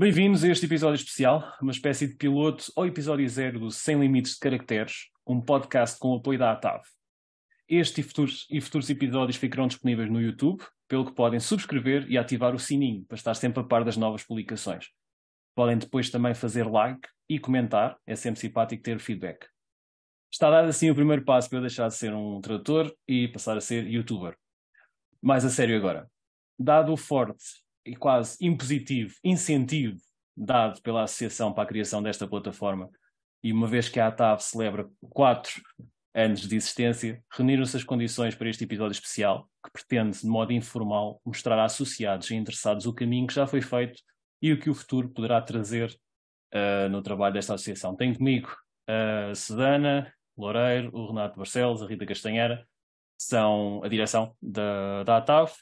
Bem-vindos a este episódio especial, uma espécie de piloto ou episódio zero do Sem Limites de Caracteres, um podcast com o apoio da ATAV. Este e futuros, e futuros episódios ficarão disponíveis no YouTube, pelo que podem subscrever e ativar o sininho para estar sempre a par das novas publicações. Podem depois também fazer like e comentar, é sempre simpático ter feedback. Está dado assim o primeiro passo para eu deixar de ser um tradutor e passar a ser youtuber. Mais a sério agora. Dado o forte e quase impositivo incentivo dado pela Associação para a criação desta plataforma, e uma vez que a ATAV celebra quatro anos de existência, reuniram-se as condições para este episódio especial, que pretende, de modo informal, mostrar a associados e interessados o caminho que já foi feito e o que o futuro poderá trazer uh, no trabalho desta associação. Tenho comigo a Sedana, Loureiro, o Renato Barcelos, a Rita Castanheira, são a direção da, da ATAV,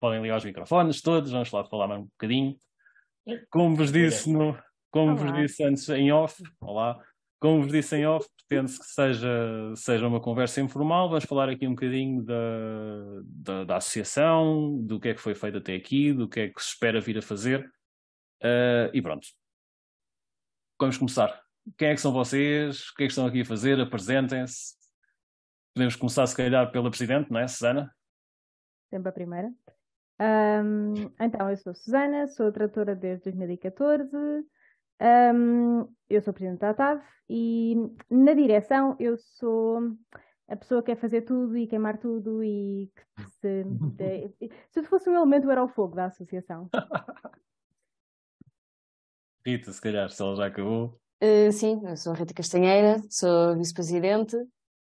podem ligar os microfones todos, vamos lá falar mais um bocadinho. Como vos disse, no, como vos disse antes em off, olá, como vos disse em off, pretende-se que seja, seja uma conversa informal, vamos falar aqui um bocadinho da, da, da, associação, do que é que foi feito até aqui, do que é que se espera vir a fazer, uh, e pronto. Vamos começar. Quem é que são vocês? O que é que estão aqui a fazer? Apresentem-se. Podemos começar, se calhar, pela Presidente, não é, Susana? Sempre a primeira. Um, então, eu sou Susana, sou tradutora desde 2014. Um, eu sou presidente da ATAV e na direção eu sou a pessoa que quer fazer tudo e queimar tudo e que se, de, se fosse um elemento era o fogo da associação. Rita, se calhar, se ela já acabou. Uh, sim, eu sou a Rita Castanheira, sou vice-presidente.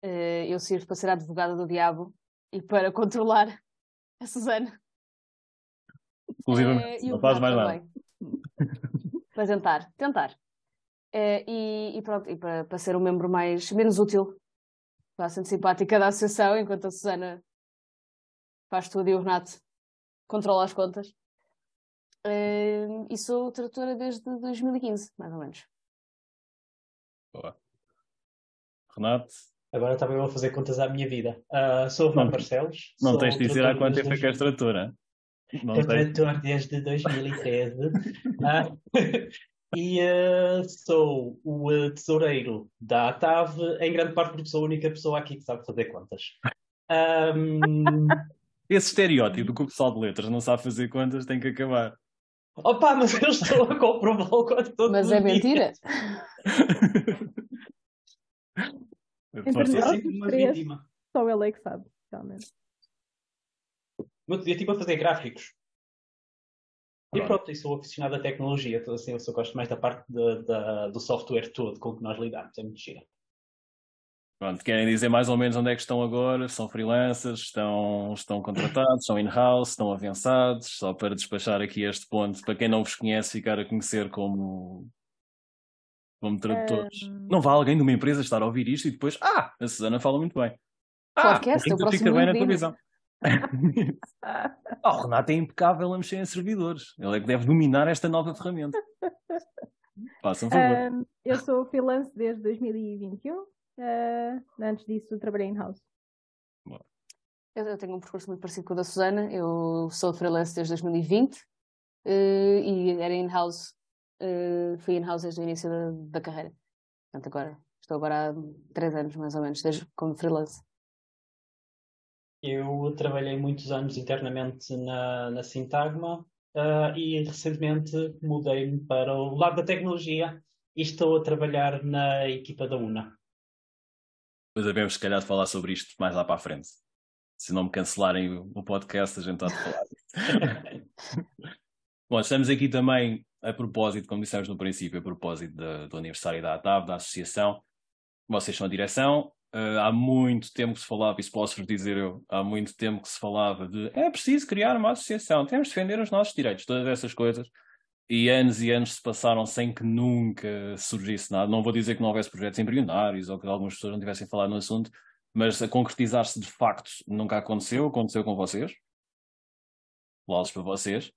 Uh, eu sirvo para ser a advogada do diabo e para controlar a Susana. Inclusive, uh, não faz mais nada. para tentar, tentar. e, e, pronto, e para, para ser um membro mais, menos útil, bastante simpática da associação, enquanto a Susana faz tudo e o Renato controla as contas. Uh, e sou tradutora desde 2015, mais ou menos. Boa. Renato? Agora também vou fazer contas à minha vida. Uh, sou o Barcelos. Não tens de dizer há quanto tempo é que és tradutora. Não tradutor desde 2013. uh, e uh, sou o uh, tesoureiro da ATAV, em grande parte porque sou a única pessoa aqui que sabe fazer contas. Um... Esse estereótipo que o pessoal de letras não sabe fazer contas tem que acabar. Opa, mas eu estou a comprová-lo quase todo Mas é mentira. Força. uma vítima. Só ele é que sabe, realmente. No outro dia estive a fazer gráficos. E pronto, e sou aficionado à tecnologia, então, assim, eu só gosto mais da parte de, de, do software todo com que nós lidamos, é muito gira. Pronto, querem dizer mais ou menos onde é que estão agora? São freelancers, estão, estão contratados, são in-house, estão avançados, só para despachar aqui este ponto, para quem não vos conhece, ficar a conhecer como, como tradutores. Um... Não vá alguém de uma empresa estar a ouvir isto e depois, ah, a Susana fala muito bem. Ah, Podcast, então fica bem na televisão. oh, o Renato é impecável a mexer em servidores. Ele é que deve dominar esta nova ferramenta. Façam um favor. Um, eu sou freelance desde 2021. Uh, antes disso, trabalhei em house. Eu, tenho um percurso muito parecido com o da Susana. Eu sou freelance desde 2020 uh, eh, e era in-house. Uh, fui in-house desde o início da, da, carreira. Portanto, agora estou agora há três anos mais ou menos, desde como freelance. Eu trabalhei muitos anos internamente na, na Sintagma uh, e recentemente mudei-me para o lado da tecnologia e estou a trabalhar na equipa da UNA. Depois devemos, se calhar, falar sobre isto mais lá para a frente. Se não me cancelarem o podcast, a gente está a falar. Bom, estamos aqui também a propósito, como dissemos no princípio, a propósito do, do aniversário da ATAV, da associação. Vocês são a direção. Uh, há muito tempo que se falava, isso posso-vos dizer eu, há muito tempo que se falava de é preciso criar uma associação, temos de defender os nossos direitos, todas essas coisas e anos e anos se passaram sem que nunca surgisse nada. Não vou dizer que não houvesse projetos embrionários ou que algumas pessoas não tivessem falado no assunto, mas a concretizar-se de facto nunca aconteceu. Aconteceu com vocês. Aplausos para vocês.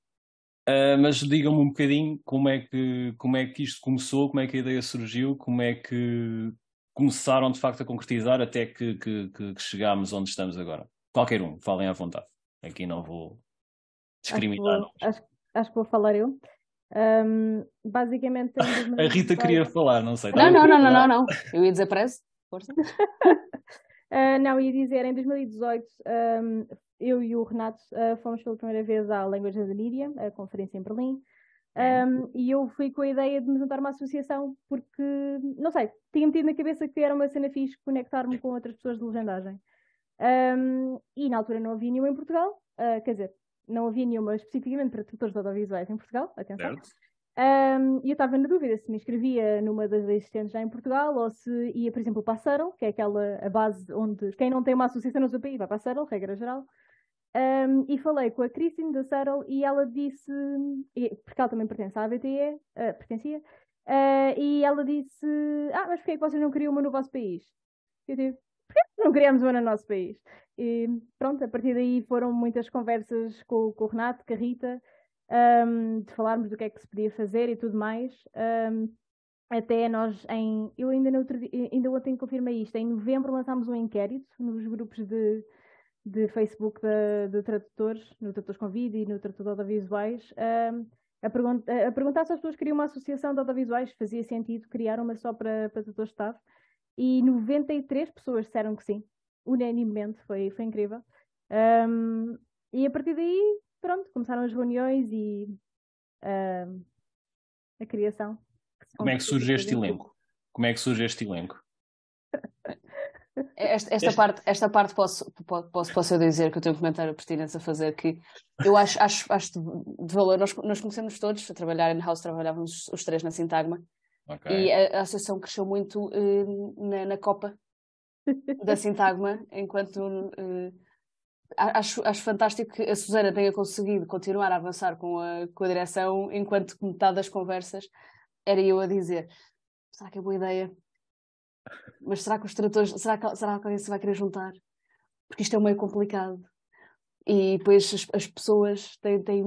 Uh, mas digam-me um bocadinho como é, que, como é que isto começou, como é que a ideia surgiu, como é que começaram de facto a concretizar até que, que, que, chegámos onde estamos agora? Qualquer um, falem à vontade. Aqui não vou discriminar. Acho que vou, acho, acho que vou falar eu. Um, basicamente. a Rita queria falar, não sei. Não, não, não, não, não, não. Eu ia dizer pressa. Força. uh, não, ia dizer, em 2018, um, eu e o Renato uh, fomos pela primeira vez à Language of the Media, a conferência em Berlim. Um, e eu fui com a ideia de me juntar a uma associação porque, não sei, tinha metido na cabeça que era uma cena fixe conectar-me com outras pessoas de legendagem. Um, e na altura não havia nenhuma em Portugal, uh, quer dizer, não havia nenhuma especificamente para tradutores de audiovisuais em Portugal, atenção. Um, e eu estava na dúvida se me inscrevia numa das existentes já em Portugal ou se ia, por exemplo, para a que é aquela a base onde quem não tem uma associação no seu país vai para a regra geral. Um, e falei com a Christine da Settle e ela disse, porque ela também pertence à ABTE, uh, ah, pertencia, uh, e ela disse: Ah, mas porquê é que vocês não criam uma no vosso país? Eu digo: não criamos uma no nosso país? E pronto, a partir daí foram muitas conversas com, com o Renato, com a Rita, um, de falarmos do que é que se podia fazer e tudo mais. Um, até nós em. Eu ainda, no outro, ainda ontem confirmei isto. Em novembro lançámos um inquérito nos grupos de, de Facebook de, de tradutores, no Tradutores com Vídeo e no Tradutor de Audiovisuais, um, a, a, perguntar se as pessoas queriam uma associação de audiovisuais, fazia sentido criar uma só para, para tradutores de staff. E 93 pessoas disseram que sim unanimemente, foi, foi incrível. Um, e a partir daí, pronto, começaram as reuniões e uh, a criação. Como é que surge este elenco? Como é que surge este elenco? Esta, esta este... parte, esta parte posso, posso, posso eu dizer que eu tenho um comentário pertinente a fazer que eu acho, acho, acho de, valor. Nós, nós conhecemos todos a trabalhar em house, trabalhávamos os três na Sintagma okay. e a, a, associação cresceu muito uh, na, na Copa da Sintagma, enquanto uh, acho, acho fantástico que a Susana tenha conseguido continuar a avançar com a, com a direção, enquanto metade das conversas era eu a dizer: será que é boa ideia? Mas será que os tradutores, será que, será que alguém se vai querer juntar? Porque isto é meio complicado. E depois as, as pessoas têm, têm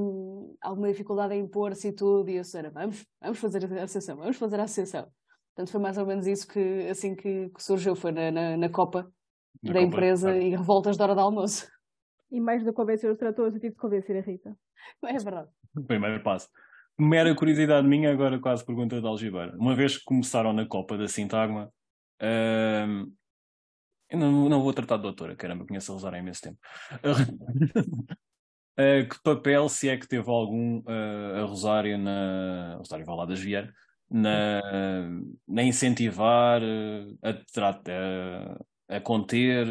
alguma dificuldade em impor-se e tudo, e a Susana, vamos, vamos fazer a associação, vamos fazer a associação. Portanto, foi mais ou menos isso que, assim que, que surgiu, foi na, na, na Copa na da Copa, empresa claro. e revoltas da hora de almoço. E mais do que convencer os tratores, eu tive de convencer a Rita. É verdade. Primeiro passo. Mera curiosidade minha, agora quase pergunta de Algibeira. Uma vez que começaram na Copa da Sintagma, hum, eu não, não vou tratar de doutora, caramba, conheço a Rosário há imenso tempo. Uh, que papel, se é que teve algum, uh, a Rosário na. Rosário Valadas Vieira, na, na incentivar, a, a, a conter,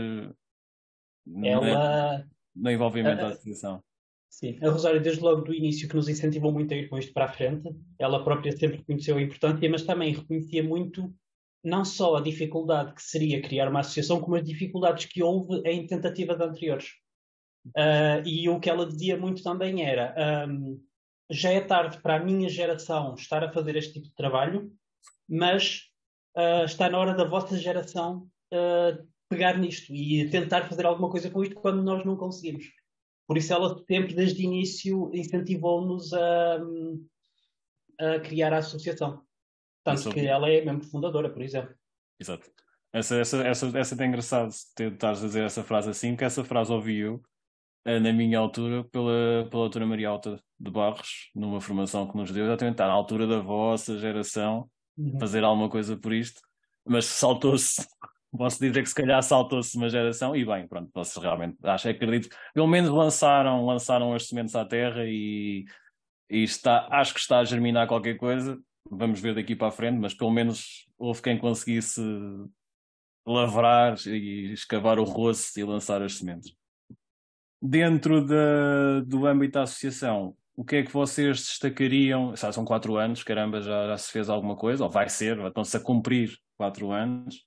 ela... no envolvimento da associação. Sim, a Rosário, desde logo do início, que nos incentivou muito a ir com isto para a frente, ela própria sempre reconheceu a importância, mas também reconhecia muito não só a dificuldade que seria criar uma associação, como as dificuldades que houve em tentativas anteriores. Uh, e o que ela dizia muito também era: um, já é tarde para a minha geração estar a fazer este tipo de trabalho, mas uh, está na hora da vossa geração uh, pegar nisto e tentar fazer alguma coisa com isto quando nós não conseguimos. Por isso ela sempre, desde o início, incentivou-nos a, a, criar a associação. Tanto que ela é mesmo fundadora, por exemplo. Exato. Essa, essa, essa, essa é engraçado tentares dizer essa frase assim, que essa frase ouvi-eu eh, na minha altura pela, pela doutora Maria Alta de Barros, numa formação que nos deu, exatamente à altura da vossa geração uhum. fazer alguma coisa por isto, mas saltou-se, posso dizer que se calhar saltou-se uma geração, e bem, pronto, posso realmente, acho, acredito, pelo menos lançaram, lançaram as sementes à terra e, e está, acho que está a germinar qualquer coisa, vamos ver daqui para a frente, mas pelo menos houve quem conseguisse lavrar e escavar o roço e lançar as sementes dentro de, do âmbito da associação, o que é que vocês destacariam? Sabe, são quatro anos, caramba, já, já, se fez alguma coisa, ou vai ser, estão-se a cumprir quatro anos.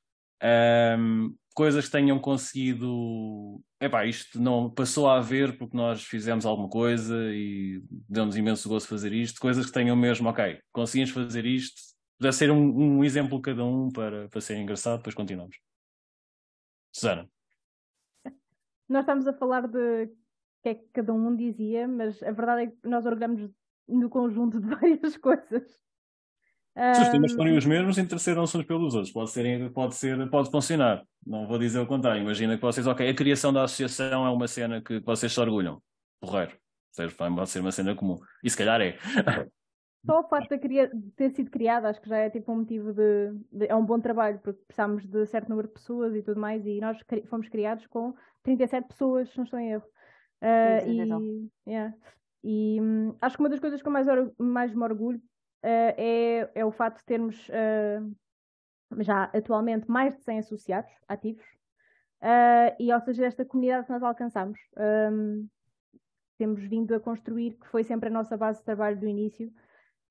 Um, coisas que tenham conseguido. Epá, isto não passou a haver porque nós fizemos alguma coisa e deu-nos imenso gosto fazer isto. Coisas que tenham mesmo, ok, conseguimos fazer isto. Deve ser um, um exemplo cada um para, para ser engraçado, depois continuamos. Susana. Nós estamos a falar de o que é que cada um dizia, mas a verdade é que nós orgulhamos no conjunto de várias coisas. Se os temas forem os mesmos, interessaram-se uns pelos outros. Pode, ser, pode, ser, pode funcionar. Não vou dizer o contrário. Imagina que vocês, ok, a criação da associação é uma cena que vocês se orgulham. Porreiro. Pode ser uma cena comum. E se calhar é. Só o facto de ter sido criada, acho que já é tipo um motivo de, de, É um bom trabalho, porque precisamos de certo número de pessoas e tudo mais, e nós fomos criados com 37 pessoas, se não estou em erro. Uh, e, yeah. e hum, acho que uma das coisas que eu mais, mais me orgulho uh, é, é o facto de termos uh, já atualmente mais de 100 associados ativos, e ou seja, esta comunidade que nós alcançamos. Um, temos vindo a construir, que foi sempre a nossa base de trabalho do início,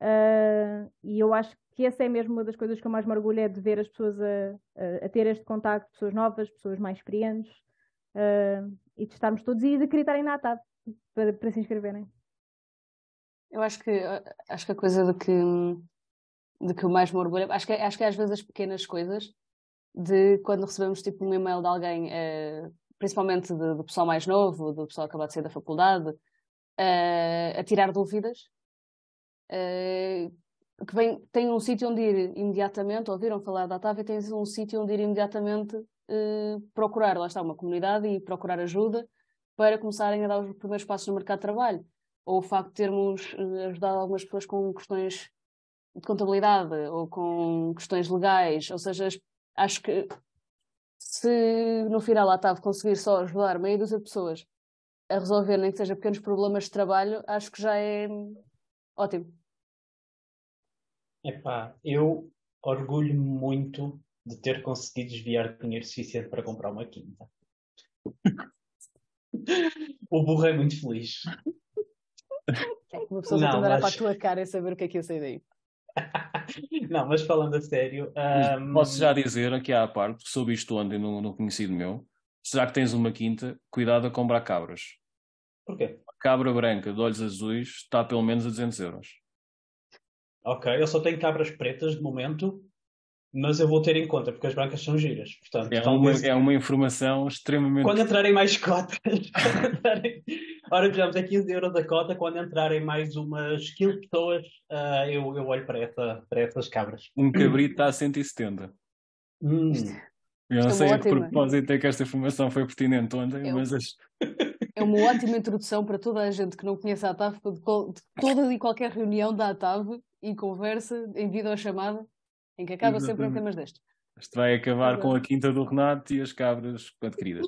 Uh, e eu acho que essa é mesmo uma das coisas que eu mais me orgulho, é de ver as pessoas a, a, a ter este contacto, pessoas novas, pessoas mais experientes, uh, e de estarmos todos e de acreditarem na ATAD para, para se inscreverem. Eu acho que, acho que a coisa de que, de que eu mais me orgulho, acho que, acho que é às vezes as pequenas coisas, de quando recebemos tipo um e-mail de alguém, uh, principalmente de, pessoal mais novo, do pessoal acabou de sair da faculdade, a tirar dúvidas uh, que vem, tem um sítio onde ir imediatamente, ouviram falar da TAV e tem um sítio onde ir imediatamente uh, procurar, lá está, uma comunidade e procurar ajuda para começarem a dar os primeiros passos no mercado de trabalho. Ou o facto de termos uh, ajudado algumas pessoas com questões de contabilidade ou com questões legais, ou seja, acho que se no final a TAV conseguir só ajudar meia dúzia de pessoas a resolver nem que seja pequenos problemas de trabalho, acho que já é ótimo. Epá, eu orgulho-me muito de ter conseguido desviar dinheiro suficiente para comprar uma quinta. o burro é muito feliz. É uma pessoa não, mas... para a tua cara e saber o que é que eu sei daí. não, mas falando a sério. Um... Posso já dizer aqui à parte, soube isto ontem no, no conhecido meu. Já que tens uma quinta, cuidado a comprar cabras. Porquê? A cabra branca de olhos azuis está pelo menos a 200 euros. Ok, eu só tenho cabras pretas de momento, mas eu vou ter em conta, porque as brancas são giras. Portanto, é, talvez... uma, é uma informação extremamente. Quando entrarem mais cotas, entrarem... ora, digamos, é 15 euros a cota, quando entrarem mais umas 15 pessoas, uh, eu, eu olho para, essa, para essas cabras. Um cabrito está a 170. Hum. Eu não sei a que propósito é que esta informação foi pertinente ontem, eu... mas. As... É uma ótima introdução para toda a gente que não conhece a ATAV, de, toda e qualquer reunião da ATAV e conversa em videochamada, em que acaba Exatamente. sempre em temas destes. Isto vai acabar com a quinta do Renato e as cabras adquiridas.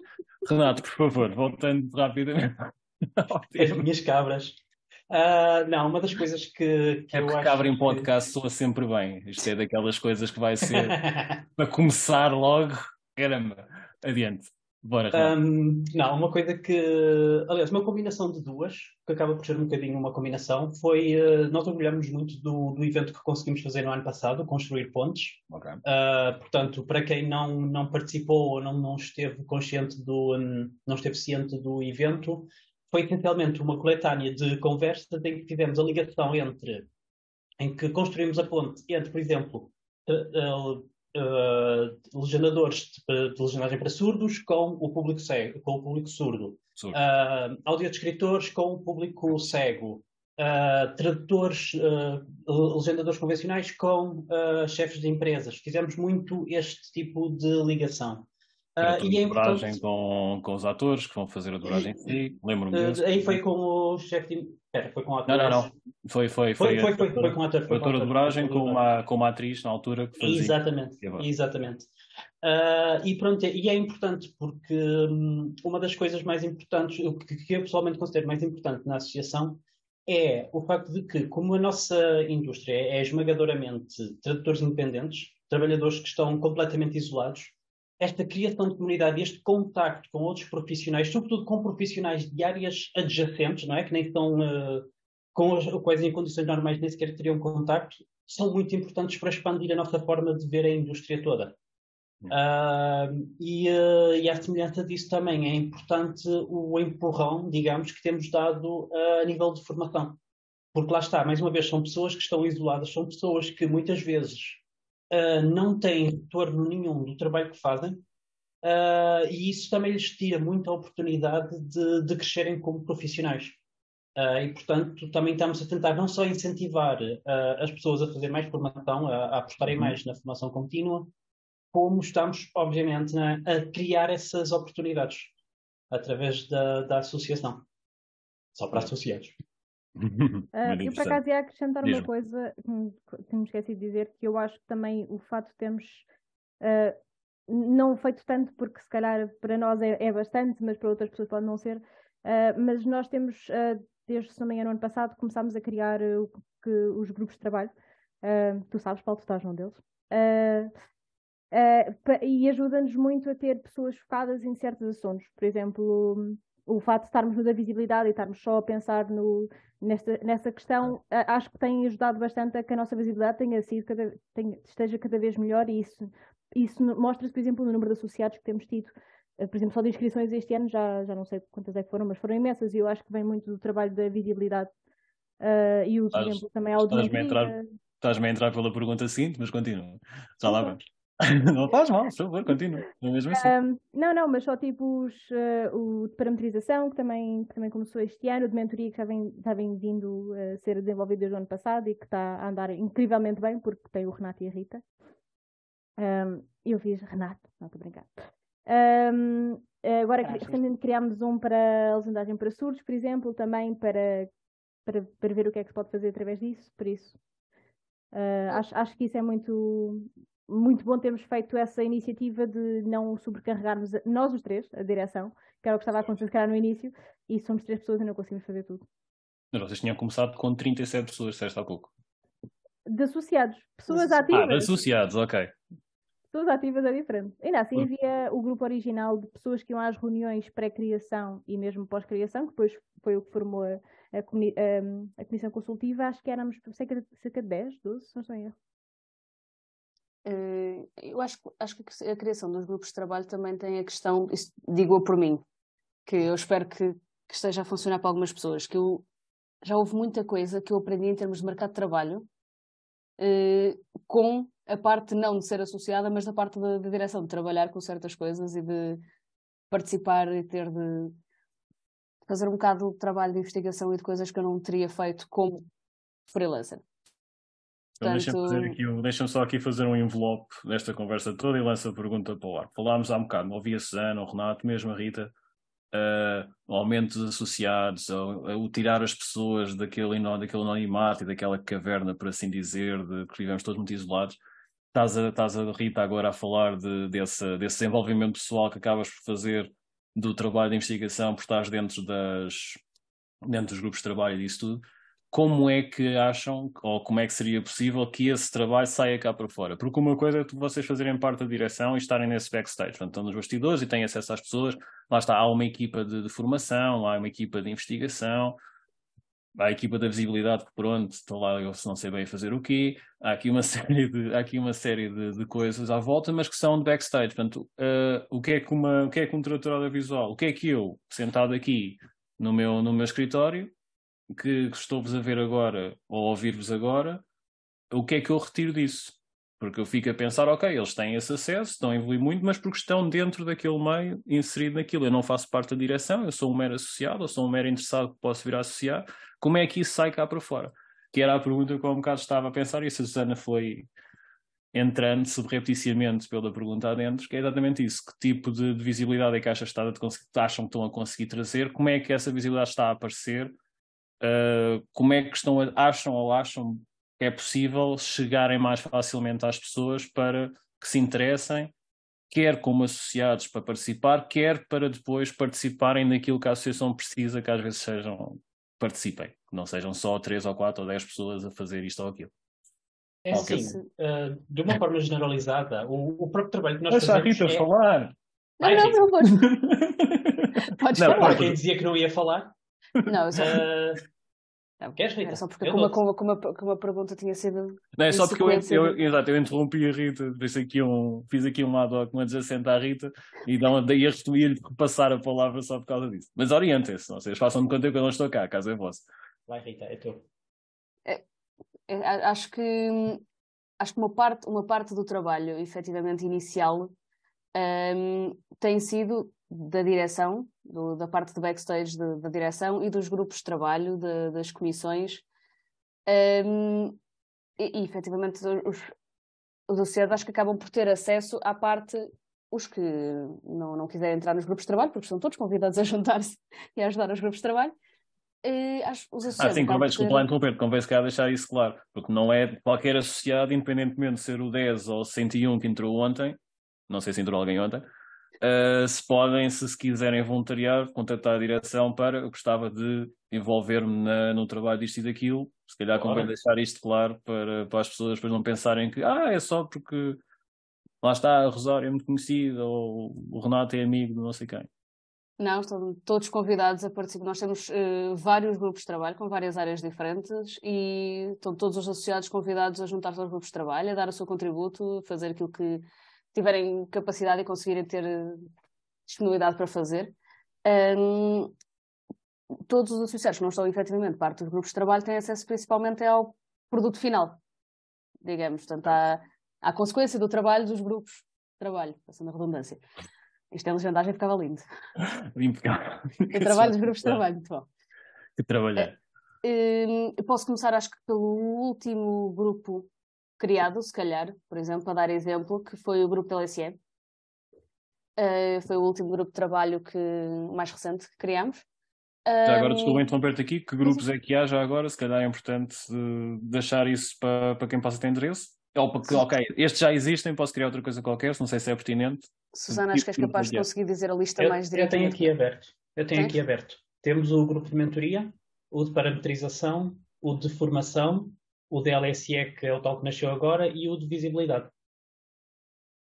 Renato, por favor, voltando rapidamente. As minhas cabras. Uh, não, uma das coisas que, que é eu acho cabra em podcast que... soa sempre bem. Isto é daquelas coisas que vai ser para começar logo. Caramba, adiante. Bora, um, não, uma coisa que. Aliás, uma combinação de duas, que acaba por ser um bocadinho uma combinação, foi. Uh, nós orgulhamos muito do, do evento que conseguimos fazer no ano passado, Construir Pontes. Okay. Uh, portanto, para quem não, não participou ou não, não esteve consciente do. Não esteve ciente do evento, foi essencialmente uma coletânea de conversas em que fizemos a ligação entre. em que construímos a ponte entre, por exemplo, uh, uh, legendadores de, de, legendagem para surdos com o público cego, com o público surdo, uh, audiodescritores com o público cego, uh, tradutores, uh, legendadores convencionais com chefes de empresas. Fizemos muito este tipo de ligação. Uh, e é dobragem com, com os atores que vão fazer a dobragem em si, lembro-me uh, disso. Aí foi com o chefe de... Pera, foi com atores. Não, não, não. Foi, foi, foi, foi, foi, foi, com ator. Foi ator de dobragem com uma, com uma atriz na altura que fazia. Exatamente, exatamente. Uh, e pronto, e é importante porque um, uma das coisas mais importantes, o que, que eu pessoalmente considero mais importante na associação é o facto de que, como a nossa indústria é esmagadoramente tradutores independentes, trabalhadores que estão completamente isolados, esta criação de comunidade, este contacto com outros profissionais, sobretudo com profissionais de áreas adjacentes, não é? Que nem estão uh, com as quais em condições normais nem sequer teriam contacto, são muito importantes para expandir a nossa forma de ver a indústria toda. Uh, e, uh, e à semelhança disso também é importante o empurrão, digamos, que temos dado uh, a nível de formação. Porque lá está, mais uma vez, são pessoas que estão isoladas, são pessoas que muitas vezes uh, não têm retorno nenhum do trabalho que fazem, uh, e isso também lhes tira muita oportunidade de, de crescerem como profissionais. Uh, e, portanto, também estamos a tentar não só incentivar as pessoas a fazer mais formação, a, a apostarem uhum. mais na formação contínua, como estamos, obviamente, na, a criar essas oportunidades através da, da associação. Só para associados. Uh, eu, por acaso, ia acrescentar uma coisa que me esqueci de dizer, que eu acho que também o fato de termos uh, não feito tanto, porque se calhar para nós é, é, bastante, mas para outras pessoas pode não ser, uh, mas nós temos, desde, se não me engano, ano passado, começámos a criar o, que, os grupos de trabalho. tu sabes, Paulo, tu estás num deles. e ajuda-nos muito a ter pessoas focadas em certos assuntos. Por exemplo, o fato de estarmos no da visibilidade e estarmos só a pensar no, nesta, nessa questão, acho que tem ajudado bastante a que a nossa visibilidade tenha sido cada, tenha, esteja cada vez melhor e isso, isso mostra-se, por exemplo, no número de associados que temos tido. Eh, por exemplo, só de inscrições este ano, já, já não sei quantas é que foram, mas foram imensas e eu acho que vem muito do trabalho da visibilidade uh, e o exemplo também ao Estás-me a entrar, estás a entrar pela pergunta seguinte, mas continua. Já lá vamos. não faz mal, por favor, continua. É mesmo assim. Um, não, não, mas só tipo os, uh, o de parametrização, que também, que também começou este ano, o de mentoria que já vem, já vem vindo a ser desenvolvido desde o ano passado e que está a andar incrivelmente bem, porque tem o Renato e a Rita. Um, eu fiz Renato, não estou a brincar. Um, agora, recentemente criámos um para a legendagem para surdos, por exemplo, também para, para, para ver o que é que se pode fazer através disso, por isso. Uh, acho, acho que isso é muito, muito bom termos feito essa iniciativa de não sobrecarregarmos nós os três, a direção, que era o que estava a acontecer no início, e somos três pessoas e não conseguimos fazer tudo. Mas vocês tinham começado com 37 pessoas, disseste há pouco. De associados, pessoas ativas. Ah, de associados, ok. Pessoas ativas é diferente. Ainda assim havia o grupo original de pessoas que iam às reuniões pré-criação e mesmo pós-criação, que depois foi o que formou a, a, a, a comissão consultiva, acho que éramos cerca de, cerca de 10, 12, se não estou em erro. Eh, eu acho, acho que a criação dos grupos de trabalho também tem a questão, digo-o por mim, que eu espero que, que, esteja a funcionar para algumas pessoas, que eu já houve muita coisa que eu aprendi em termos de mercado de trabalho eh, com a parte não de ser associada, mas da parte da direção, de trabalhar com certas coisas e de participar e ter de fazer um bocado de trabalho de investigação e de coisas que eu não teria feito como freelancer. Então, Portanto... Deixa-me só aqui fazer um envelope desta conversa toda e lança a pergunta para o ar. Falámos há um bocado, ouvi a Susana, o Renato, mesmo a Rita, uh, o aumento dos associados, o, o tirar as pessoas daquele, daquele anonimato e daquela caverna, por assim dizer, de que vivemos todos muito isolados. Estás a, estás a Rita agora a falar de, desse, desse desenvolvimento pessoal que acabas por fazer do trabalho de investigação, por estás dentro, das, dentro dos grupos de trabalho e disso tudo como é que acham, ou como é que seria possível que esse trabalho saia cá para fora? Porque uma coisa é vocês fazerem parte da direção e estarem nesse backstage, portanto, estão nos bastidores e têm acesso às pessoas, lá está, há uma equipa de, de formação, há uma equipa de investigação, há a equipa da visibilidade que pronto, estou lá, eu não sei bem fazer o quê, há aqui uma série de, aqui uma série de, de coisas à volta, mas que são de backstage, portanto, uh, o, que é que uma, o que é que um tradutor audiovisual, o que é que eu, sentado aqui no meu, no meu escritório, que, que estou-vos a ver agora ou a ouvir-vos agora, o que é que eu retiro disso? Porque eu fico a pensar, ok, eles têm esse acesso, estão a evoluir muito, mas porque estão dentro daquele meio, inserido naquilo. Eu não faço parte da direção, eu sou um mero associado, eu sou um mero interessado que posso vir a associar. Como é que isso sai cá para fora? Que era a pergunta que eu um bocado estava a pensar, e a Susana foi entrando subrepticiamente pela pergunta adentro, que é exatamente isso. Que tipo de, de visibilidade é que acham, acham que estão a conseguir trazer? Como é que essa visibilidade está a aparecer? Uh, como é que estão a, acham ou acham que é possível chegarem mais facilmente às pessoas para que se interessem, quer como associados para participar, quer para depois participarem naquilo que a associação precisa que às vezes sejam participem, que não sejam só três ou quatro ou dez pessoas a fazer isto ou aquilo. É assim, uh, de uma forma generalizada, o, o, próprio trabalho que nós Deixa fazemos... Deixa a Rita é... falar! Não, não, não, podes. podes não, falar. Quem dizia que não ia falar? Não, eu só... Uh, não, Queres, Rita? Era só porque como, como, como, como, a pergunta tinha sido. Não, é só porque eu, eu, exato, eu interrompi a Rita, fiz aqui um, fiz aqui um lado com adjacente à Rita e daí ia-lhe passar a palavra só por causa disso. Mas orientem-se, vocês façam de conta que eu não estou cá, a casa é vossa. Vai, Rita, é tu. É, é, acho que acho que uma parte, uma parte do trabalho, efetivamente inicial, um, tem sido da direção, do, da parte de backstage de, da direção e dos grupos de trabalho, de, das comissões. Um, e, e efetivamente os, os associados acho que acabam por ter acesso à parte, os que não, não quiserem entrar nos grupos de trabalho, porque são todos convidados a juntar-se e a ajudar os grupos de trabalho, Uh, acho, os ah, sim, convém, desculpa lá interromper, convém se calhar deixar isso claro, porque não é qualquer associado, independentemente de ser o 10 ou o 101 que entrou ontem, não sei se entrou alguém ontem, uh, se podem, se, se quiserem voluntariar, contatar a direção para eu gostava de envolver-me no trabalho disto e daquilo, se calhar convém deixar isto claro para, para as pessoas depois não pensarem que ah, é só porque lá está, a Rosário é muito conhecida ou o Renato é amigo de não sei quem. Não, estão todos convidados a participar. Nós temos uh, vários grupos de trabalho com várias áreas diferentes e estão todos os associados convidados a juntar-se aos grupos de trabalho, a dar o seu contributo, fazer aquilo que tiverem capacidade e conseguirem ter uh, disponibilidade para fazer. Um, todos os associados que não estão efetivamente parte dos grupos de trabalho têm acesso principalmente ao produto final, digamos. Portanto, à, à consequência do trabalho dos grupos de trabalho, passando a redundância. Isto é legendagem, ficava lindo. Impecável. O trabalho dos grupos de trabalho, muito bom. Que trabalhar. Uh, posso começar, acho que, pelo último grupo criado, se calhar, por exemplo, a dar exemplo, que foi o grupo da LSE. Uh, eh, foi o último grupo de trabalho que, mais recente que criámos. Já agora, desculpa interromper-te aqui, que grupos é que há já agora? Se calhar é importante deixar isso para, para quem possa ter interesse. Ou porque, ok, estes já existem, posso criar outra coisa qualquer, não sei se é pertinente. Susana, acho que és capaz de conseguir dizer a lista eu, mais diretamente. Eu tenho aqui aberto. Eu tenho Tens? aqui aberto. Temos o grupo de mentoria, o de parametrização, o de formação, o de LSE, que é o tal que nasceu agora, e o de visibilidade.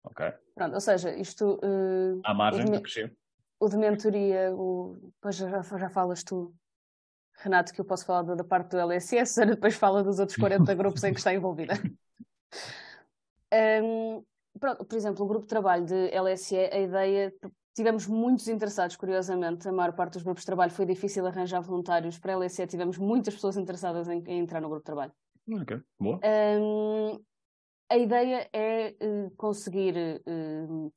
Ok. Pronto, ou seja, isto. Uh, Há margem para crescer. O de mentoria, o, depois já, já falas tu, Renato, que eu posso falar da, da parte do LSE, a Susana depois fala dos outros 40 grupos em que está envolvida. Um, pronto, por exemplo, o grupo de trabalho de LSE, a ideia. Tivemos muitos interessados, curiosamente. A maior parte dos grupos de trabalho foi difícil arranjar voluntários. Para a LSE tivemos muitas pessoas interessadas em, em entrar no grupo de trabalho. Ok, boa. Um, a ideia é uh, conseguir uh,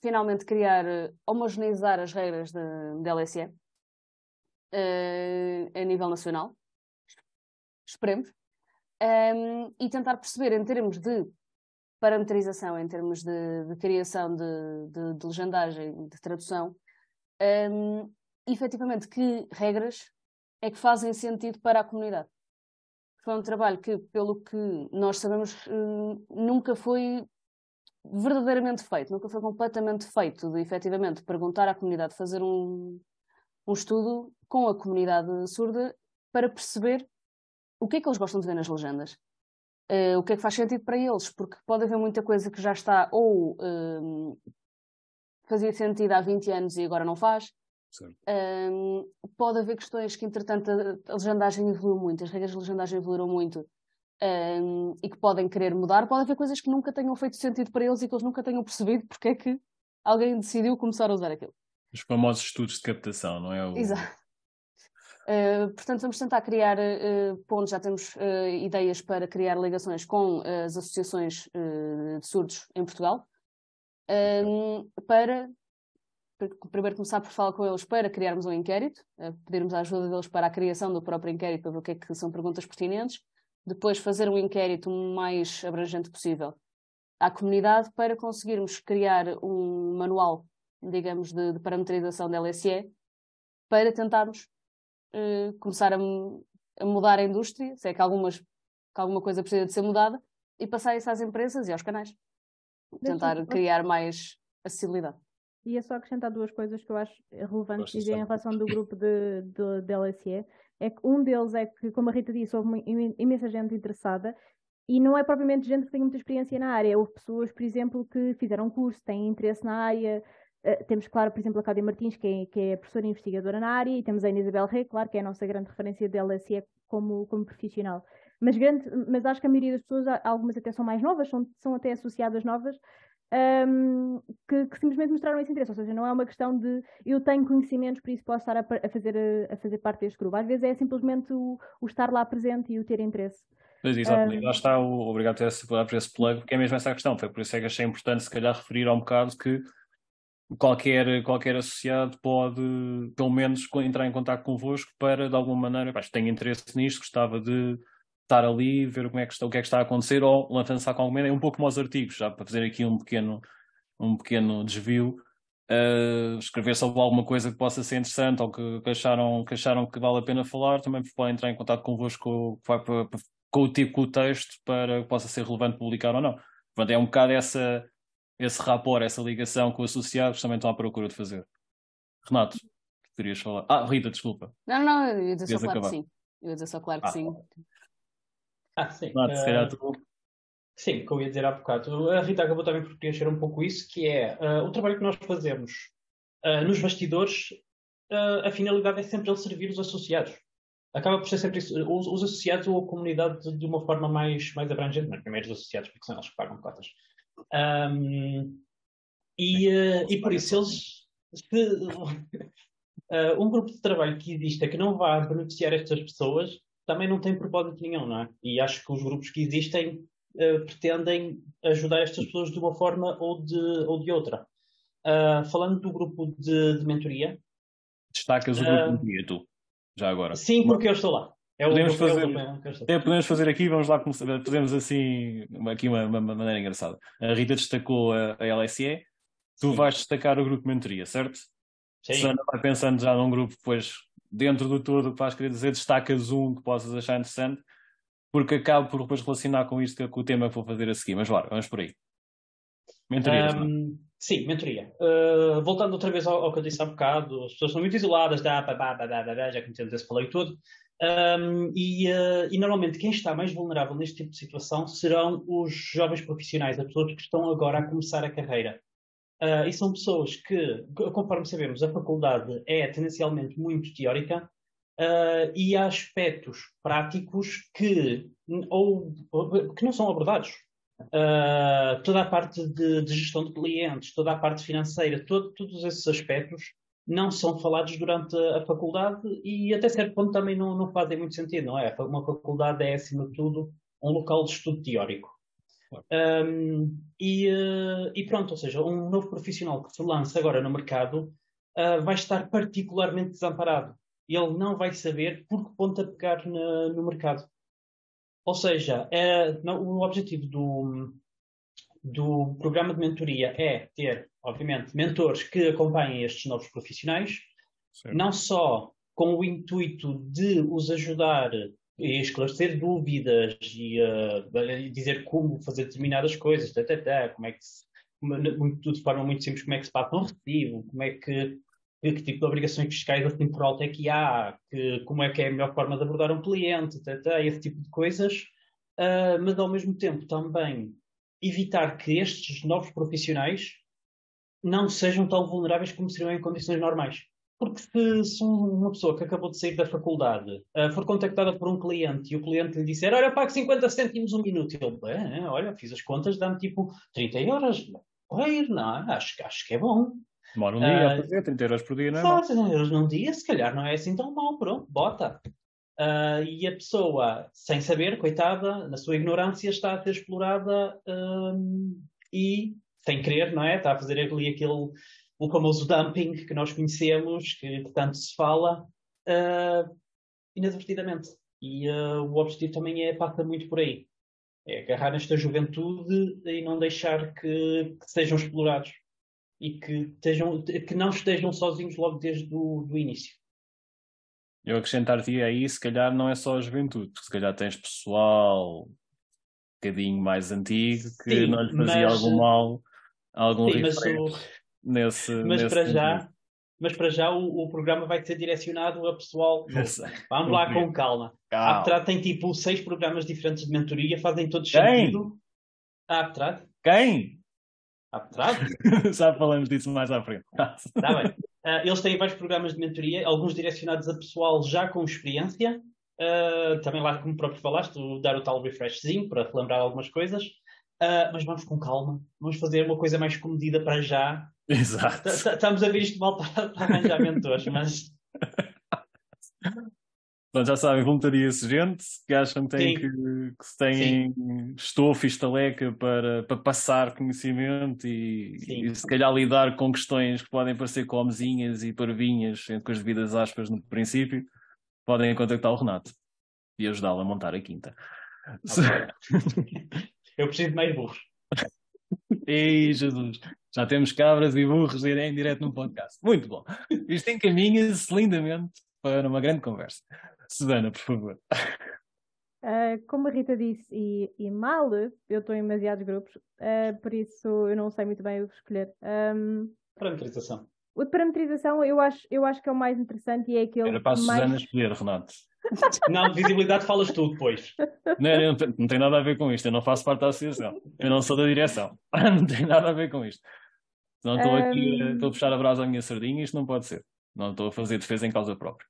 finalmente criar, uh, homogeneizar as regras da LSE a nível nacional. Esperemos. Um, e tentar perceber em termos de parametrização, em termos de, de criação de, de, de, legendagem, de tradução, um, efetivamente que regras é que fazem sentido para a comunidade. Foi um trabalho que, pelo que nós sabemos, hum, nunca foi verdadeiramente feito, nunca foi completamente feito de efetivamente perguntar à comunidade, fazer um, um estudo com a comunidade surda para perceber o que é que eles gostam de ver nas legendas? Uh, o que é que faz sentido para eles? Porque pode haver muita coisa que já está ou uh, fazia sentido há 20 anos e agora não faz. Uh, pode haver questões que, entretanto, a, a legendagem evoluiu muito, as regras de legendagem evoluíram muito e que podem querer mudar. Pode haver coisas que nunca tenham feito sentido para eles e que eles nunca tenham percebido porque é que alguém decidiu começar a usar aquilo. Os famosos estudos de captação, não é? O... Exato. Uh, portanto, vamos tentar criar uh, pontos, já temos uh, ideias para criar ligações com as associações de surdos em Portugal, ehm, para, primeiro começar por falar com eles para criarmos um inquérito, pedirmos a ajuda deles para a criação do próprio inquérito, para ver o que é que são perguntas pertinentes, depois fazer um inquérito o mais abrangente possível à comunidade para conseguirmos criar um manual, digamos, de, de parametrização da LSE, para tentarmos uh, começar a, a, mudar a indústria, se é que, algumas, que alguma coisa precisa de ser mudada, e passar isso às empresas e aos canais. Tentar criar mais acessibilidade. E é só acrescentar duas coisas que eu acho relevantes dizer em relação do grupo de, de, de LSE. É que um deles é que, como a Rita disse, houve imensa gente interessada e não é propriamente gente que tenha muita experiência na área. Houve pessoas, por exemplo, que fizeram curso, têm interesse na área, Uh, temos, claro, por exemplo, a Cádia Martins, que é, que é professora investigadora na área, e temos a Ana Isabel Rey, claro, que é a nossa grande referência da LSE como, como profissional. Mas, grande, mas acho que a maioria das pessoas, algumas até são mais novas, são, são até associadas novas, um, que, que, simplesmente mostraram esse interesse. Ou seja, não é uma questão de eu tenho conhecimentos, por isso posso estar a, a fazer, a, fazer parte deste grupo. Às vezes é simplesmente o, o estar lá presente e o ter interesse. Mas exato, um, lá está o obrigado por esse, por esse plug, porque é mesmo essa a questão. Foi por isso é que achei importante, se calhar, referir a um bocado que qualquer, qualquer associado pode, pelo menos, entrar em contato convosco para, de alguma maneira, pá, tenho interesse nisto, gostava de estar ali, ver como é que está, o que é que está a acontecer, ou lançar com alguma ideia, um pouco como aos artigos, já para fazer aqui um pequeno, um pequeno desvio, uh, escrever sobre alguma coisa que possa ser interessante ou que, que, acharam, que acharam que vale a pena falar, também podem entrar em contato convosco com, com, com o tipo de texto para que possa ser relevante publicar ou não. Portanto, é um bocado essa, esse rapport, essa ligação com associados também estão à procura de fazer. Renato, querias falar? Ah, Rita, desculpa. Não, não, eu ia dizer só claro que sim. Eu ia dizer só claro que ah, sim. Ah, sim. Renato, se calhar tu... Sim, que eu ia dizer há bocado. A Rita acabou também por preencher um pouco isso, que é uh, o trabalho que nós fazemos uh, nos bastidores, uh, a finalidade é sempre ele servir os associados. Acaba por ser sempre isso, os, os associados ou a comunidade de, de, uma forma mais, mais abrangente, mas primeiro os associados, porque são eles que pagam cotas. Um, e, e por isso, eles. Se, um grupo de trabalho que exista que não vá beneficiar estas pessoas também não tem propósito nenhum, não é? E acho que os grupos que existem uh, pretendem ajudar estas pessoas de uma forma ou de, ou de outra. Uh, falando do grupo de, de mentoria. Destacas o grupo de mentoria, tu, já agora. Sim, porque eu estou lá. É podemos, fazer, é, podemos fazer aqui, vamos lá começar, podemos assim, aqui uma, uma, maneira engraçada. A Rita destacou a, a LSE, tu Sim. vais destacar o grupo de mentoria, certo? Sim. Susana vai pensando já num grupo, depois dentro do todo que vais querer dizer, destacas um que possas achar interessante, porque acabo por depois relacionar com isto com o tema que vou fazer a seguir. Mas bora, vamos por aí. Mentoria. Um, sim, mentoria. Uh, voltando outra vez ao, ao, que eu disse há bocado, as pessoas são muito isoladas, dá, babá, babá, babá, já conhecemos esse falei todo. Um, e, uh, e, normalmente quem está mais vulnerável neste tipo de situação serão os jovens profissionais, as pessoas que estão agora a começar a carreira. Uh, e são pessoas que, conforme sabemos, a faculdade é tendencialmente muito teórica uh, e há aspectos práticos que, ou, que não são abordados. Uh, toda a parte de, de, gestão de clientes, toda a parte financeira, todo, todos esses aspectos não são falados durante a, a faculdade e até certo ponto também não, não fazem muito sentido, não é? Uma faculdade é, acima de tudo, um local de estudo teórico. Um, e, uh, e, pronto, ou seja, um novo profissional que se lança agora no mercado uh, vai estar particularmente desamparado. Ele não vai saber por que ponto a pegar na, no mercado. Ou seja, é, não, o objetivo do, do programa de mentoria é ter, obviamente, mentores que acompanhem estes novos profissionais, certo. não só com o intuito de os ajudar esclarecer dúvidas e uh, dizer como fazer determinadas coisas, tá, tá, tá, como é que se, tudo de forma muito simples, como é que se passa um recibo, como é que, que, que tipo de obrigações fiscais assim por alto é que há, que, como é que é a melhor forma de abordar um cliente, tá, tá, esse tipo de coisas, uh, mas ao mesmo tempo também evitar que estes novos profissionais não sejam tão vulneráveis como seriam em condições normais. Porque se, se, uma pessoa que acabou de sair da faculdade uh, for contactada por um cliente e o cliente lhe disser olha, pago 50 cêntimos um minuto, ele, bem, olha, fiz as contas, dá-me tipo 30 euros. Oi, não, acho, acho que é bom. Demora um dia uh, a fazer, 30 euros por dia, não é? 30 euros num dia, se calhar não é assim tão mal, pronto, bota. Uh, e a pessoa, sem saber, coitada, na sua ignorância, está a ser explorada e, sem querer, não é? Está a fazer ali aquele o famoso dumping que nós conhecemos, que tanto se fala, uh, inadvertidamente. E uh, o objetivo também é, passa muito por aí. É agarrar nesta juventude e não deixar que, que sejam explorados. E que, estejam, que não estejam sozinhos logo desde o do início. Eu acrescentar-te aí, se calhar não é só a juventude, porque se calhar tens pessoal um bocadinho mais antigo que Sim, não lhe fazia mas, algum mal, algum Sim, mas o, nesse. Mas nesse para já, mas para já o, o, programa vai ser direcionado a pessoal. Vamos lá com calma. calma. A Aptrad tem tipo seis programas diferentes de mentoria, fazem todos Quem? sentido. A Aptrad? Quem? A Aptrad? Já falamos disso mais à frente. Está bem. Uh, eles têm vários programas de mentoria, alguns direcionados a pessoal já com experiência. Uh, também lá, como próprio falaste, dar o tal refreshzinho para relembrar algumas coisas. Uh, mas vamos com calma, vamos fazer uma coisa mais comedida para já. Exato. Estamos a ver isto mal para, para arranjar mentores, mas. Portanto, já sabem, voluntaria-se gente que acham que, têm que, que se têm estofo e estaleca para, para passar conhecimento e, e, se calhar lidar com questões que podem parecer comezinhas e parvinhas, com as devidas aspas no princípio, podem contactar o Renato e ajudá-lo a montar a quinta. Okay. Eu preciso de mais burros. Ei, Jesus, já temos cabras e burros em direto no podcast. Muito bom. Isto encaminha-se lindamente para uma grande conversa. Susana, por favor. Uh, como a Rita disse, e, e mal, eu estou em demasiados grupos, uh, por isso eu não sei muito bem o que escolher. Um, parametrização. O de parametrização eu acho, eu acho que é o mais interessante e é aquele. Era para a mais... Susana escolher, Renato. Não, visibilidade falas tu depois. Não, não, não, tem nada a ver com isto. Eu não faço parte da associação. Eu não sou da direção. Não tem nada a ver com isto. Não estou aqui, um... estou a puxar a brasa à minha sardinha. Isto não pode ser. Não estou a fazer defesa em causa própria.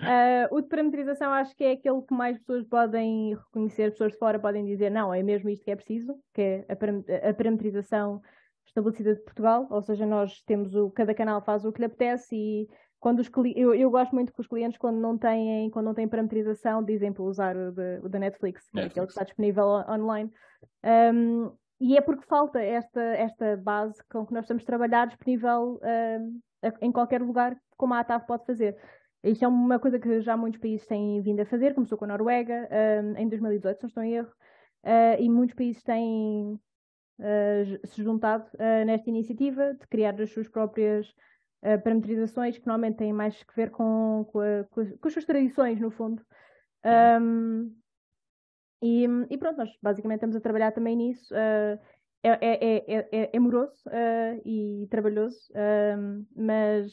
Uh, o de parametrização acho que é aquele que mais pessoas podem reconhecer, pessoas de fora podem dizer não, é mesmo isto que é preciso, que é a, a parametrização estabelecida de Portugal, ou seja, nós temos o, cada canal faz o que lhe apetece e quando os eu, eu gosto muito que os clientes quando não têm, quando não têm parametrização dizem para usar o, da Netflix, que é aquele que está disponível online. Um, e é porque falta esta, esta base com que nós estamos a trabalhar disponível um, em qualquer lugar, como a ATAV pode fazer. Isto é uma coisa que já muitos países têm vindo a fazer, começou com a Noruega um, em 2018, se não estou em erro, uh, e muitos países têm uh, se juntado uh, nesta iniciativa de criar as suas próprias parametrizações que normalmente têm mais que ver com, com, a, com, com as suas tradições, no fundo. Um, e, e, pronto, nós basicamente estamos a trabalhar também nisso. Uh, é, é, é, é, moroso uh, e trabalhoso, uh, mas,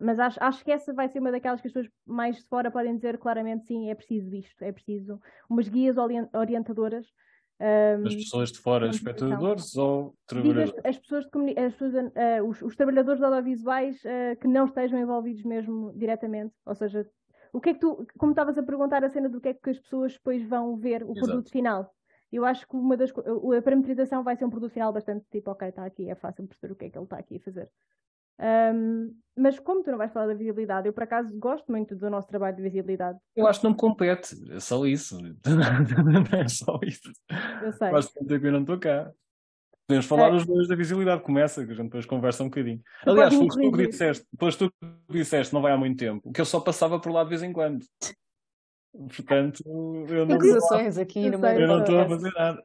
mas acho, acho que essa vai ser uma daquelas que as pessoas mais de fora podem dizer claramente sim, é preciso isto, é preciso umas guias orientadoras um, as pessoas de fora, espectadores ou trabalhadores? As, as, pessoas, de as pessoas uh, os, os, trabalhadores audiovisuais uh, que não estejam envolvidos mesmo diretamente, ou seja, o que é que tu, como estavas a perguntar a cena do que é que as pessoas depois vão ver o Exato. produto final. Eu acho que uma das a parametrização vai ser um produto final bastante tipo, ok, está aqui, é fácil perceber o que é que ele está aqui a fazer. Um, mas como tu não vais falar da visibilidade, eu por acaso gosto muito do nosso trabalho de visibilidade. Eu acho que não me compete, é só isso. é só isso. Eu sei. Que eu não estou cá. Podemos falar é. os dois da visibilidade, começa, que a gente depois conversa um bocadinho. Aliás, depois tu que disseste, depois tu disseste, não vai há muito tempo, que eu só passava por lá de vez em quando. Portanto, eu não, Acusações aqui no meio eu não estou a fazer nada.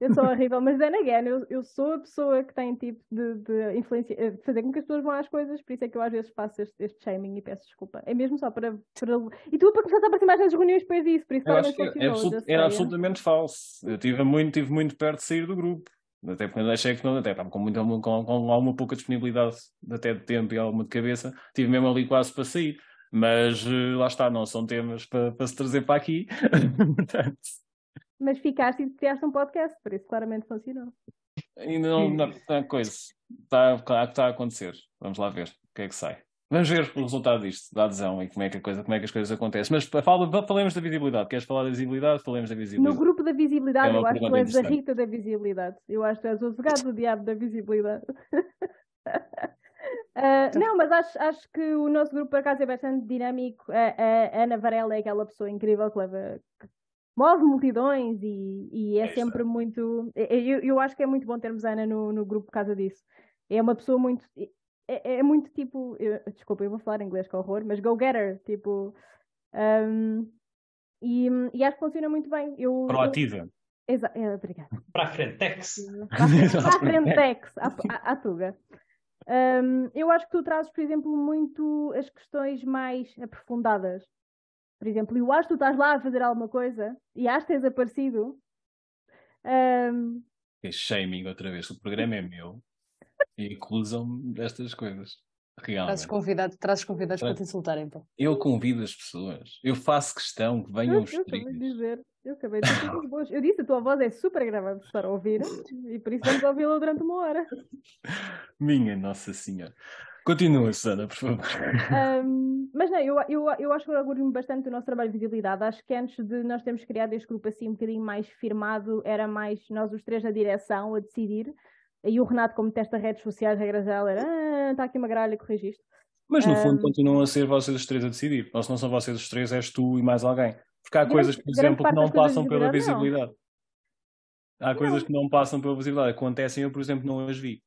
Eu sou horrível, mas then again, eu, eu sou a pessoa que tem tipo de, de influência, de fazer com que as pessoas vão às coisas, por isso é que eu às vezes faço este, este shaming e peço desculpa. É mesmo só para. para... E tu para começar a aparecer mais nas reuniões depois disso, por isso eu acho que é absolut, era absolutamente falso. Eu tive muito, tive muito perto de sair do grupo. Até porque eu achei que não, até estava com, muito, com, com alguma pouca disponibilidade até de tempo e alguma de cabeça, tive mesmo ali quase para sair. Mas eh, lá está, não são temas para, para se trazer para aqui. Portanto, mas ficaste e criaste um podcast, por isso claramente funcionou. Ainda não, não, não coisa. Está, está a acontecer. Vamos lá ver o que é que sai. Vamos ver o resultado disto, da adesão e como é que, a coisa, como é que as coisas acontecem. Mas fala, falemos da visibilidade. Queres falar da visibilidade? Falemos da visibilidade. No grupo da visibilidade, é eu acho que tu és a Rita da visibilidade. Eu acho que tu és o advogado do diabo da visibilidade. Uh, não, mas acho, acho que o nosso grupo, por acaso, é bastante dinâmico. A, a, Ana Varela é aquela pessoa incrível que leva, move multidões e, e é, é sempre muito. Eu, eu acho que é muito bom termos a Ana no, no grupo por causa disso. É uma pessoa muito. É, é muito tipo. Eu, desculpa, eu vou falar inglês com horror, mas go-getter. Tipo. Um, e, e acho que funciona muito bem. Eu, Proativa. Exa é, obrigada. Para a Frentex. Para a Frentex, à, Tuga. Um, eu acho que tu trazes, por exemplo, muito as questões mais aprofundadas por exemplo, eu acho que tu estás lá a fazer alguma coisa e acho que tens aparecido. Um... É shaming outra vez, o programa é meu e acusam destas coisas. Realmente. Trazes convidados, trazes convidados para te insultarem, pô. Eu convido as pessoas, eu faço questão que venham os Eu acabei de dizer, eu acabei de dizer Eu disse, a tua voz é super agradável de estar a ouvir e por isso vamos ouvi-la durante uma hora. Minha Nossa Senhora. Continua, Susana, por favor. Um, mas não, eu, eu, eu acho que eu orgulho-me bastante do nosso trabalho de visibilidade. Acho que antes de nós termos criado este grupo assim um bocadinho mais firmado, era mais nós os três na direção a decidir. E o Renato, como testa redes sociais, regra geral, era ah, está aqui uma gralha, corrigiste. Mas no fundo Um, continuam a ser vocês os três a decidir. Ou se não são vocês os três, és tu e mais alguém. Porque há Grande- coisas, por exemplo, que não passam pela visibilidade, não. Há coisas que não passam pela visibilidade. Acontecem, eu, por exemplo, não as vi.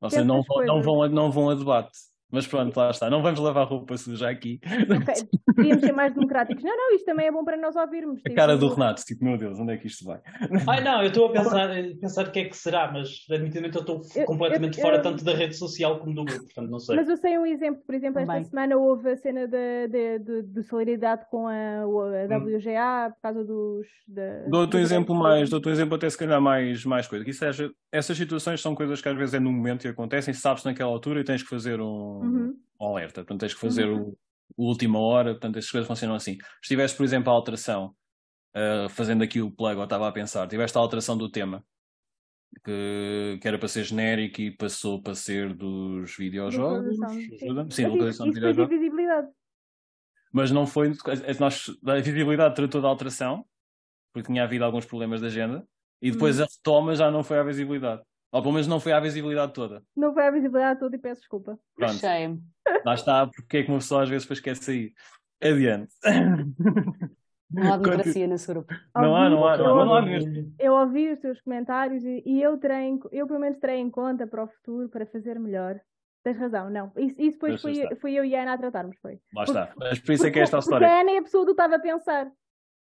Ou seja, não, não, vão, a- não vão a debate. Mas pronto, lá está. Não vamos lavar roupa suja aqui. Ok, Devíamos ser mais democráticos. Não, não, isto também é bom para nós ouvirmos. A tipo, cara do Renato, tipo, meu Deus, onde é que isto vai? Ai não, eu estou a pensar, a pensar o que é que será, mas admitidamente eu estou Eu- completamente eu- fora eu- tanto da rede social como do grupo, portanto não sei. Mas eu sei um exemplo, por exemplo, esta Também. semana houve a cena de, de, de, de solidariedade com a, a Hum. WGA por causa dos. Da, Dou-te um exemplo mais, dou-te um exemplo até se calhar mais, mais coisa. Que seja, essas situações são coisas que às vezes é no momento e acontecem, sabes naquela altura e tens que fazer um, Uhum. um alerta. Portanto, tens que fazer o, o última hora. Portanto, essas coisas funcionam assim. Se tivesse, por exemplo, a alteração, ah, fazendo aqui o plug, ou estava a pensar, tiveste a alteração do tema, que, que era para ser genérico e passou para ser dos videojogos. Sim. Ajuda-me? Localização de videojogos. visibilidade. Mas não foi. Nós, a visibilidade tratou da alteração, porque tinha havido alguns problemas de agenda, e depois Hum. a retoma já não foi à visibilidade. Ou pelo menos não foi à visibilidade toda. Não foi a visibilidade toda e peço desculpa. Pronto, Shame. lá está, porque é que uma pessoa às vezes depois quer sair. Adiante. Não há democracia nesse grupo. Não há, não há, Eu não há, não há mesmo. Eu ouvi os teus comentários e, e eu terei, eu pelo menos terei em conta para o futuro, para fazer melhor. Tens razão, não. Isso, isso depois fui, fui eu e a Ana a tratarmos, foi. Lá está. Mas por isso é que é esta a Porque história. a Ana é a pessoa do estava a pensar.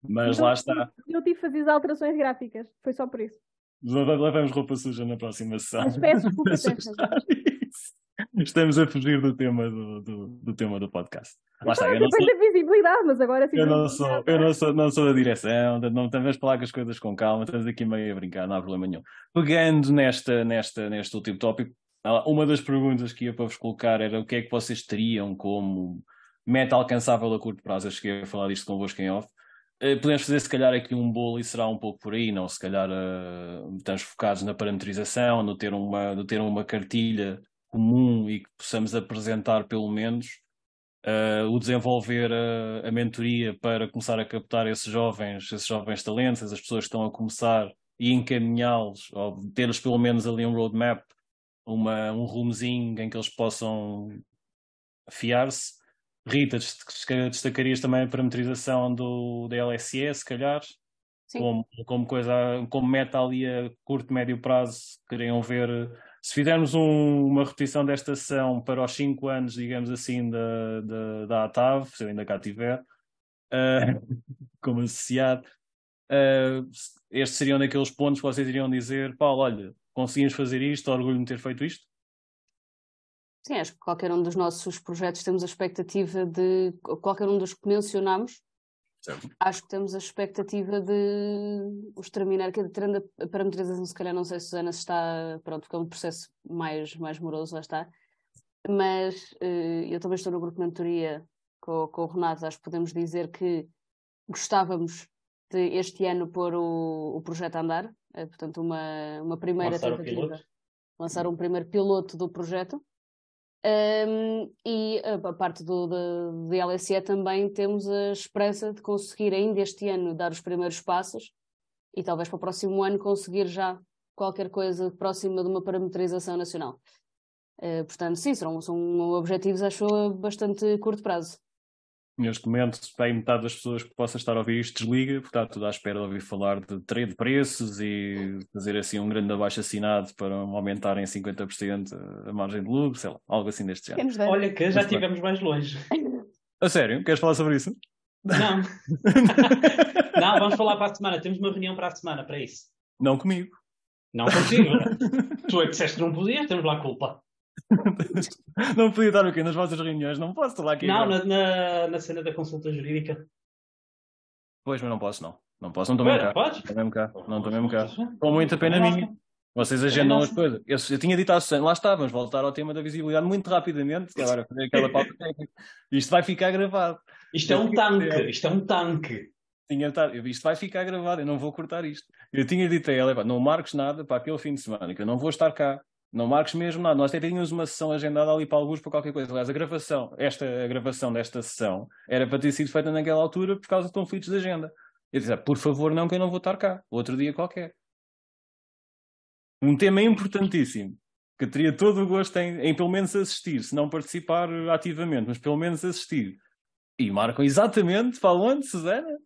Mas Então, lá está. Eu tive que fazer as alterações gráficas. Foi só por isso. Levamos roupa suja na próxima sessão. Mas peço desculpa. Estamos a fugir do tema do, do, do tema do podcast. Lá está, eu não sou, a visibilidade, mas agora sim. eu não sou, eu não sou, não sou da direção, não estamos a falar com as coisas com calma, estamos aqui meio a brincar, não há problema nenhum. Pegando nesta, nesta, neste último tópico, ah, uma das perguntas que ia para vos colocar era o que é que vocês teriam como meta alcançável a curto prazo. Eu cheguei a falar disto convosco em off. Eh, Podemos fazer, se calhar, aqui um bolo e será um pouco por aí, não? Se calhar eh, estamos focados na parametrização, no ter uma, no ter uma cartilha comum e que possamos apresentar, pelo menos, eh, o desenvolver a, a mentoria para começar a captar esses jovens, esses jovens talentos, essas pessoas que estão a começar e encaminhá-los, ou ter-lhes pelo menos ali um roadmap, uma, um rumozinho em que eles possam afiar-se. Rita, destaca- destacarias também a parametrização do, da LSE, se calhar, Sim. como, como coisa, como meta ali a curto, médio prazo, queriam ver. Se fizermos um- uma repetição desta sessão para os 5 anos, digamos assim, da, da, da ATAV, se eu ainda cá tiver, eh, como associado, eh, estes seriam daqueles pontos que vocês iriam dizer, Paulo, olha, conseguimos fazer isto, orgulho de ter feito isto? Sim, acho que qualquer um dos nossos projetos temos a expectativa de. Qualquer um dos que mencionamos, Certo. acho que temos a expectativa de os terminar, que a parametrização, se calhar não sei se Susana se está, pronto, porque é um processo mais, mais moroso, lá está. Mas eh, eu também estou no grupo de mentoria com, com o Renato, acho que podemos dizer que gostávamos de este ano pôr o, o projeto a andar, eh, portanto, uma, uma primeira Lançar tentativa, lançar um primeiro piloto do projeto. Um, e a, parte do, da de LSE também temos a esperança de conseguir ainda este ano dar os primeiros passos e talvez para o próximo ano conseguir já qualquer coisa próxima de uma parametrização nacional. Uh, portanto, sim, serão, são objetivos, acho, bastante curto prazo. Neste momento, bem metade das pessoas que possa estar a ouvir isto desliga, porque está tudo à espera de ouvir falar de trade de preços e fazer assim um grande abaixo assinado para aumentar em 50% a margem de lucro, sei lá, algo assim deste género. Olha que já estivemos mais longe. A sério? Queres falar sobre isso? Não. Não, vamos falar para a semana. Temos uma reunião para a semana para isso. Não comigo. Não consigo. tu é que disseste que não podias, temos lá a culpa. Não podia estar aqui nas vossas reuniões, não posso estar lá aqui. Não, na, na, na cena da consulta jurídica. Pois, mas não posso, não. Não posso, não estou mesmo cá. podes? Estou mesmo cá. Não estou mesmo cá. Com muita pena minha. Vocês agendam as nossa. coisas. Eu, eu tinha dito à Susana, lá está, vamos voltar ao tema da visibilidade muito rapidamente, e agora fazer aquela pauta técnica. Isto vai ficar gravado. Isto é um tanque. Isto é um tanque. Tinha isto vai ficar gravado, eu não vou cortar isto. Eu tinha dito a ela, "Epá, não marques nada para aquele fim de semana, que eu não vou estar cá. Não marques mesmo nada. Nós até tínhamos uma sessão agendada ali para alguns para qualquer coisa. Aliás, a gravação, esta, a gravação desta sessão era para ter sido feita naquela altura por causa de conflitos de agenda. Eu disse, "Ah, por favor, não, que eu não vou estar cá. Outro dia qualquer. Um tema importantíssimo que teria todo o gosto em, em pelo menos assistir, se não participar ativamente, mas pelo menos assistir. E marcam exatamente para onde, Susana?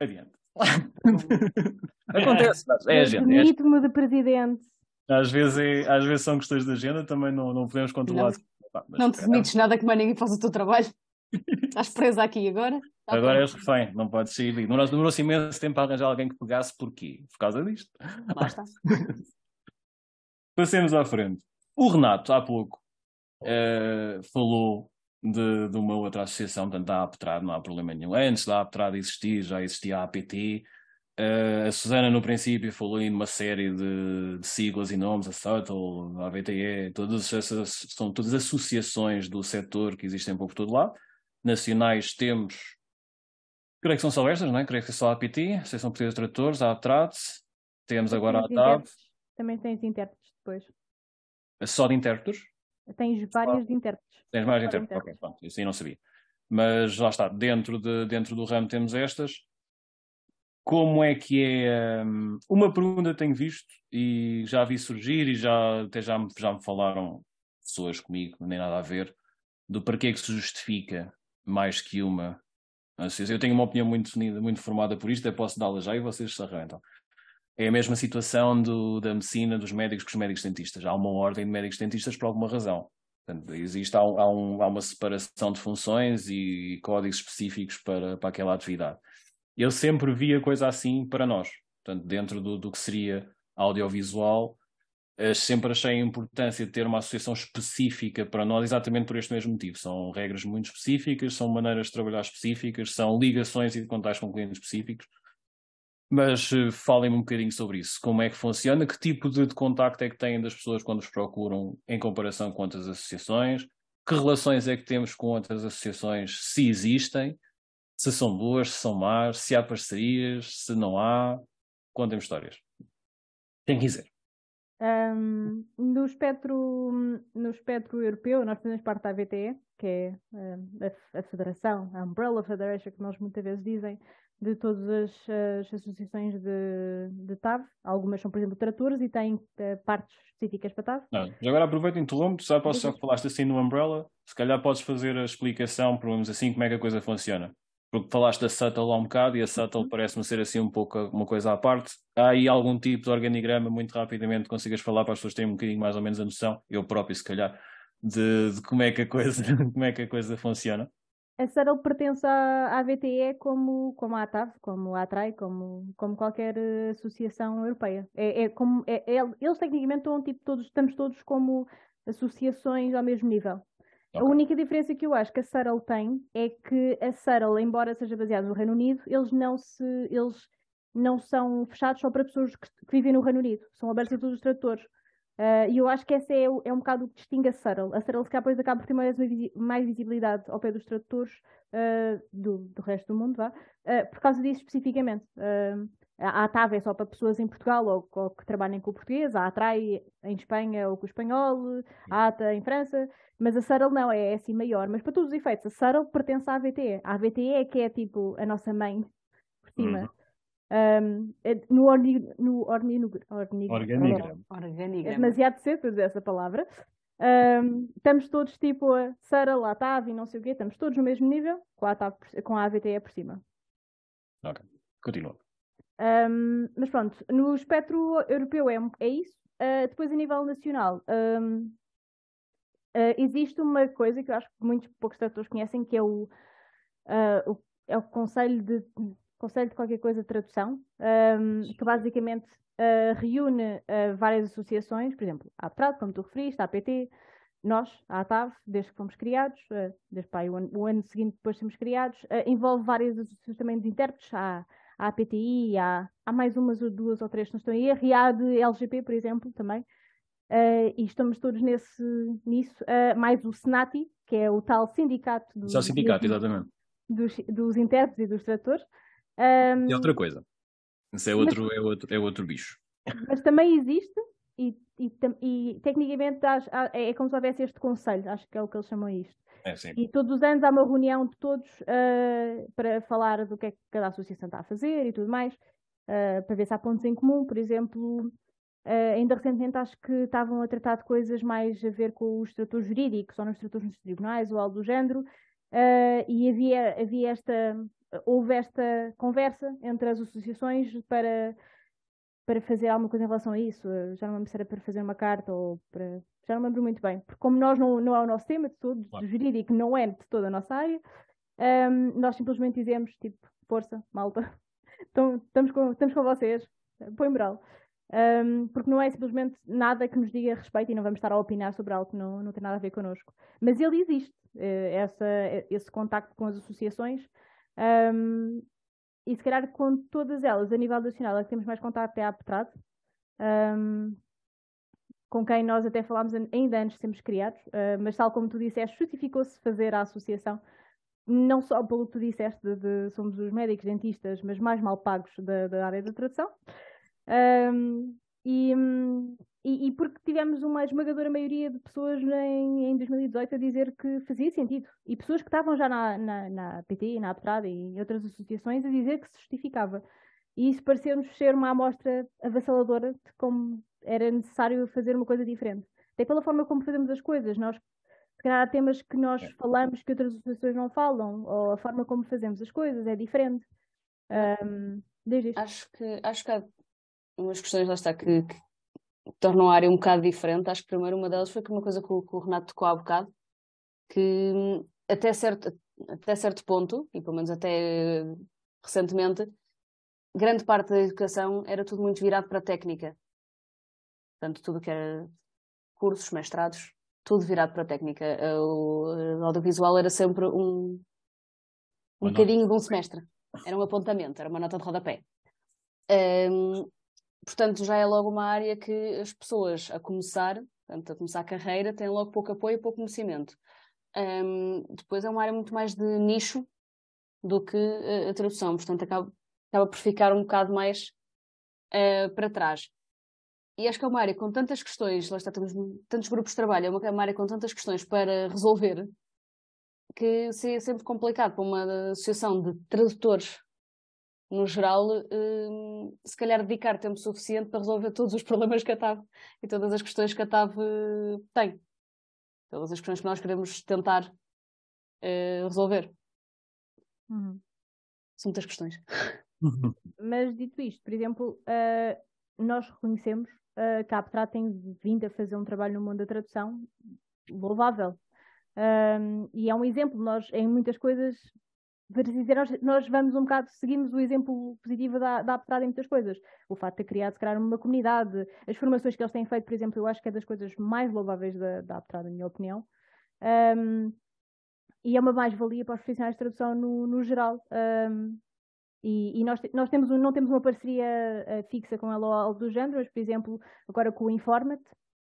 Adiante. Acontece, é a gente. É gente. Demito-me de presidente. Às vezes, é, às vezes são questões de agenda, também não, não podemos controlar. Não, não te demites nada que mais ninguém faça o teu trabalho. Estás presa aqui agora? Tá agora és refém, não podes sair. Demorou-se imenso tempo a arranjar alguém que pegasse, porquê? Por causa disto. Lá está. Passemos à frente. O Renato, há pouco, uh, falou de, de, uma outra associação, portanto, da APTRAD, não há problema nenhum. Antes da APTRAD existir, já existia a APT. Uh, a Susana, no princípio, falou em uma série de, de siglas e nomes, a SUTTLE, a AVTE, todas essas, são todas associações do setor que existem por todo lado. Nacionais temos, creio que são só estas, não é? Creio que é só a APT, Associação Portuguesa de Tradutores, a APTRAD, temos agora a TAB. Também tens intérpretes depois. Só de intérpretes? Tens várias de intérpretes. Tens mais de intérpretes, ok, pronto, isso aí não sabia. Mas lá está, dentro, de, dentro do ramo temos estas. Como é que é? Um, uma pergunta tenho visto e já vi surgir e já, até já, me, já me falaram pessoas comigo, nem nada a ver, do porquê que se justifica mais que uma. Eu tenho uma opinião muito definida, muito formada por isto, eu posso dá-la já e vocês se arrebentam é a mesma situação do, da medicina dos médicos com os médicos dentistas. Há uma ordem de médicos dentistas por alguma razão. Portanto, existe, há, um, há, uma separação de funções e códigos específicos para, para aquela atividade. Eu sempre vi a coisa assim para nós. Portanto, dentro do, do que seria audiovisual, sempre achei a importância de ter uma associação específica para nós, exatamente por este mesmo motivo. São regras muito específicas, são maneiras de trabalhar específicas, são ligações e contatos com clientes específicos mas uh, falem-me um bocadinho sobre isso. Como é que funciona? Que tipo de, de contacto é que têm das pessoas quando os procuram em comparação com outras associações? Que relações é que temos com outras associações, se existem? Se são boas, se são más? Se há parcerias, se não há? Contem-me histórias. Quem quiser. Um, no, espectro, no espectro europeu, nós fazemos parte da AVTE, que é a, a, federação, a Umbrella Federation, que nós muitas vezes dizem, de todas as, as associações de, de TAV. Algumas são, por exemplo, tratores e têm uh, partes específicas para TAV. Não, já agora aproveito e interrompo, já, posso, já que falaste assim no Umbrella, se calhar podes fazer a explicação, por assim, como é que a coisa funciona. Porque falaste da Subtle há um bocado e a Subtle uhum. parece-me ser assim um pouco uma coisa à parte. Há aí algum tipo de organigrama, muito rapidamente, consigas falar para as pessoas terem um bocadinho mais ou menos a noção, eu próprio se calhar, de, de como, é que a coisa, como é que a coisa funciona? a Sarel pertence à, à VTE como, como a ATAV, como a ATRAI, como, como qualquer eh, associação europeia. É, é como, é, é, eles tecnicamente estão, tipo, todos, estamos todos como associações ao mesmo nível. Okay. A única diferença que eu acho que a Sarel tem é que a Sarel, embora seja baseada no Reino Unido, eles não se eles não são fechados só para pessoas que, que vivem no Reino Unido, são abertos a todos os tradutores. Uh, e eu acho que essa é, é um bocado o que distingue a Surrell. A Surrell, se calhar, depois acaba por ter mais, mais visibilidade ao pé dos tradutores uh, do, do resto do mundo, vá, uh, por causa disso especificamente. a ATAV é só para pessoas em Portugal ou, ou, que trabalhem com o português, a ATRAI em Espanha ou com o espanhol, a ATA em França, mas a Surrell não, é, é assim maior. Mas para todos os efeitos, a Surrell pertence à AVTE. A AVTE é que é tipo a nossa mãe por cima. Uhum. Um, é no, orni, no orni, orni, organigrama. É demasiado cedo para dizer essa palavra. Um, estamos todos tipo a Sara, lá TAV e não sei o quê, estamos todos no mesmo nível, com a, TAV, com a AVTE por cima. Ok, continua. Um, mas pronto, no espectro europeu é, é isso. Uh, depois, a nível nacional, um, uh, existe uma coisa que eu acho que muitos poucos tradutores conhecem, que é o, uh, o, é o Conselho de Conselho de qualquer coisa de tradução, um, que basicamente uh, reúne várias associações, por exemplo, a APTRAD, como tu referiste, a APT, nós, a ATAV, desde que fomos criados, desde pá, o, ano, o, ano, seguinte depois de sermos criados, envolve várias associações também de intérpretes, há, há a APTI, há, há mais umas ou duas ou três que não estão aí, a RIA de LGP, por exemplo, também, e estamos todos nesse, nisso, mais o SENATI, que é o tal sindicato dos, Só sindicato, exatamente. Dos, dos intérpretes e dos tradutores, um, é outra coisa. Isso é outro, mas, é outro, é outro bicho. Mas também existe e, e, e tecnicamente é, é como se houvesse este conselho, acho que é o que eles chamam isto. É. E todos os anos há uma reunião de todos uh, para falar do que é que cada associação está a fazer e tudo mais, uh, para ver se há pontos em comum. Por exemplo, Uh, ainda recentemente acho que estavam a tratar de coisas mais a ver com os tratores jurídicos ou nos tratores nos tribunais ou algo do género, uh, e havia, havia esta, houve esta conversa entre as associações para, para fazer alguma coisa em relação a isso. Já não lembro se era para fazer uma carta ou para. Já não lembro muito bem, porque como nós não, não é o nosso tema de todo, claro. jurídico não é de toda a nossa área, um, nós simplesmente dizemos, tipo, força, malta, então, estamos, com, estamos com vocês, põe moral. Um, porque não é simplesmente nada que nos diga respeito e não vamos estar a opinar sobre algo que não, não tem nada a ver connosco. Mas ele existe, eh, essa, esse contacto com as associações. Um, e se calhar com todas elas, a nível nacional, a que temos mais contacto é a Aptrad, um, com quem nós até falámos ainda antes de sermos criados, uh, mas tal como tu disseste, justificou-se fazer a associação, não só pelo que tu disseste de, de somos os médicos dentistas, mas mais mal pagos da, da área da tradução. Um, e, e, e, porque tivemos uma esmagadora maioria de pessoas em, em 2018 a dizer que fazia sentido. E pessoas que estavam já na, na, na PT, na APTRAD e em outras associações a dizer que se justificava. E isso pareceu-nos ser uma amostra avassaladora de como era necessário fazer uma coisa diferente. Até pela forma como fazemos as coisas. Nós, se calhar, há temas que nós é. falamos que outras associações não falam, ou a forma como fazemos as coisas é diferente. Um, acho que, acho que há umas questões, lá está, que, que tornam a área um bocado diferente. Acho que primeiro uma delas foi uma coisa que o, que o Renato tocou há bocado, que hum, até certo, até certo ponto, e pelo menos até recentemente, grande parte da educação era tudo muito virado para a técnica. Portanto, tudo que era cursos, mestrados, tudo virado para a técnica. O audiovisual era sempre um, um bocadinho de um semestre. Era um apontamento, era uma nota de rodapé. Um, portanto, já é logo uma área que as pessoas a começar, portanto, a começar a carreira, têm logo pouco apoio e pouco conhecimento. Um, depois é uma área muito mais de nicho do que a, a tradução, portanto, acaba, acaba por ficar um bocado mais uh, para trás. E acho que é uma área com tantas questões, lá está, temos tantos grupos de trabalho, é uma, é uma área com tantas questões para resolver que seria sempre complicado para uma associação de tradutores no geral, hum, se calhar dedicar tempo suficiente para resolver todos os problemas que a TAV e todas as questões que a TAV tem. Todas as questões que nós queremos tentar uh, resolver. Uhum. São muitas questões. Mas dito isto, por exemplo, uh, nós reconhecemos uh, que a Aptra tem vindo a fazer um trabalho no mundo da tradução louvável. Um, e é um exemplo, nós em muitas coisas dizer, nós, nós vamos um bocado, seguimos o exemplo positivo da, da Aptrad em muitas coisas. O facto de ter criado, se uma comunidade, as formações que eles têm feito, por exemplo, eu acho que é das coisas mais louváveis da, da Aptrad, na minha opinião. Um, e é uma mais-valia para os profissionais de tradução no, no geral. Um, e, e, nós, nós temos, não temos uma parceria uh, fixa com ela ou algo do género, mas, por exemplo, agora com o Informat,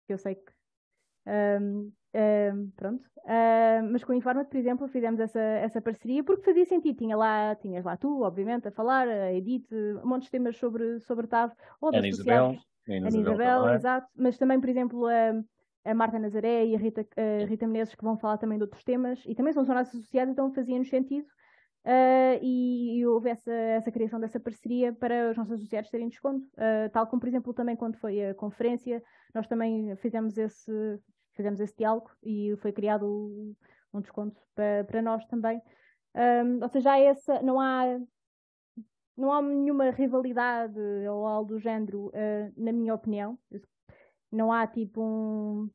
que eu sei que um, um, pronto. Uh, mas com o Informa, por exemplo, fizemos essa, essa parceria porque fazia sentido. Tinha lá, tinhas lá tu, obviamente, a falar, a Edith, um monte de temas sobre, sobre TAV. Ou Ana Isabel. Ana Isabel, exato. Mas também, por exemplo, a, a Marta Nazaré e a Rita, a Rita Menezes que vão falar também de outros temas e também são nossas associadas, então fazia-nos sentido. Uh, e, e, houve essa, essa criação dessa parceria para os nossos associados terem desconto. Uh, tal como, por exemplo, também quando foi a conferência, nós também fizemos esse, fizemos esse diálogo e foi criado um desconto para, para nós também. Um, ou seja, há essa, não há não há nenhuma rivalidade ou algo do género, uh, na minha opinião. Não há tipo um.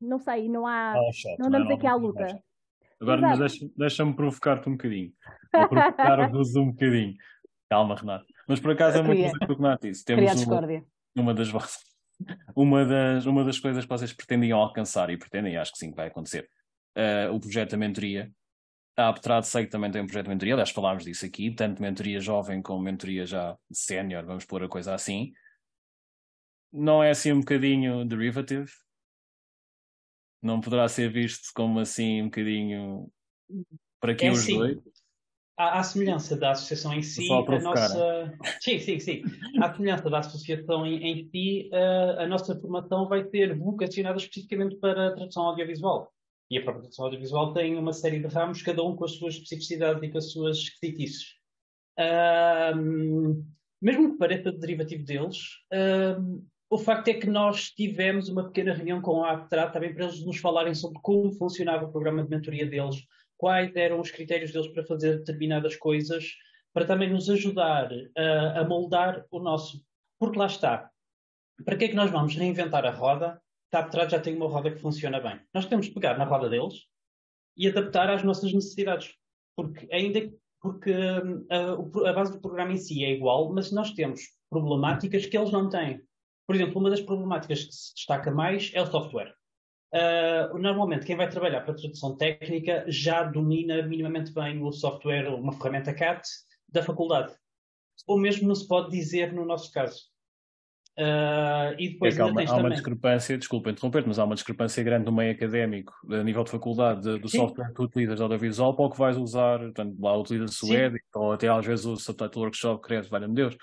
Não sei, não há. Ah, chato, não andamos aqui à luta. Agora, mas deixa-me deixa provocar-te um bocadinho. Ou provocar-vos um bocadinho. Calma, Renato. Mas por acaso é uma coisa que o Renato disse. Temos uma, uma das vossas uma das, uma das coisas que vocês pretendiam alcançar, e pretendem, acho que sim que vai acontecer, uh, o projeto da mentoria. A Aptrad sei que também tem um projeto de mentoria, aliás, falámos disso aqui, tanto mentoria jovem como mentoria já sénior, vamos pôr a coisa assim. Não é assim um bocadinho derivative? Não poderá ser visto como assim um bocadinho para que é os assim. dois? À, semelhança da associação em si, a nossa. Sim, sim, sim. À semelhança da associação em, em si, a, a nossa formação vai ser vocacionada especificamente para a tradução audiovisual. E a própria tradução audiovisual tem uma série de ramos, cada um com as suas especificidades e com as suas esquisitices. Um, mesmo que pareça derivativo deles, um, o facto é que nós tivemos uma pequena reunião com a Aptra também para eles nos falarem sobre como funcionava o programa de mentoria deles, quais eram os critérios deles para fazer determinadas coisas, para também nos ajudar a, a moldar o nosso. Porque lá está. Para que é que nós vamos reinventar a roda? A Aptra já tem uma roda que funciona bem. Nós temos de pegar na roda deles e adaptar às nossas necessidades. Porque ainda porque hum, a, a, base do programa em si é igual, mas nós temos problemáticas que eles não têm. Por exemplo, uma das problemáticas que se destaca mais é o software. Uh, normalmente, quem vai trabalhar para a tradução técnica já domina minimamente bem o software, uma ferramenta CAT da faculdade. Ou mesmo não se pode dizer no nosso caso. Uh, e depois é há, uma, há uma discrepância, desculpa interromper mas há uma discrepância grande no meio académico, a nível de faculdade, de, do Sim. software que tu utilizas de audiovisual para o que vais usar. Portanto, lá utilizas o Edit, ou até às vezes o Subtitle Workshop, credo, valha-me Deus.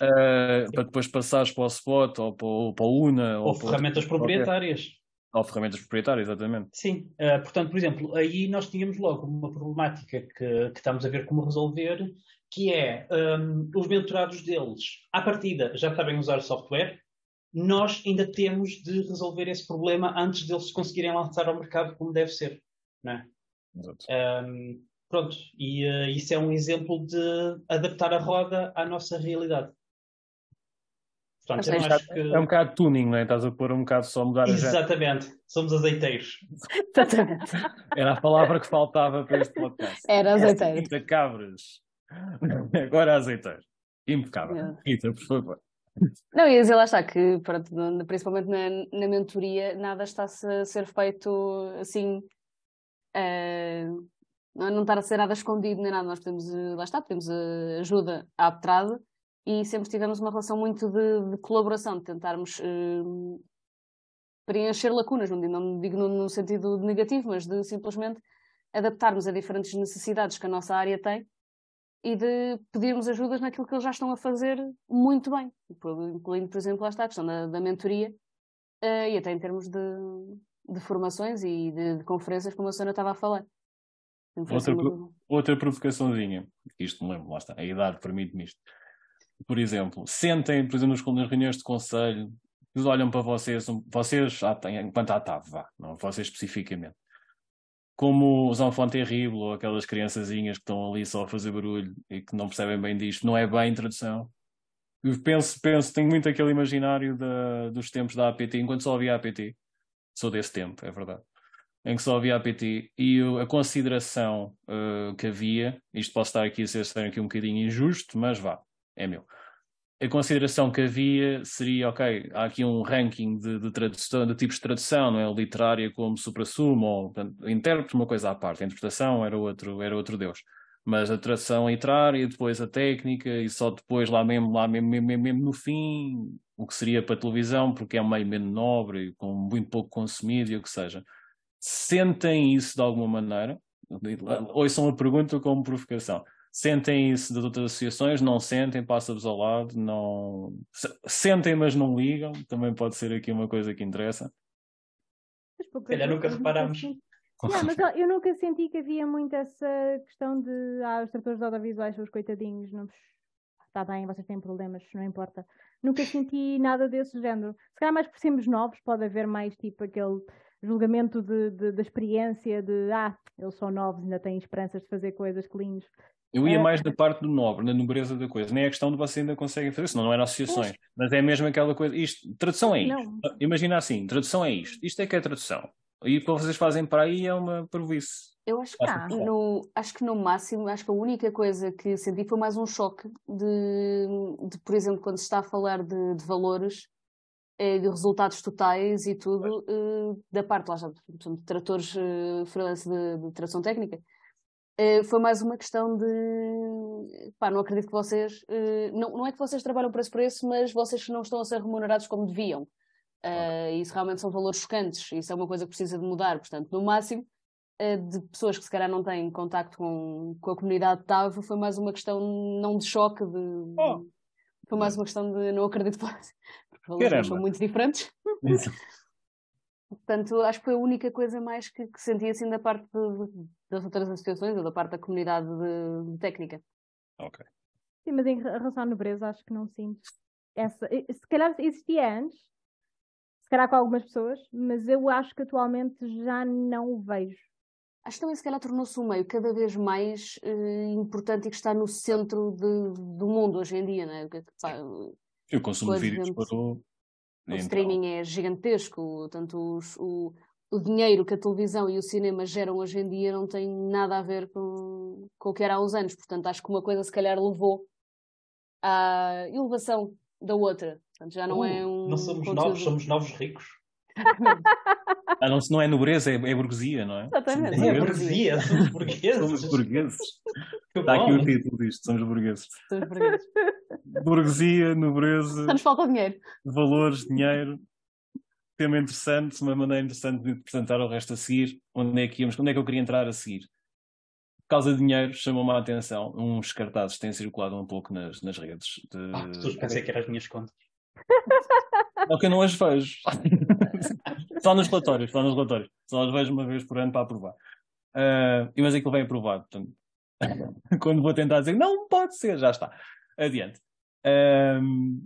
Uh, para depois passares para o Spot ou para o, para o UNA. Ou, ou ferramentas proprietárias. Ou ferramentas proprietárias, exatamente. Sim, uh, portanto, por exemplo, aí nós tínhamos logo uma problemática que, que estamos a ver como resolver, que é um, os mentorados deles, à partida, já sabem usar software, nós ainda temos de resolver esse problema antes deles conseguirem lançar ao mercado como deve ser. Não é? Exato. Um, pronto, e uh, isso é um exemplo de adaptar a roda à nossa realidade. Portanto, é, um que... é um bocado de tuning, não é? Estás a pôr um bocado só mudar a Exatamente, somos azeiteiros. Exatamente. Era a palavra que faltava para este podcast. Era azeiteiro. Rita Cabras. Agora azeiteiro. Impecável. Rita, por favor. Não, ia dizer lá está que, pronto, principalmente na, na mentoria, nada está a ser feito assim. Uh, não estar a ser nada escondido nem nada. Nós temos, lá está, temos ajuda à aptrada e sempre tivemos uma relação muito de, de colaboração, de tentarmos uh, preencher lacunas, não, não digo no, no, sentido negativo, mas de simplesmente adaptarmos a diferentes necessidades que a nossa área tem e de pedirmos ajudas naquilo que eles já estão a fazer muito bem, incluindo, por exemplo, esta questão da, da mentoria uh, e até em termos de, de formações e de, de, conferências, como a Sônia estava a falar. Outra, outra provocaçãozinha, isto me lembro, lá está, a idade permite-me isto por exemplo, sentem, por exemplo, nas reuniões de conselho, eles olham para vocês, vocês, ah, enquanto à TAV, vá, não vocês especificamente, como os enfants terribles ou aquelas criançazinhas que estão ali só a fazer barulho e que não percebem bem disto, não é bem tradução. Eu penso, penso, tenho muito aquele imaginário da, dos tempos da APT, enquanto só havia APT, sou desse tempo, é verdade, em que só havia APT, e a consideração uh, que havia, isto posso estar aqui a ser aqui um bocadinho injusto, mas vá, é meu. A consideração que havia seria, ok, há aqui um ranking de, de, tradução, de tipos de tradução, não é? Literária como supra-sumo, ou portanto, intérprete, uma coisa à parte, a interpretação era outro, era outro Deus. Mas a tradução literária, depois a técnica, e só depois, lá mesmo, lá mesmo, mesmo, mesmo no fim, o que seria para televisão, porque é um meio menos nobre, com muito pouco consumido e o que seja. Sentem isso de alguma maneira? Ouçam a pergunta como provocação sentem isso das outras associações, não sentem, passa-vos ao lado, não sentem, mas não ligam, também pode ser aqui uma coisa que interessa. Se calhar nunca reparámos. Não, mas eu nunca senti que havia muito essa questão de ah, os tratores audiovisuais são os coitadinhos, não está bem, vocês têm problemas, não importa. Nunca senti nada desse género. Se calhar mais por sermos novos, pode haver mais tipo aquele julgamento de, de, da experiência de ah, eles são novos, ainda têm esperanças de fazer coisas cleans. Eu ia é. mais da parte do nobre, na nobreza da coisa. Nem é questão de você ainda conseguem fazer, senão não era associações. Pois. Mas é mesmo aquela coisa. Isto, tradução é isto. Não. Imagina assim, tradução é isto. Isto é que é tradução. E o que vocês fazem para aí é uma provice. Eu acho que, ah, no, acho que no máximo, acho que a única coisa que senti foi mais um choque de, de por exemplo, quando se está a falar de, de valores, de resultados totais e tudo, eh, da parte lá já, de tratores eh, freelance de, de tradução técnica, Uh, foi mais uma questão de pá, não acredito que vocês uh, não, não é que vocês trabalham por esse preço, mas vocês não estão a ser remunerados como deviam. Uh, okay. Isso realmente são valores chocantes, isso é uma coisa que precisa de mudar. Portanto, no máximo, de pessoas que se calhar não têm contacto com, com a comunidade de TAV, foi mais uma questão não de choque, de, oh. foi mais uma questão de não acredito que os valores são muito diferentes. Portanto, acho que foi a única coisa mais que, que senti assim da parte de, de, das outras associações ou da parte da comunidade de, de técnica. Ok. Sim, mas em relação à nobreza acho que não sinto. essa. Se calhar existia antes, se calhar com algumas pessoas, mas eu acho que atualmente já não o vejo. Acho que também se calhar tornou-se um meio cada vez mais uh, importante e que está no centro de, do mundo hoje em dia, né? Eu consumo vídeos para o... O então... streaming é gigantesco, tanto os, o, o dinheiro que a televisão e o cinema geram hoje em dia não tem nada a ver com, com o que era há uns anos. Portanto, acho que uma coisa se calhar levou à elevação da outra. Portanto, já não uh, é um. Não somos conteúdo... novos, somos novos ricos. ah, não, não é nobreza, é, é burguesia, não é? Exatamente. É burguesia, somos burgueses. Somos burgueses. Está aqui o título disto, somos burgueses. Somos burgueses. Burguesia, nobreza. Só nos falta dinheiro. Valores, dinheiro tema interessante, uma maneira interessante de apresentar o resto a seguir. Onde é que íamos? Onde é que eu queria entrar a seguir? Por causa de dinheiro, chamou-me a atenção. Uns cartazes têm circulado um pouco nas, nas redes. De... Ah, pensei que eram as minhas contas. Não que eu não as vejo. só nos relatórios, só nos relatórios. Só as vejo uma vez por ano para aprovar. Uh, mas aquilo vem aprovado. Portanto, quando vou tentar dizer não pode ser, já está. Adiante. Uh,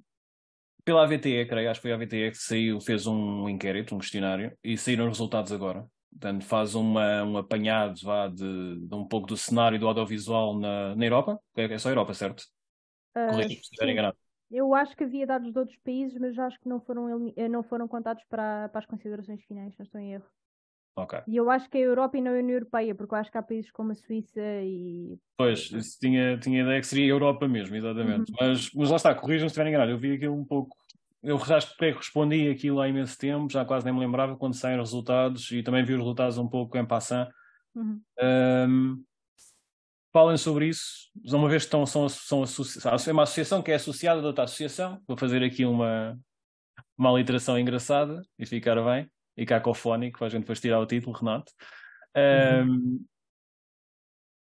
pela AVTE, creio, acho que foi a AVTE que saiu, fez um inquérito, um questionário, e saíram os resultados agora. Portanto, faz uma, um apanhado vá, de, de um pouco do cenário do audiovisual na, na Europa. É, é só a Europa, certo? Uh, se estiver enganado. Eu acho que havia dados de outros países, mas acho que não foram, eh, não foram contados para, para as considerações finais, não estou em erro. Okay. E eu acho que é a Europa e não a União Europeia, porque eu acho que há países como a Suíça e. Pois, tinha, tinha ideia que seria a Europa mesmo, exatamente. Uhum. Mas, mas lá está, corrijam se estiver enganado. Eu vi aquilo um pouco eu já respondi aquilo há imenso tempo, já quase nem me lembrava quando saem os resultados e também vi os resultados um pouco em passant. Uhum. Um, falem sobre isso, uma vez que estão, são, são é uma associação que é associada a outra associação, vou fazer aqui uma, uma literação engraçada e ficar bem, e cacofónico, para a gente depois tirar o título, Renato. Um, uhum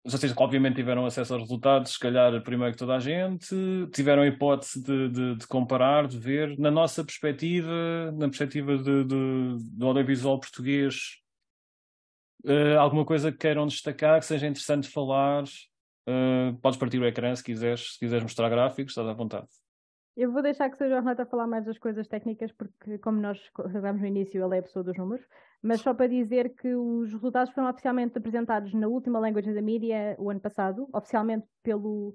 vocês obviamente tiveram acesso aos resultados, se calhar primeiro que toda a gente, tiveram a hipótese de, de, de comparar, de ver, na nossa perspectiva, na perspectiva de, do audiovisual português, uh, alguma coisa que queiram destacar, que seja interessante falar, uh, podes partir o ecrã se quiseres, se quiseres mostrar gráficos, estás à vontade. Eu vou deixar que seja o Renato a falar mais das coisas técnicas, porque, como nós falamos no início, ele é a pessoa dos números. Mas só para dizer que os resultados foram oficialmente apresentados na última Language da Media o ano passado, oficialmente pelo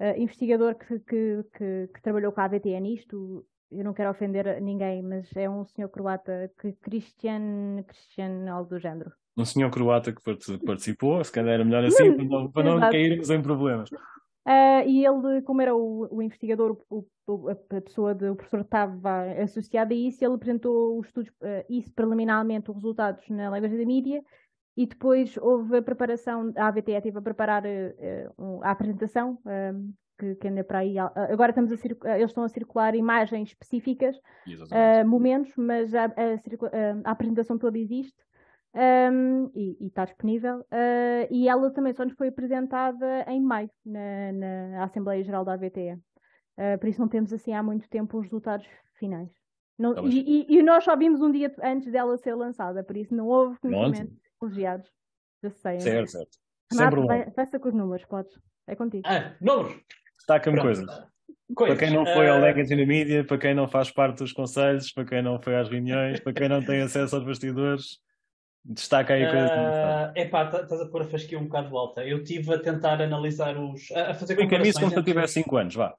uh, investigador que, que, que, que, trabalhou com a AVTN nisto. Eu não quero ofender ninguém, mas é um senhor croata, que Christian, Christian, algo do género. Um senhor croata que participou, se calhar era melhor assim, para não, para não cairmos em problemas. Uh, e ele, como era o, o investigador, o, o, a pessoa, de, o professor estava associado a isso, ele apresentou os estudos, uh, isso preliminarmente, os resultados na Language da Mídia, e depois houve a preparação, a AVTE teve a preparar uh, a apresentação, que, que anda para aí. Agora estamos a eles estão a circular imagens específicas, momentos, mas a, a, a, apresentação toda existe um, e, está disponível. Uh, e ela também só nos foi apresentada em maio, na, na Assembleia Geral da AVTE. Uh, ah, por isso não temos assim há muito tempo os resultados finais. Não, tá e, e, e, nós só vimos um dia antes dela ser lançada, por isso não houve conhecimento sei. Certo, certo. Renato, vai, peça com os números, podes. É contigo. Ah, números! Destaca-me coisas. Coisas. Para quem não foi ao Legacy na mídia, para quem não faz parte dos conselhos, para quem não foi às reuniões, para quem não tem acesso aos bastidores, Destaca aí a coisa. Uh, epá, tá, estás a pôr a fasquia um bocado alta. Eu estive a tentar analisar os. a fazer comparações. isso como se eu tivesse 5 anos, vá.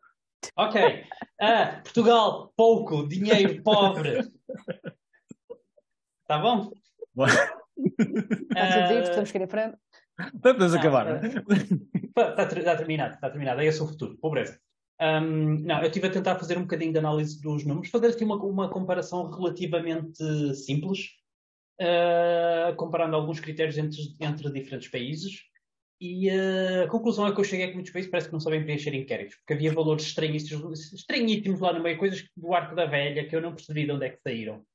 Ok. Ah, Portugal, pouco, dinheiro, pobre. Está bom? Está tudo dito, estamos que ir em frente. Podemos acabar, não é? Está, está terminado, está terminado. É esse o futuro, pobreza. Um, não, eu estive a tentar fazer um bocadinho de análise dos números, fazer aqui uma, uma comparação relativamente simples uh, comparando alguns critérios entre, entre diferentes países. E uh, a conclusão é que eu cheguei é que muitos países parece que não sabem preencher inquéritos, porque havia valores estranhíssimos, estranhíssimos lá no meio, coisas do arco da velha que eu não percebi de onde é que saíram.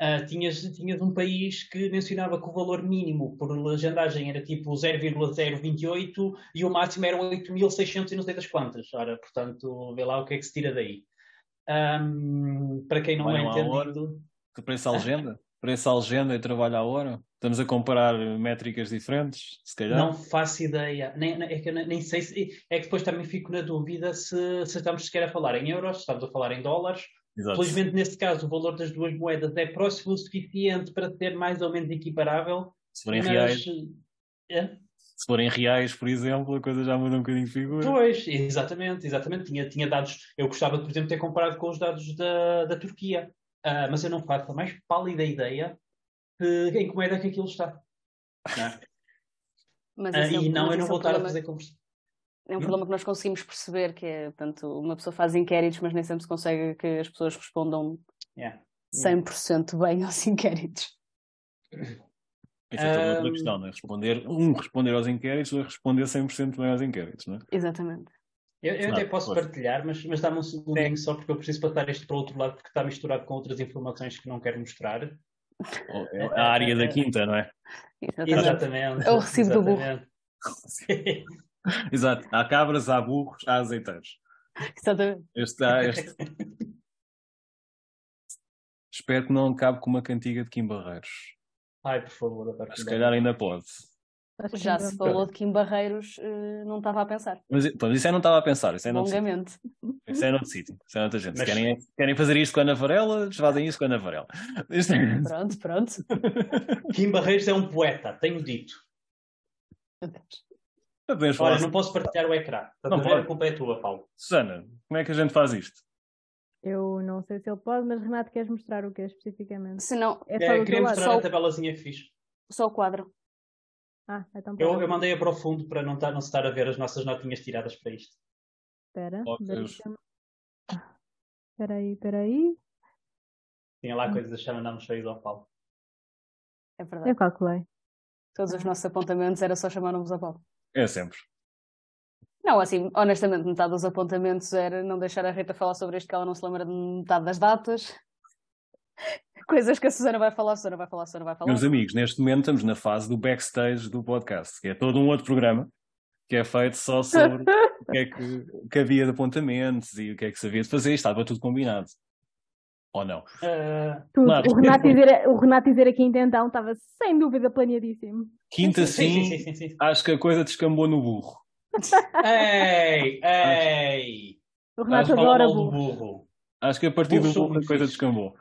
Uh, tinhas, tinhas um país que mencionava que o valor mínimo por legendagem era tipo 0,028 e o máximo era 8.600 e não sei das quantas. Ora, portanto, vê lá o que é que se tira daí. Um, para quem não, é entendido... Que preço a legenda? Preço à legenda e trabalho à hora? Estamos a comparar métricas diferentes, se calhar? Não faço ideia. Nem, nem- é que nem, nem sei se. É que depois também fico na dúvida se, se estamos sequer a falar em euros, se estamos a falar em dólares. Exato. Felizmente, neste caso, o valor das duas moedas é próximo o suficiente para ser mais ou menos equiparável. Se forem mas, reais, é, se forem reais, por exemplo, a coisa já muda um bocadinho de figura. Pois, exatamente, exatamente. Tinha, tinha dados. Eu gostava, por exemplo, de ter comparado com os dados da, da Turquia. Ah, mas eu não faço a mais pálida ideia de em que moeda é que aquilo está. Não é? Mas esse é um- e não, mas eu não é vou estar a fazer conversa. É um Hum? problema que nós conseguimos perceber, que é, portanto, uma pessoa faz inquéritos, mas nem sempre se consegue que as pessoas respondam Yeah. 100% bem aos inquéritos. Isso é toda outra questão, não é? Responder, um, responder aos inquéritos, dois, responder 100% bem aos inquéritos, não é? Exatamente. Eu, eu até posso partilhar, mas, mas dá-me um segundinho só porque eu preciso passar isto para o outro lado porque está misturado com outras informações que não quero mostrar. Ou- É a área da quinta, não é? Exatamente. Exatamente. É o recibo do burro. Exato. Há cabras, há burros, há azeiteiros. Exatamente. Este, há este. Espero que não cabe com uma cantiga de Kim Barreiros. Ai, por favor, se calhar ainda pode. Já se falou de Kim Barreiros, eh, não estava a pensar. Mas pronto, isso eu não estava a pensar. Isso é noutro sítio. Longamente. Isso é noutro sítio. Isso é noutra gente. Se Mas- querem, querem fazer isto com a Ana Varela, fazem isso com a Ana Varela. Isto é- Pronto, pronto. Kim Barreiros é um poeta, tenho dito. Podemos Olha, assim. não posso partilhar o ecrã. Não ver? pode. A culpa é tua, Paulo. Susana, como é que a gente faz isto? Eu não sei se ele pode, mas Renato, queres mostrar o que é especificamente? Se não, É só É, queria lado. mostrar Só a tabelazinha que fiz. só o quadro. Ah, então Eu, eu mandei-a para o fundo para não, estar, não se estar a ver as nossas notinhas tiradas para isto. Espera, Oh, deixa-me- Espera aí, espera aí. Tinha lá coisas a chamar nomes feios ao Paulo. É verdade. Eu calculei. Todos os nossos apontamentos era só chamar-nos a Paulo. É sempre. Não, assim, honestamente, metade dos apontamentos era não deixar a Rita falar sobre isto, que ela não se lembra de metade das datas. Coisas que a Susana vai falar, a Susana vai falar, a Susana vai falar. Meus amigos, neste momento estamos na fase do backstage do podcast, que é todo um outro programa que é feito só sobre o que é que, que havia de apontamentos e o que é que se havia de fazer. Estava tudo combinado. Ou não? Ah, Tudo. Claro. O, Renato dizer, o Renato dizer aqui então estava sem dúvida planeadíssimo. Quinta sim, sim, sim, sim, sim, sim. acho que a coisa descambou no burro. Ei, ei! O Renato falar adora burro. burro. Acho que a partir do burro a coisa descambou.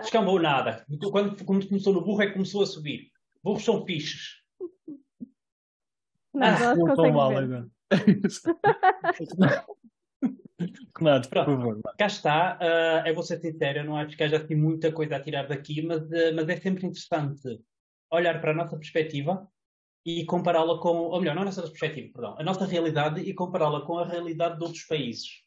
Descambou nada. Quando, quando começou no burro é que começou a subir. Burros são fixes. Não, Ah, Não estou mal ver. agora. Renato, por favor. Cá está, ah, eu vou ser sincero, não acho que haja assim muita coisa a tirar daqui, mas, ah, mas é sempre interessante olhar para a nossa perspectiva e compará-la com, ou melhor, não a nossa perspectiva, perdão, a nossa realidade e compará-la com a realidade de outros países.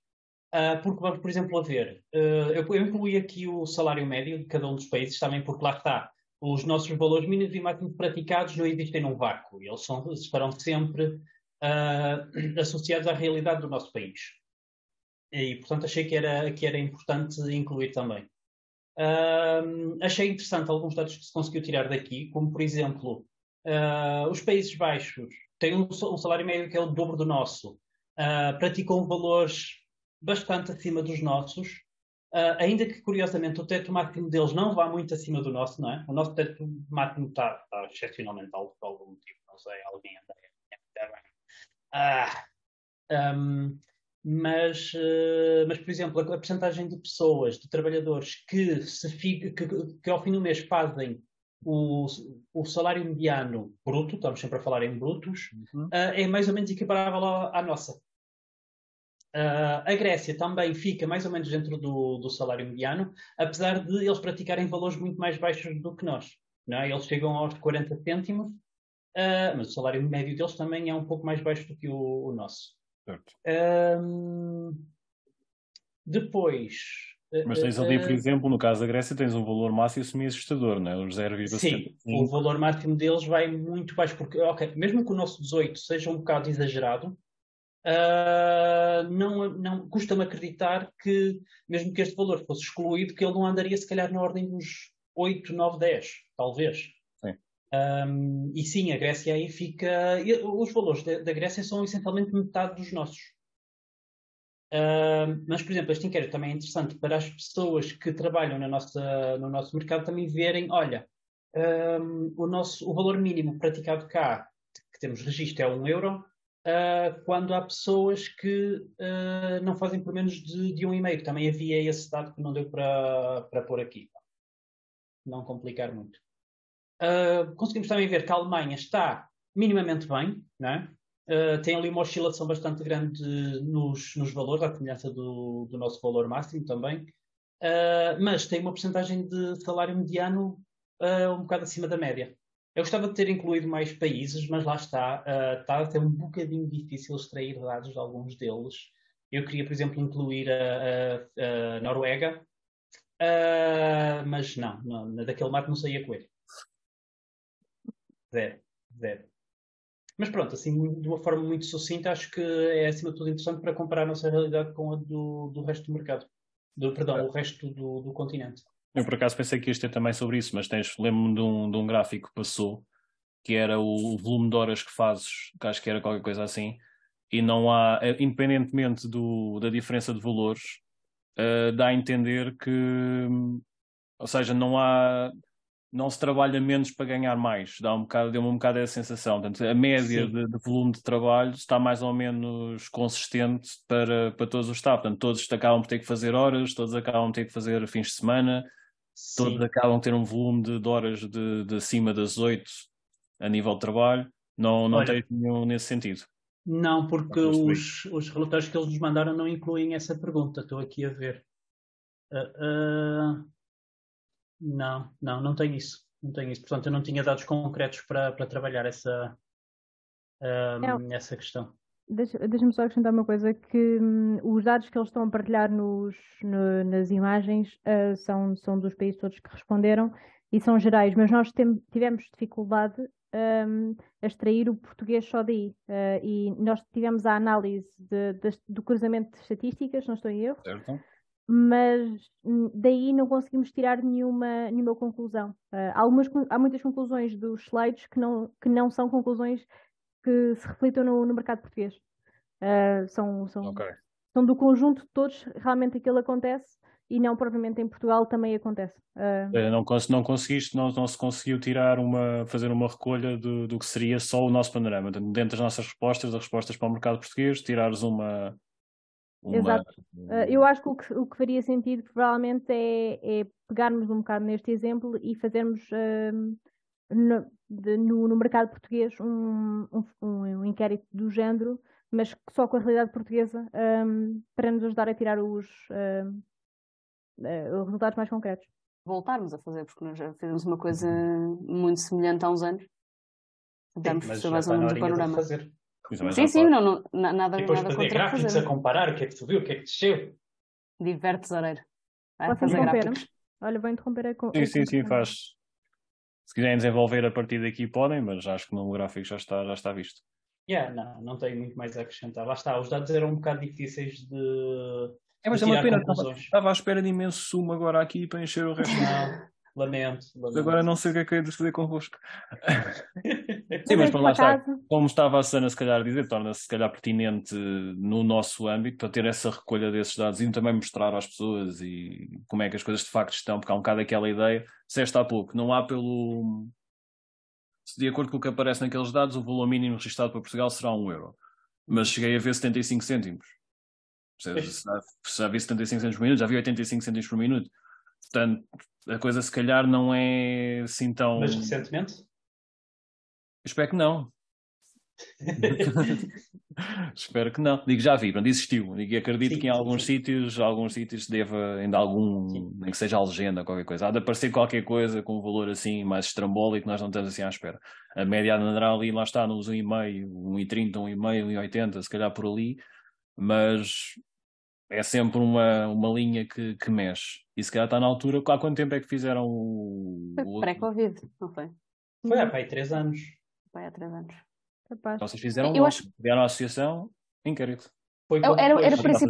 Ah, porque vamos, por exemplo, a ver, ah, eu, eu incluí aqui o salário médio de cada um dos países, também porque lá está, os nossos valores mínimos e máximos praticados não existem num vácuo, eles são, estarão sempre ah, associados à realidade do nosso país. E, portanto, achei que era, que era importante incluir também. Achei interessante alguns dados que se conseguiu tirar daqui, como, por exemplo, os Países Baixos têm um, um salário médio que é o dobro do nosso, praticam valores bastante acima dos nossos, ah, ainda que, curiosamente, o teto máximo deles não vá muito acima do nosso, não é? O nosso teto máximo está, está excepcionalmente alto por algum motivo, não sei, alguém anda bem. Ah, ahm, mas, eh, mas, por exemplo, a, a percentagem de pessoas, de trabalhadores que, se fi- que, que ao fim do mês fazem o, o salário mediano bruto, estamos sempre a falar em brutos, Uhum. eh, é mais ou menos equiparável à, à nossa. Ah, a Grécia também fica mais ou menos dentro do, do salário mediano, apesar de eles praticarem valores muito mais baixos do que nós. Não é? Eles chegam aos 40 cêntimos, ah, mas o salário médio deles também é um pouco mais baixo do que o, o nosso. Depois. Mas tens ali, por exemplo, no caso da Grécia, tens um valor máximo semi-assustador, não é? Os Sim, 0,75. o valor máximo deles vai muito baixo, porque, ok, mesmo que o nosso 18 seja um bocado exagerado, ah, não, não custa-me acreditar que, mesmo que este valor fosse excluído, que ele não andaria se calhar na ordem dos 8, 9, 10, talvez. Sim. E sim, a Grécia aí fica. Os valores da, da Grécia são essencialmente metade dos nossos. Uh, mas, por exemplo, este inquérito também é interessante para as pessoas que trabalham na nossa, no nosso mercado também verem, olha, um, o, nosso, o valor mínimo praticado cá, que temos registro, é 1 um euro, uh, quando há pessoas que uh, não fazem por menos de, de um e meio. Também havia esse dado que não deu para, para pôr aqui. Não complicar muito. Uh, conseguimos também ver que a Alemanha está minimamente bem, né? Uh, tem ali uma oscilação bastante grande nos, nos valores, à semelhança do, do nosso valor máximo também, uh, mas tem uma porcentagem de salário mediano uh, um bocado acima da média. Eu gostava de ter incluído mais países, mas lá está, uh, está a ser um bocadinho difícil extrair dados de alguns deles. Eu queria, por exemplo, incluir a, a, a Noruega, uh, mas não, não, daquele mato não saía coelho. Zero, zero. Mas pronto, assim, de uma forma muito sucinta, acho que é acima de tudo interessante para comparar a nossa realidade com a do, do resto do mercado. Do, perdão, é. o resto do, do continente. Eu por acaso pensei que isto ter também sobre isso, mas tens, lembro-me de um, de um gráfico que passou, que era o, volume de horas que fazes, que acho que era qualquer coisa assim, e não há, eh, independentemente do, da diferença de valores, uh, dá a entender que, ou seja, não há, não se trabalha menos para ganhar mais, dá um bocado, deu-me um bocado essa sensação. Portanto, a média de, de, volume de trabalho está mais ou menos consistente para, para todos os staff. Portanto, todos acabam por ter que fazer horas, todos acabam por ter que fazer fins de semana, todos acabam a ter um volume de, de horas de, de, acima das 8 a nível de trabalho. Não, não tem nenhum nesse sentido. Não, porque os, os relatórios que eles nos mandaram não incluem essa pergunta. Estou aqui a ver. Uh, uh, não, não, não tem isso. Não tem isso. Portanto, eu não tinha dados concretos para, para trabalhar essa, uh, essa questão. Deixa-me só acrescentar uma coisa, que hum, os dados que eles estão a partilhar nos, no, nas imagens uh, são, são dos países todos que responderam e são gerais, mas nós tem, tivemos dificuldade um, a extrair o português só daí. Uh, e nós tivemos a análise de, de, do cruzamento de estatísticas, não estou em erro, certo. mas hum, daí não conseguimos tirar nenhuma, nenhuma conclusão. Uh, há, algumas, há muitas conclusões dos slides que não, que não são conclusões que se reflitam no, no mercado português. Uh, são, são, okay. são do conjunto de todos, realmente aquilo acontece e não propriamente em Portugal também acontece. Uh... Não, não conseguiste, não, não se conseguiu tirar uma, fazer uma recolha do, do que seria só o nosso panorama. Dentro das nossas respostas, das respostas para o mercado português, tirares uma. uma... Exato. Uh, eu acho que o, que o que faria sentido provavelmente é, é pegarmos um bocado neste exemplo e fazermos uh, no, de, no, no, mercado português um, um, um, inquérito do género, mas só com a realidade portuguesa, um, para nos ajudar a tirar os, uh, os resultados mais concretos. Voltarmos a fazer, porque nós já fizemos uma coisa muito semelhante há uns anos. Tentámos fazer mais ou menos o panorama. Sim, sim, não, não, nada, e depois nada fazer gráficos fazer. a comparar o que é que subiu, o que é que desceu. Diverte Zoreiro. Vai fazer gráficos. Olha, vou interromper a Sim, sim, sim, faz. Se quiserem desenvolver a partir daqui podem, mas acho que no gráfico já está, já está visto. Yeah, não, não tenho muito mais a acrescentar. Lá está, os dados eram um bocado difíceis de. É, mas é uma pena, estava, estava à espera de imenso sumo agora aqui para encher o resto. Não, lamento, lamento. Agora não sei o que é que é de fazer convosco. Sim, mas para lá está, como estava a Sana se calhar a dizer, torna-se se calhar pertinente no nosso âmbito para ter essa recolha desses dados e também mostrar às pessoas e como é que as coisas de facto estão, porque há um bocado aquela ideia, disseste há pouco, não há pelo. De acordo com o que aparece naqueles dados, o valor mínimo registrado para Portugal será 1 euro. Mas cheguei a ver 75 cêntimos. Já vi 75 cêntimos por minuto, já vi 85 cêntimos por minuto. Portanto, a coisa se calhar não é assim tão. Mas recentemente? Espero que não. Espero que não. Digo, já vi, pronto, existiu. Digo, acredito sim, que em alguns sim. sítios, alguns sítios deva ainda algum, sim. nem que seja a legenda, qualquer coisa. Há de aparecer qualquer coisa com um valor assim mais estrambólico nós não estamos assim à espera. A média andará ali, lá está, nos 1,5, 1,30, 1,5, 1,80, se calhar por ali, mas é sempre uma, uma linha que, que mexe. E se calhar está na altura. Há quanto tempo é que fizeram o. Foi pré-Covid, não foi? Foi há para aí três anos. Foi há três anos. Capaz. Então vocês fizeram eu acho... a associação inquérito. Foi era, era, era, princip...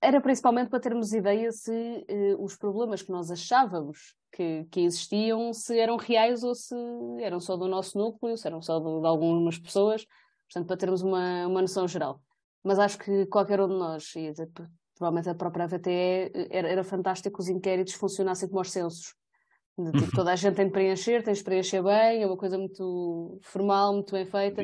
era, principalmente para termos ideia se uh, os problemas que nós achávamos que, que existiam, se eram reais ou se eram só do nosso núcleo, se eram só de, de algumas pessoas. Portanto, para termos uma, uma noção geral. Mas acho que qualquer um de nós, e provavelmente a própria VTE, era, era fantástico que os inquéritos funcionassem como os censos. De, tipo, toda a gente tem de preencher, tens de preencher bem, é uma coisa muito formal, muito bem feita.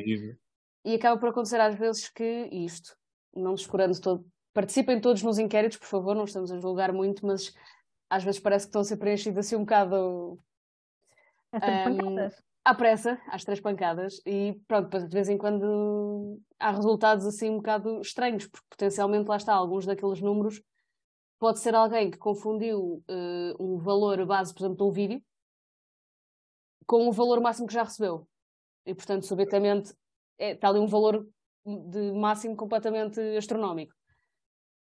E acaba por acontecer às vezes que isto, não descurando todo, participem todos nos inquéritos, por favor, não estamos a julgar muito, mas às vezes parece que estão a ser preenchidos assim um bocado. Um, à pressa, às três pancadas, e pronto, de vez em quando há resultados assim um bocado estranhos, porque potencialmente lá está, alguns daqueles números pode ser alguém que confundiu uh, um valor base, por exemplo, de um vídeo com o valor máximo que já recebeu. E portanto, subitamente, é, está ali um valor de máximo completamente astronómico.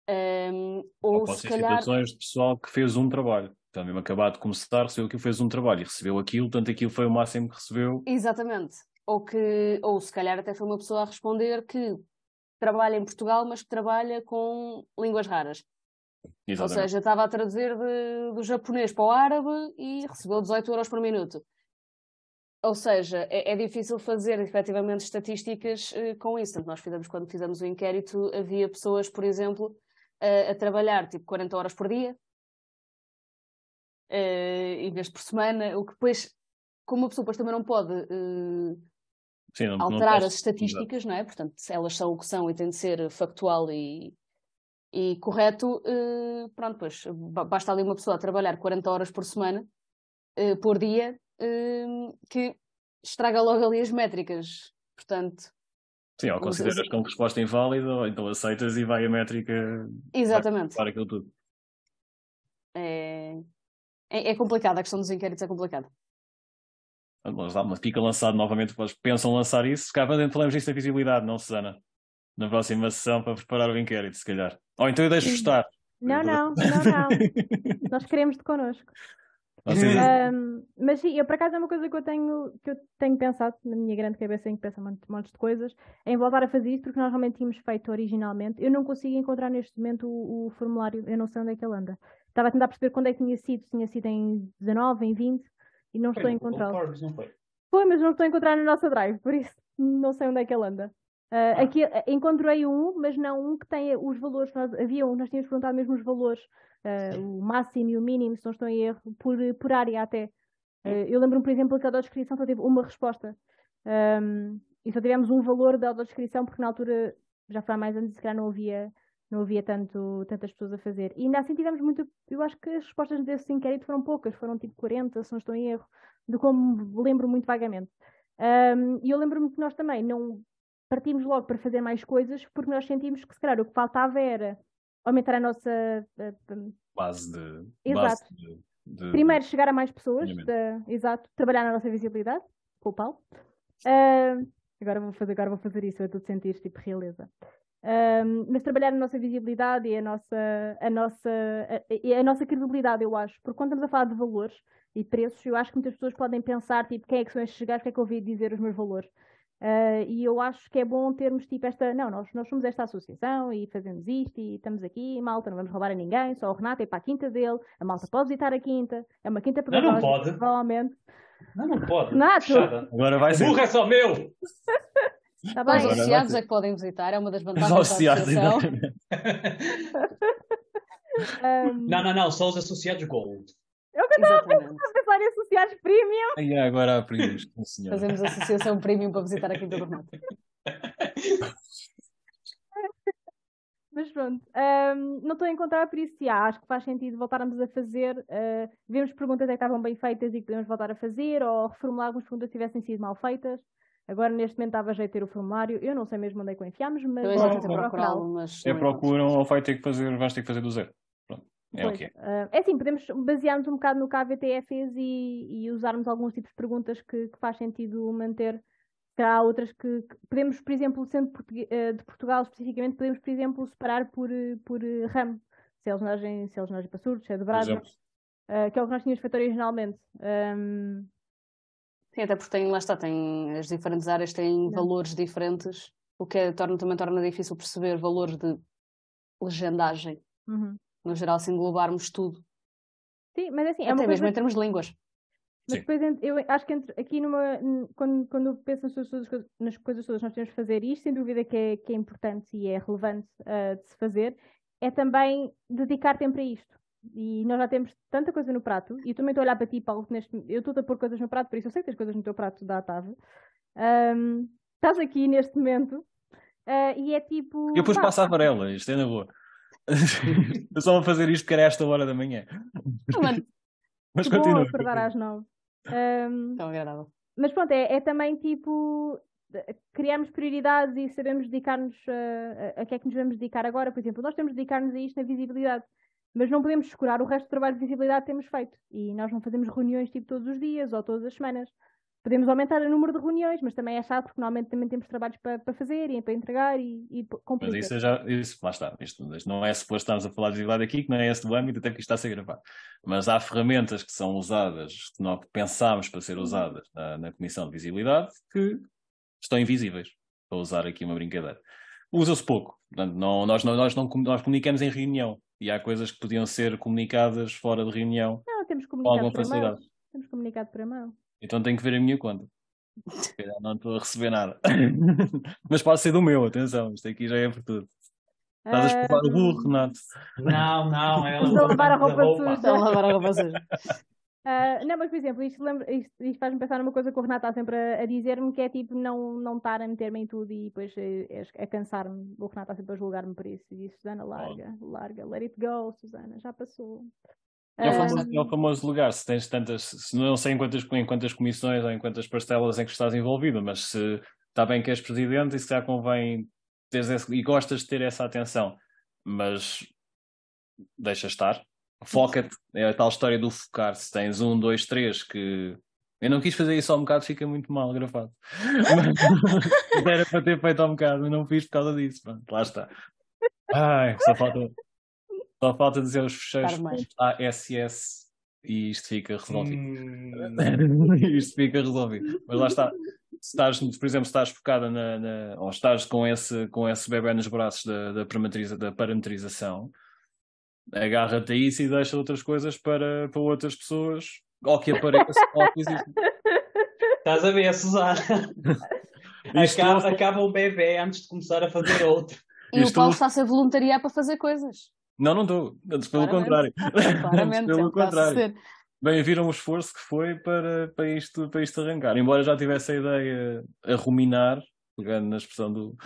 Um, ou, ou pode se ser calhar... situações de pessoal que fez um trabalho. Então, mesmo acabado de começar, recebeu aquilo, fez um trabalho e recebeu aquilo, tanto aquilo foi o máximo que recebeu. Exatamente. Ou que, ou se calhar até foi uma pessoa a responder que trabalha em Portugal, mas que trabalha com línguas raras. Exatamente. Ou seja, estava a traduzir de, do japonês para o árabe e recebeu 18 euros por minuto. Ou seja, é, é difícil fazer efetivamente estatísticas uh, com isso. Portanto, nós fizemos, quando fizemos o inquérito, havia pessoas, por exemplo, uh, a trabalhar tipo 40 horas por dia, em vez de por semana, o que depois, como uma pessoa depois também não pode uh, Sim, não, alterar não as estatísticas, não é? Portanto, elas são o que são e tem de ser factual e, e correto, uh, pronto, pois basta ali uma pessoa trabalhar 40 horas por semana, por dia, que estraga logo ali as métricas. Portanto, Sim, ou consideras assim. como resposta inválida, ou então aceitas e vai a métrica Exatamente. para aquilo tudo. É, é, complicado, a questão dos inquéritos é complicada. Mas, mas fica lançado novamente, pensam lançar isso. Se calhar falamos disso da visibilidade, não, Susana? Na próxima sessão para preparar o inquérito, se calhar. Ou então eu deixo estar. Não, não, não, não. Nós queremos de connosco. Um, mas sim, eu por acaso é uma coisa que eu tenho, que eu tenho pensado na minha grande cabeça em que pensa um monte de coisas, em voltar a fazer isso porque nós realmente tínhamos feito originalmente. Eu não consigo encontrar neste momento o, o formulário, eu não sei onde é que ele anda. Estava a tentar perceber quando é que tinha sido, se tinha sido em 19, em 20, e não foi, estou a encontrá-lo. Foi, mas não estou a encontrar na nossa drive, por isso não sei onde é que ele anda. Uh, ah. Aqui eh, encontrei um, mas não um que tenha os valores. Nós, havia um, nós tínhamos perguntado mesmo os valores, uh, o máximo e o mínimo, se não estou em erro, por, por área até. Uh, eu lembro-me, por exemplo, que a audiodescrição só teve uma resposta. Um, e só tivemos um valor da audiodescrição, porque na altura, já foi há mais anos, se calhar não havia não havia tanto, tantas pessoas a fazer. E ainda assim tivemos muito. Eu acho que as respostas desse inquérito foram poucas, foram tipo 40, se não estou em erro, de como lembro muito vagamente. Um, e eu lembro-me que nós também não partimos logo para fazer mais coisas, porque nós sentimos que se calhar o que faltava era aumentar a nossa base de. Exato. Base de, de, Primeiro chegar a mais pessoas, de, exato, trabalhar na nossa visibilidade, com o Paulo. Uh, agora vou fazer, agora vou fazer isso, eu estou de sentir tipo realeza. Um, mas trabalhar a nossa visibilidade e a nossa, a, nossa, a, a, nossa credibilidade, eu acho. Porque quando estamos a falar de valores e preços, eu acho que muitas pessoas podem pensar, tipo, quem é que são estes gajos, que é que eu ouvi dizer os meus valores? Uh, e eu acho que é bom termos, tipo, esta... Não, nós, nós somos esta associação e fazemos isto e estamos aqui, malta, não vamos roubar a ninguém, só o Renato é para a quinta dele, a malta pode visitar a quinta, é uma quinta pedagógica, não, não pode. provavelmente. Não, não pode. Renato! Agora vai ser. Burro é só meu! Tá bem. Os associados é que podem visitar, é uma das vantagens os associados, da associação. um... Não, não, não, só os associados Gold. Eu estava a pensar em associados Premium. E agora há Premium, Fazemos associação Premium para visitar aqui do Renato. Mas pronto, um, não estou a encontrar, por isso já, acho que faz sentido voltarmos a fazer. Uh, vemos perguntas que estavam bem feitas e que podemos voltar a fazer, ou reformular algumas perguntas que tivessem sido mal feitas. Agora, neste momento, estava a jeito ter o formulário. Eu não sei mesmo onde é que o enfiámos, mas. Já tentei procurá-lo, mas. É procuram ou vai ter que fazer, vais ter que fazer do zero. Pronto. É pois, o que é. Uh, é assim, podemos basear-nos um bocado no que a fez e, e usarmos alguns tipos de perguntas que, que faz sentido manter. Há outras que, que, podemos, por exemplo, sendo uh, de Portugal especificamente, podemos, por exemplo, separar por, por ramo. Se é legendagem, se é legendagem para surdos, se é de brasa, uh, que é o que nós tínhamos feito originalmente. Um, Sim, até porque tem, lá está, tem, as diferentes áreas têm Não. valores diferentes, o que é, torna, também torna difícil perceber valores de legendagem. Uhum. No geral, se englobarmos tudo. Sim, mas assim, é até uma mesmo coisa... em termos de línguas. Mas Sim. depois eu acho que entre- aqui numa, quando, quando eu penso nas, coisas- nas coisas todas nós temos de fazer, e isto sem dúvida que é, que é importante e é relevante ah, de se fazer, é também dedicar tempo a isto. E nós já temos tanta coisa no prato, e eu também estou a olhar para ti, Paulo, que neste, eu estou a pôr coisas no prato, por isso eu sei que tens coisas no teu prato da Atave. Ahm, estás aqui neste momento, ah, e é tipo. Eu pus pá, passa a varela, isto é na boa. Eu só vou fazer isto porque era esta hora da manhã. Mano, Mas que bom continua. acordar às nove. Ahm, tão agradável. Mas pronto, é, é também tipo criarmos prioridades e sabemos dedicar-nos a, a, a que é que nos vamos dedicar agora. Por exemplo, nós temos de dedicar-nos a isto na visibilidade, mas não podemos descurar o resto do trabalho de visibilidade que temos feito. E nós não fazemos reuniões tipo todos os dias ou todas as semanas. Podemos aumentar o número de reuniões, mas também é chato porque normalmente também temos trabalhos para, para fazer e para entregar e, e Mas isso, é já, isso lá está. Isto, não é suposto estarmos a falar de visibilidade aqui, que não é esse do âmbito, até porque isto está a ser gravado. Mas há ferramentas que são usadas, que nós pensámos para ser usadas na, na Comissão de Visibilidade, que estão invisíveis, para usar aqui uma brincadeira. Usa-se pouco. Portanto, não, nós, não, nós, não, nós comunicamos em reunião. E há coisas que podiam ser comunicadas fora de reunião Não, temos com comunicado alguma por facilidade. Temos comunicado por e-mail. Então tenho que ver a minha conta. Se calhar não estou a receber nada. Mas pode ser do meu, atenção. Isto aqui já é por tudo. Estás a escovar o burro, Renato. Não, não, ela Estou a lavar a roupa suja. Estão a lavar a roupa suja. Ah, não, mas por exemplo, isto, isto- isto faz-me pensar numa coisa que o Renato está sempre a, a dizer-me, que é tipo não, não estar a meter-me em tudo e depois eh, a, cansar-me. O Renato está sempre a julgar-me por isso. E diz, Susana, larga, larga, let it go, Susana, já passou. É o, Ah, famoso, é o famoso lugar, se tens tantas, se não sei em quantas, em quantas comissões ou em quantas parcelas em que estás envolvido, mas se está bem que és presidente e se já convém teres esse, e gostas de ter essa atenção, mas deixa estar, foca-te, é a tal história do focar, se tens um, dois, três que eu não quis fazer isso ao um bocado, fica muito mal gravado. Mas era para ter feito ao um bocado, mas não fiz por causa disso. Pronto, lá está. Ai, só falta, só falta dizer os fecheiros. ASS e isto fica resolvido. Hum, isto fica resolvido. Mas lá está. Se estás, por exemplo, se estás focada na, na- ou estás com esse, com esse bebê nos braços da, da, parametriza- da parametrização, agarra-te a isso e deixa outras coisas para, para outras pessoas, ou que apareça, ou que exista. estás a ver, Susana? Acaba, acaba o bebê antes de começar a fazer outro. E o Isto- Paulo está-se a voluntariar para fazer coisas. Não, não estou. Antes pelo Claramente. contrário. Claramente, Antes pelo a contrário. ser. Bem, viram o esforço que foi para, para, isto, para isto arrancar. Embora já tivesse a ideia a ruminar, pegando na expressão do.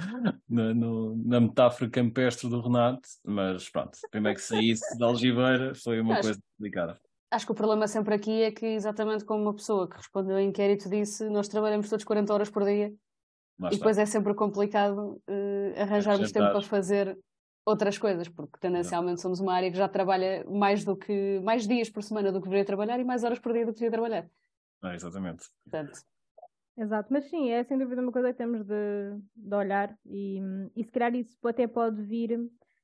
na, no- na metáfora campestre do Renato, mas pronto, primeiro que saísse da algibeira foi uma Acho- coisa complicada. Acho que o problema sempre aqui é que, exatamente como uma pessoa que respondeu ao inquérito disse, nós trabalhamos todos 40 horas por dia Lá e está. depois é sempre complicado eh, arranjarmos tempo Acrescentar. para fazer outras coisas, porque tendencialmente somos uma área que já trabalha mais do que mais dias por semana do que deveria trabalhar e mais horas por dia do que devia trabalhar. É, exatamente. Portanto, Exato, mas sim, é sem dúvida uma coisa que temos de, de olhar e, e se calhar isso até pode vir.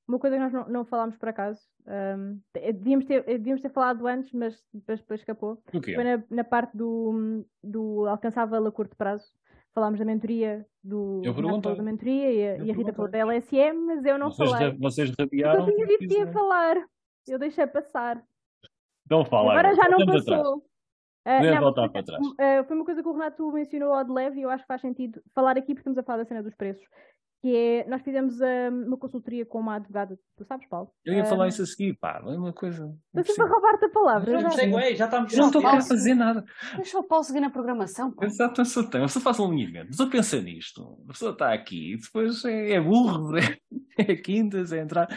Uma coisa que nós não, não falámos por acaso, hum, devíamos, ter, devíamos ter falado antes, mas depois, depois escapou. O quê? Foi na, na parte do, do alcançável a curto prazo. Falámos da mentoria do Eu da mentoria e a, Eu e a Rita falou da. LSM, mas eu não Vocês, falei. vocês rabiaram. eu tinha dito que ia falar. Eu deixei passar. Então fala Agora já não passou. Podemos não, voltar mas, para trás. ah, foi uma coisa que o Renato mencionou ao de leve e eu acho que faz sentido falar aqui porque estamos a falar da cena dos preços. Que é, nós fizemos ah, uma consultoria com uma advogada, tu sabes, Paulo? Eu ia Ah, falar isso a seguir, pá, é uma coisa. não Estou sempre a roubar-te a palavra. Já, já. segue, já estamos Eu não estou a fazer nada. deixa o Paulo seguir na programação. pá. Exato, a pessoa tem, a pessoa faz um alinhamento, a pessoa pensa nisto, a pessoa está aqui e depois é, é burro, é, é quintas, é entrar.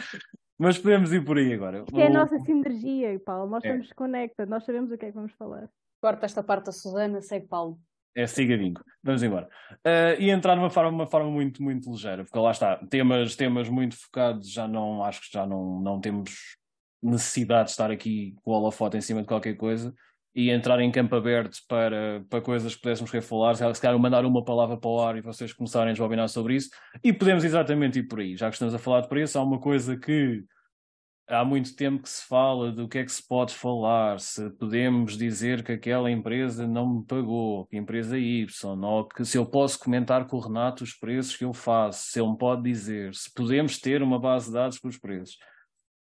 Mas podemos ir por aí agora. Isto é a nossa sinergia, Paulo. Nós É. estamos nós sabemos o que é que vamos falar. Corta esta parte da Susana, segue Paulo. É sigadinho. Vamos embora. Ah, e entrar de uma forma, uma forma muito, muito ligeira, porque lá está, temas, temas muito focados, já não, acho que já não, não temos necessidade de estar aqui com o holofote em cima de qualquer coisa e entrar em campo aberto para, para coisas que pudéssemos querer falar, se calhar mandar uma palavra para o ar e vocês começarem a desbobinar sobre isso, e podemos exatamente ir por aí. Já que estamos a falar de preço, há uma coisa que há muito tempo que se fala do que é que se pode falar, se podemos dizer que aquela empresa não me pagou, que empresa Y, ou que se eu posso comentar com o Renato os preços que eu faço, se ele me pode dizer, se podemos ter uma base de dados com os preços.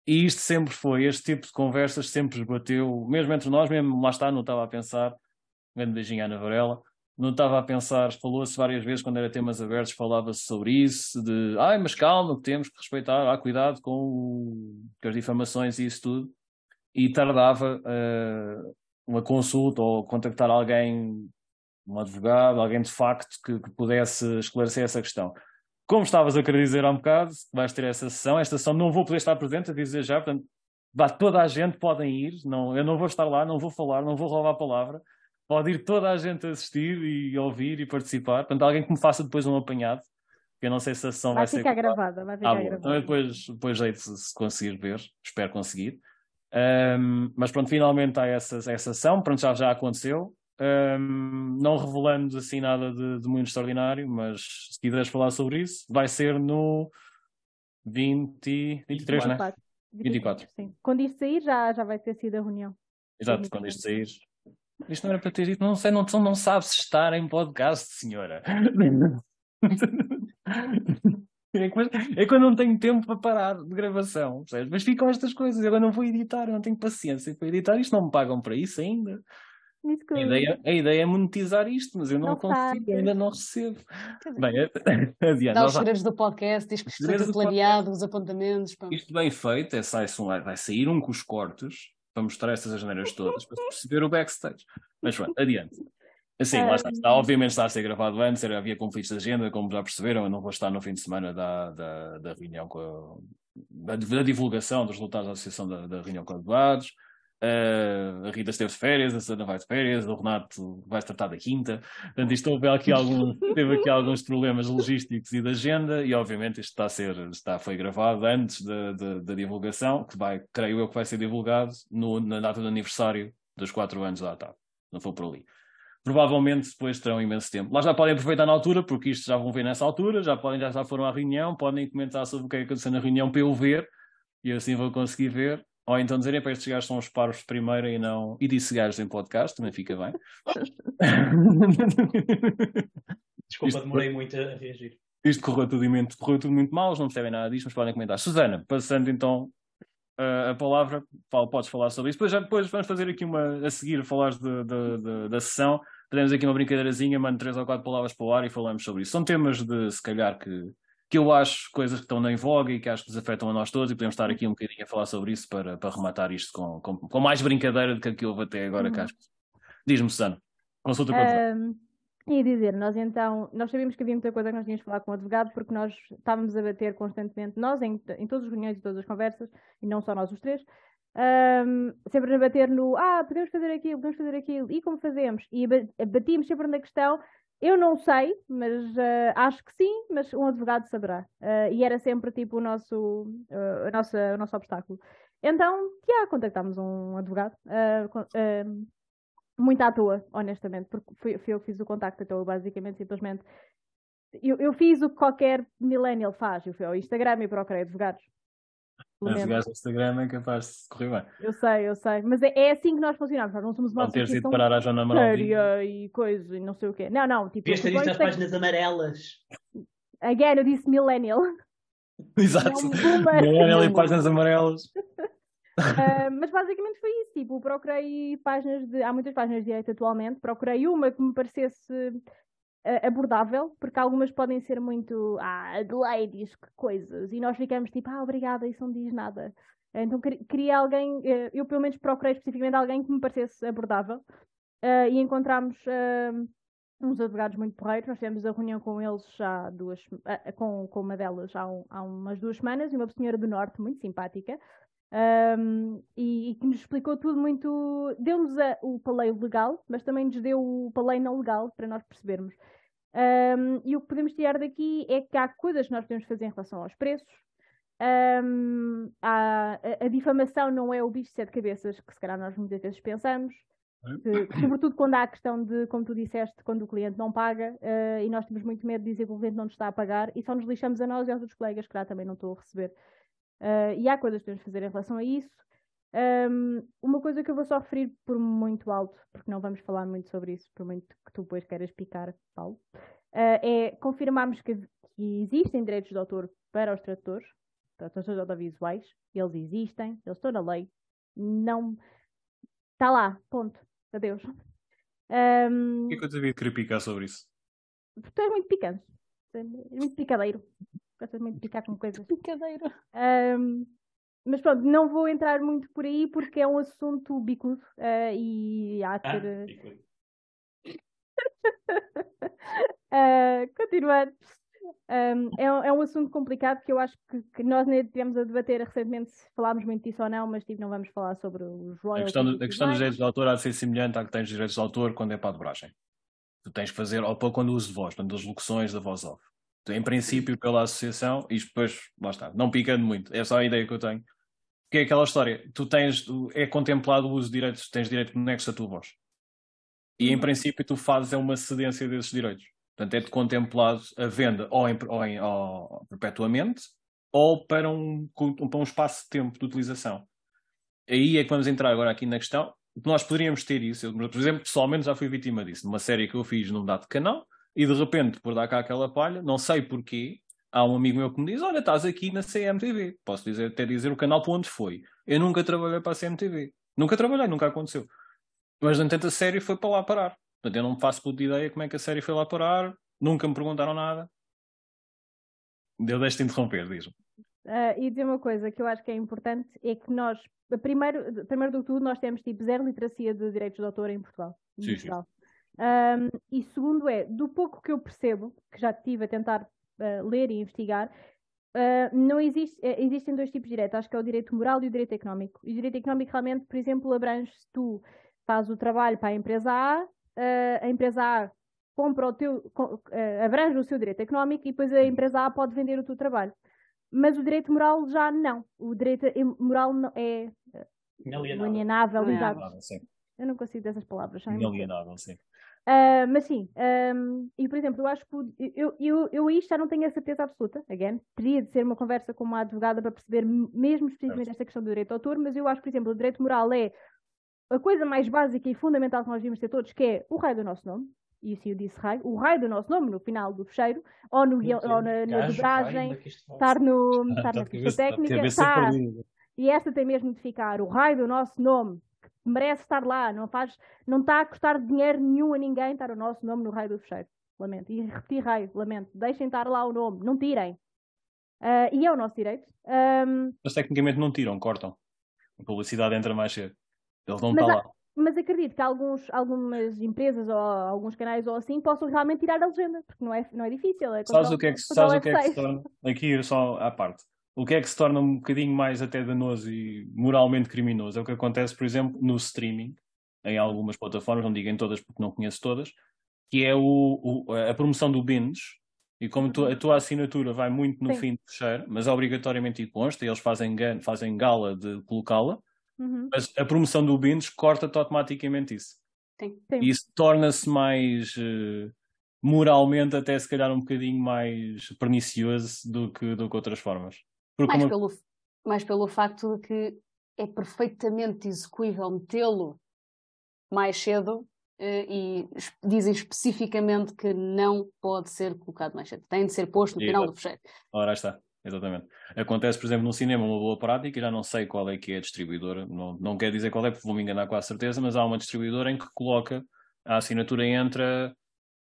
E isto sempre foi, este tipo de conversas sempre bateu, mesmo entre nós, mesmo lá está, não estava a pensar, Um grande beijinho à Ana Varela. Não estava a pensar, falou-se várias vezes quando era temas abertos, falava-se sobre isso, de ai, mas calma, que temos que respeitar, há cuidado com, o, com as difamações e isso tudo. E tardava uh, uma consulta ou contactar alguém, um advogado, alguém de facto que, que pudesse esclarecer essa questão. Como estavas a querer dizer há um bocado, vais ter essa sessão. Esta sessão não vou poder estar presente, a dizer já, portanto, toda a gente podem ir. Não, eu não vou estar lá, não vou falar, não vou roubar a palavra. Pode ir toda a gente assistir e ouvir e participar. Portanto, alguém que me faça depois um apanhado. Eu não sei se a sessão vai, vai ficar ser... gravada. Vai ficar ah, gravada. Então, depois, depois jeito se conseguir ver. Espero conseguir. Um, mas pronto, finalmente há essa, essa ação. Pronto, já, já aconteceu. Um, não revelando assim nada de, de, muito extraordinário, mas se quiseres falar sobre isso, vai ser no 20, 23, 24. né? 24. Sim. Quando isto sair, já, já vai ter sido a reunião. Exato, quando isto sair. Isto não era para ter dito, não sei, não, não sabe se estar em podcast, senhora. É, é quando não tenho tempo para parar de gravação, percebes? Mas ficam estas coisas, eu não vou editar, eu não tenho paciência para editar, isto não me pagam para isso ainda. A ideia, a ideia é monetizar isto, mas eu não, não consigo, sabe. ainda não recebo. Bem, adiante. Dá os segredos do podcast, diz que foi planeado, os apontamentos. Pá. Isto bem feito, é, sai, vai sair um com os cortes para mostrar essas asneiras todas, para perceber o backstage. Mas pronto, adiante. Assim, lá está, está. Obviamente está a ser gravado antes, havia conflitos de agenda, como já perceberam, eu não vou estar no fim de semana da, da, da reunião com a, da, da divulgação dos resultados da associação da, da reunião com advogados. Uh, a Rita esteve de férias, a Sana vai de férias, o Renato vai tratar da quinta. Portanto, isto houve aqui algum, teve aqui alguns problemas logísticos e de agenda, e obviamente isto está a ser, está, foi gravado antes da, da, da divulgação, que vai, creio eu que vai ser divulgado no, na data do aniversário dos quatro anos da ATAP. Não foi por ali. Provavelmente depois terão imenso tempo. Lá já podem aproveitar na altura, porque isto já vão ver nessa altura, já podem, já, já foram à reunião, podem comentar sobre o que é que aconteceu na reunião para eu ver, e assim vou conseguir ver ou então dizerem para estes gajos são os paros de primeira e não. E disse gajos em podcast, também fica bem. Desculpa, demorei muito a reagir. Isto correu tudo, muito, correu tudo muito mal, não percebem nada disto, mas podem comentar. Susana, passando então uh, a palavra, fala, podes falar sobre isso. Depois, já, depois vamos fazer aqui uma. A seguir, falar de, de, de, da sessão. Fazemos aqui uma brincadeirazinha, mando três ou quatro palavras para o ar e falamos sobre isso. São temas de, se calhar, que que eu acho coisas que estão em voga e que acho que nos afetam a nós todos e podemos estar aqui um bocadinho a falar sobre isso para, para rematar isto com, com, com mais brincadeira do que a que houve até agora. Uhum. Diz-me, Susana, consulta com um, E dizer, nós então, nós sabíamos que havia muita coisa que nós tínhamos de falar com o advogado porque nós estávamos a bater constantemente, nós em, em todas as reuniões e todas as conversas, e não só nós os três, um, sempre a bater no ah, podemos fazer aquilo, podemos fazer aquilo, e como fazemos? E batíamos sempre na questão eu não sei, mas uh, acho que sim, mas um advogado saberá. Uh, e era sempre tipo o nosso, uh, a o nosso obstáculo. Então, já contactámos um advogado, muito à toa, honestamente, porque fui, fui eu que fiz o contacto, então basicamente, simplesmente. Eu, eu fiz o que qualquer millennial faz, eu fui ao Instagram e procurei advogados. Navegar no Instagram é capaz de correr bem. Eu sei, eu sei. Mas é, é assim que nós funcionamos. Nós não somos uma Não teres ido parar à Joana Amaral. e coisa e não sei o quê. Não, não. Tipo, Devias ter visto as páginas amarelas. Again, eu disse millennial. Exato. Millennial e páginas amarelas. uh, mas basicamente foi isso. Tipo, procurei páginas de. Há muitas páginas de direito atualmente. Procurei uma que me parecesse abordável, porque algumas podem ser muito ah, ladies, que coisas, e nós ficamos tipo, ah, obrigada, isso não diz nada. Então queria alguém, eh, eu pelo menos procurei especificamente alguém que me parecesse abordável uh, e encontramos uns advogados muito porreiros. Nós tivemos a reunião com eles já duas, com, com uma delas há, há umas duas semanas e uma senhora do Norte muito simpática. Um, e, e, que nos explicou tudo muito, deu-nos o paleio legal, mas também nos deu o paleio não legal para nós percebermos. Um, e o que podemos tirar daqui é que há coisas que nós podemos fazer em relação aos preços. Um, há, a, a, difamação não é o bicho de sete cabeças que se calhar nós muitas vezes pensamos. Que, sobretudo quando há a questão de, como tu disseste, quando o cliente não paga uh, e nós temos muito medo de dizer que o cliente não nos está a pagar e só nos lixamos a nós e aos outros colegas que lá também não estou a receber. Uh, e há coisas que podemos fazer em relação a isso. Um, uma coisa que eu vou só referir por muito alto, porque não vamos falar muito sobre isso, por muito que tu depois queiras picar, Paulo, uh, é confirmarmos que, que, existem direitos de autor para os tradutores, tradutores audiovisuais, eles existem, eles estão na lei, não. Está lá, ponto. Adeus. Um, Por que é que eu devia querer picar sobre isso? porque tu és muito picante. Muito picadeiro. De picar com coisas. Picadeiro. Um, mas pronto, não vou entrar muito por aí porque é um assunto bicudo uh, e há de Ah, ter. Uh, continuando. Um, é, um- é um assunto complicado que eu acho que, que nós nem tivemos a debater recentemente se falámos muito disso ou não, mas tipo, não vamos falar sobre os A royalties. questão, do- a questão dos direitos de autor há de ser semelhante à que tens direitos de autor quando é para a dobragem. Tu tens que fazer, ou para quando uso de voz, portanto, as locuções da voz off. Em princípio, pela associação, e depois, lá está, não picando muito, é só a ideia que eu tenho. Que é aquela história, tu tens, é contemplado o uso de direitos, tens direito conexo à tua voz. E em Uhum. princípio tu fazes é uma cedência desses direitos. Portanto, é-te contemplado a venda ou, em, ou, em, ou perpetuamente ou para um, para um espaço de tempo de utilização. Aí é que vamos entrar agora aqui na questão. Nós poderíamos ter isso. Eu, por exemplo, pessoalmente já fui vítima disso. Numa série que eu fiz num dado canal e de repente, por dar cá aquela palha, não sei porquê, há um amigo meu que me diz: Olha, estás aqui na CMTV. Posso dizer, até dizer o canal para onde foi. Eu nunca trabalhei para a CMTV. Nunca trabalhei, nunca aconteceu. Mas, no entanto, a série foi para lá parar. Portanto, eu não me faço puta ideia como é que a série foi lá parar. Nunca me perguntaram nada. Eu deixo-te interromper, diz-me. Ah, e dizer uma coisa que eu acho que é importante é que nós, primeiro, primeiro do que tudo, nós temos tipo zero literacia de direitos de autor em Portugal. sim. Portugal. Ahm, e segundo é, do pouco que eu percebo, que já estive a tentar ah, ler e investigar, ah, não existe, eh, existem dois tipos de direito, acho que é o direito moral e o direito económico. E o direito económico realmente, por exemplo, abrange se tu fazes o trabalho para a empresa A, ah, a empresa A compra o teu, co- ah, abrange o seu direito económico e depois a empresa A pode vender o teu trabalho. Mas o direito moral já não. O direito moral não é Inalienável. inalienável, Inalienável. sim. Eu não consigo dessas palavras. muito- Inalienável, sim. Ah, mas sim, ahm, e por exemplo, eu acho que eu, eu, eu aí já não tenho a certeza absoluta, again, teria de ser uma conversa com uma advogada para perceber mesmo especificamente esta questão do direito de autor, mas eu acho, por exemplo, o direito moral é a coisa mais básica e fundamental que nós devíamos ter todos, que é o raio do nosso nome, e se eu disse raio, o raio do nosso nome no final do fecheiro, ou, no, ou na, na dobragem, isto estar, no, estar na ficha técnica, perdida. e essa tem mesmo de ficar o raio do nosso nome, merece estar lá, não faz, não está a custar dinheiro nenhum a ninguém estar o nosso nome no raio do fecheiro. Lamento. E repetir raio, lamento. Deixem estar lá o nome, não tirem. Ah, e é o nosso direito. Ahm, Mas tecnicamente não tiram, cortam. A publicidade entra mais cedo. Eles não estão lá. mas acredito que alguns, algumas empresas ou alguns canais ou assim possam realmente tirar a legenda, porque não é, não é difícil. É Sabes o que é que, sabes o que, é que se F6. torna? Aqui só à parte. O que é que se torna um bocadinho mais até danoso e moralmente criminoso? É o que acontece, por exemplo, no streaming, em algumas plataformas, não digo em todas porque não conheço todas, que é o, o- a promoção do binge. E como tu- a tua assinatura vai muito no Sim. fim de fechar, mas obrigatoriamente e consta, e eles fazem, fazem gala de colocá-la, Uhum. mas a promoção do binge corta-te automaticamente isso. Sim. Sim. E isso torna-se mais eh, moralmente até se calhar um bocadinho mais pernicioso do que, do que outras formas. Porque Mais uma- pelo, mais pelo facto de que é perfeitamente execuível metê-lo mais cedo eh, e dizem especificamente que não pode ser colocado mais cedo. Tem de ser posto no final do fecheiro. Ora, está, exatamente. Acontece, por exemplo, no cinema, uma boa prática, já não sei qual é que é a distribuidora, não, não quero dizer qual é, porque vou-me enganar com a certeza, mas há uma distribuidora em que coloca a assinatura entra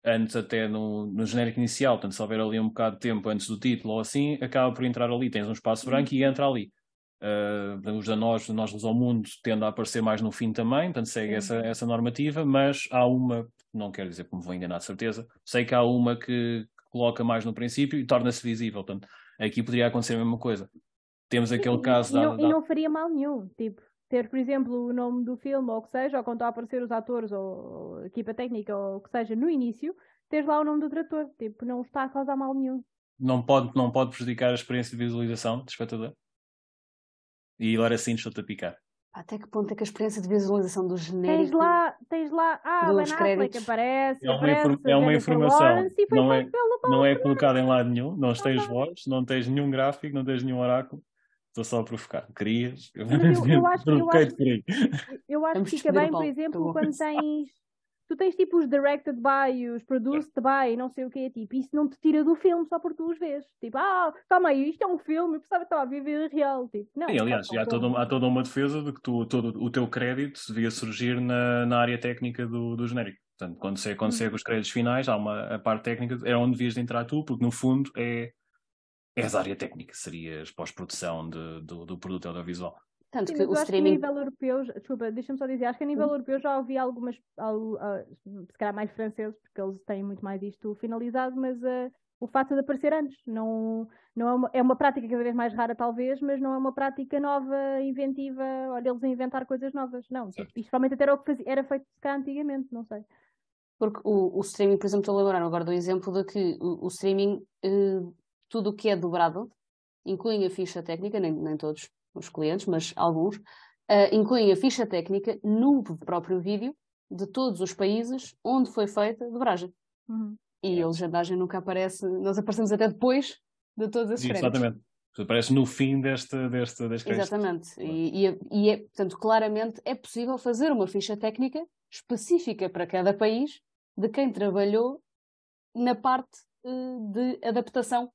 antes até no, no genérico inicial, portanto, se houver ali um bocado de tempo antes do título ou assim, acaba por entrar ali, tens um espaço branco e entra ali. Uh, os da nós, nós dos ao mundo, tende a aparecer mais no fim também, portanto segue Sim. essa, essa normativa, mas há uma, não quero dizer que me vou enganar de certeza, sei que há uma que, coloca mais no princípio e torna-se visível, portanto aqui poderia acontecer a mesma coisa. Temos aquele E- caso e, da, não, e da- não faria mal nenhum. Tipo, ter, por exemplo, o nome do filme ou o que seja, ou quando estão a aparecer os atores ou a equipa técnica ou o que seja no início, teres lá o nome do diretor. Tipo, não está a causar mal nenhum. não, pode, não pode prejudicar a experiência de visualização do espectador. E agora sim estou-te a picar. Até que ponto é que a experiência de visualização do Tens genérico lá, tens lá, ah, Dos Ben Affleck créditos. aparece, É uma aparece, infor- é uma informação, Lawrence, foi não é- Não é colocado em lado nenhum, não tens voz, não tens nenhum gráfico, não tens nenhum oráculo. Estou só a provocar. Querias? Eu, eu- eu acho- eu acho- por. Eu acho que fica bem, por exemplo, quando tens. Tu tens tipo os directed by, os produced by, não sei o quê, tipo, isso não te tira do filme só porque tu os vês. Tipo, ah, calma aí, isto é um filme, eu pensava que estava a viver real. Tipo, não, Sim, aliás, há, toda, uma- há toda uma defesa de que tu, todo o teu crédito devia surgir na, na área técnica do, do genérico. Portanto, quando você, quando você com os créditos finais, há uma a parte técnica, é onde devias de entrar tu, porque no fundo é, é a área técnica, serias pós-produção de, do, do produto audiovisual. Tanto Sim, que mas o acho que a streaming. nível europeu, desculpa, deixa-me só dizer, acho que a nível europeu já ouvi algumas, al- ah, se calhar mais franceses, porque eles têm muito mais isto finalizado, mas ah, o facto de aparecer antes não, não é, uma, é uma prática cada vez mais rara, talvez, mas não é uma prática nova, inventiva, olha, eles a inventar coisas novas. Não, Certo. isto provavelmente até era o que fazia- era feito cá antigamente, não sei. Porque o, o streaming, por exemplo, estou a lembrar agora do exemplo de que o, o streaming, eh, tudo o que é dobrado, incluem a ficha técnica, nem, nem todos os clientes, mas alguns, eh, incluem a ficha técnica no próprio vídeo de todos os países onde foi feita a dobragem. Uhum. E a legendagem nunca aparece, nós aparecemos até depois de todos esses créditos. Exatamente. Aparece no fim deste, deste. Exatamente. E, e é- e é, portanto, claramente é possível fazer uma ficha técnica específica para cada país de quem trabalhou na parte eh, de adaptação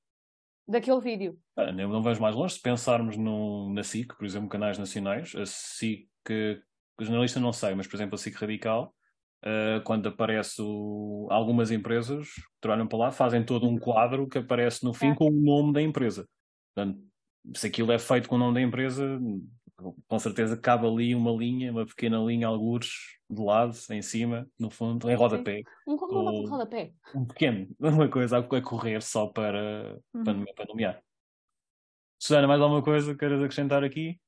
daquele vídeo. Ah, não vamos mais longe. Se pensarmos no, na SIC, por exemplo, canais nacionais, a SIC, que o jornalista não sei, mas por exemplo a SIC Radical, ah, quando aparece o- algumas empresas que trabalham para lá, fazem todo um quadro que aparece no fim É. com o nome da empresa. Portanto, se aquilo é feito com o nome da empresa, com certeza cabe ali uma linha, uma pequena linha, algures de lado, em cima, no fundo, em rodapé. Um, um Ou- rodapé. Um pequeno, uma coisa a a correr só para, para, Uhum. para nomear. Susana, mais alguma coisa que queres acrescentar aqui?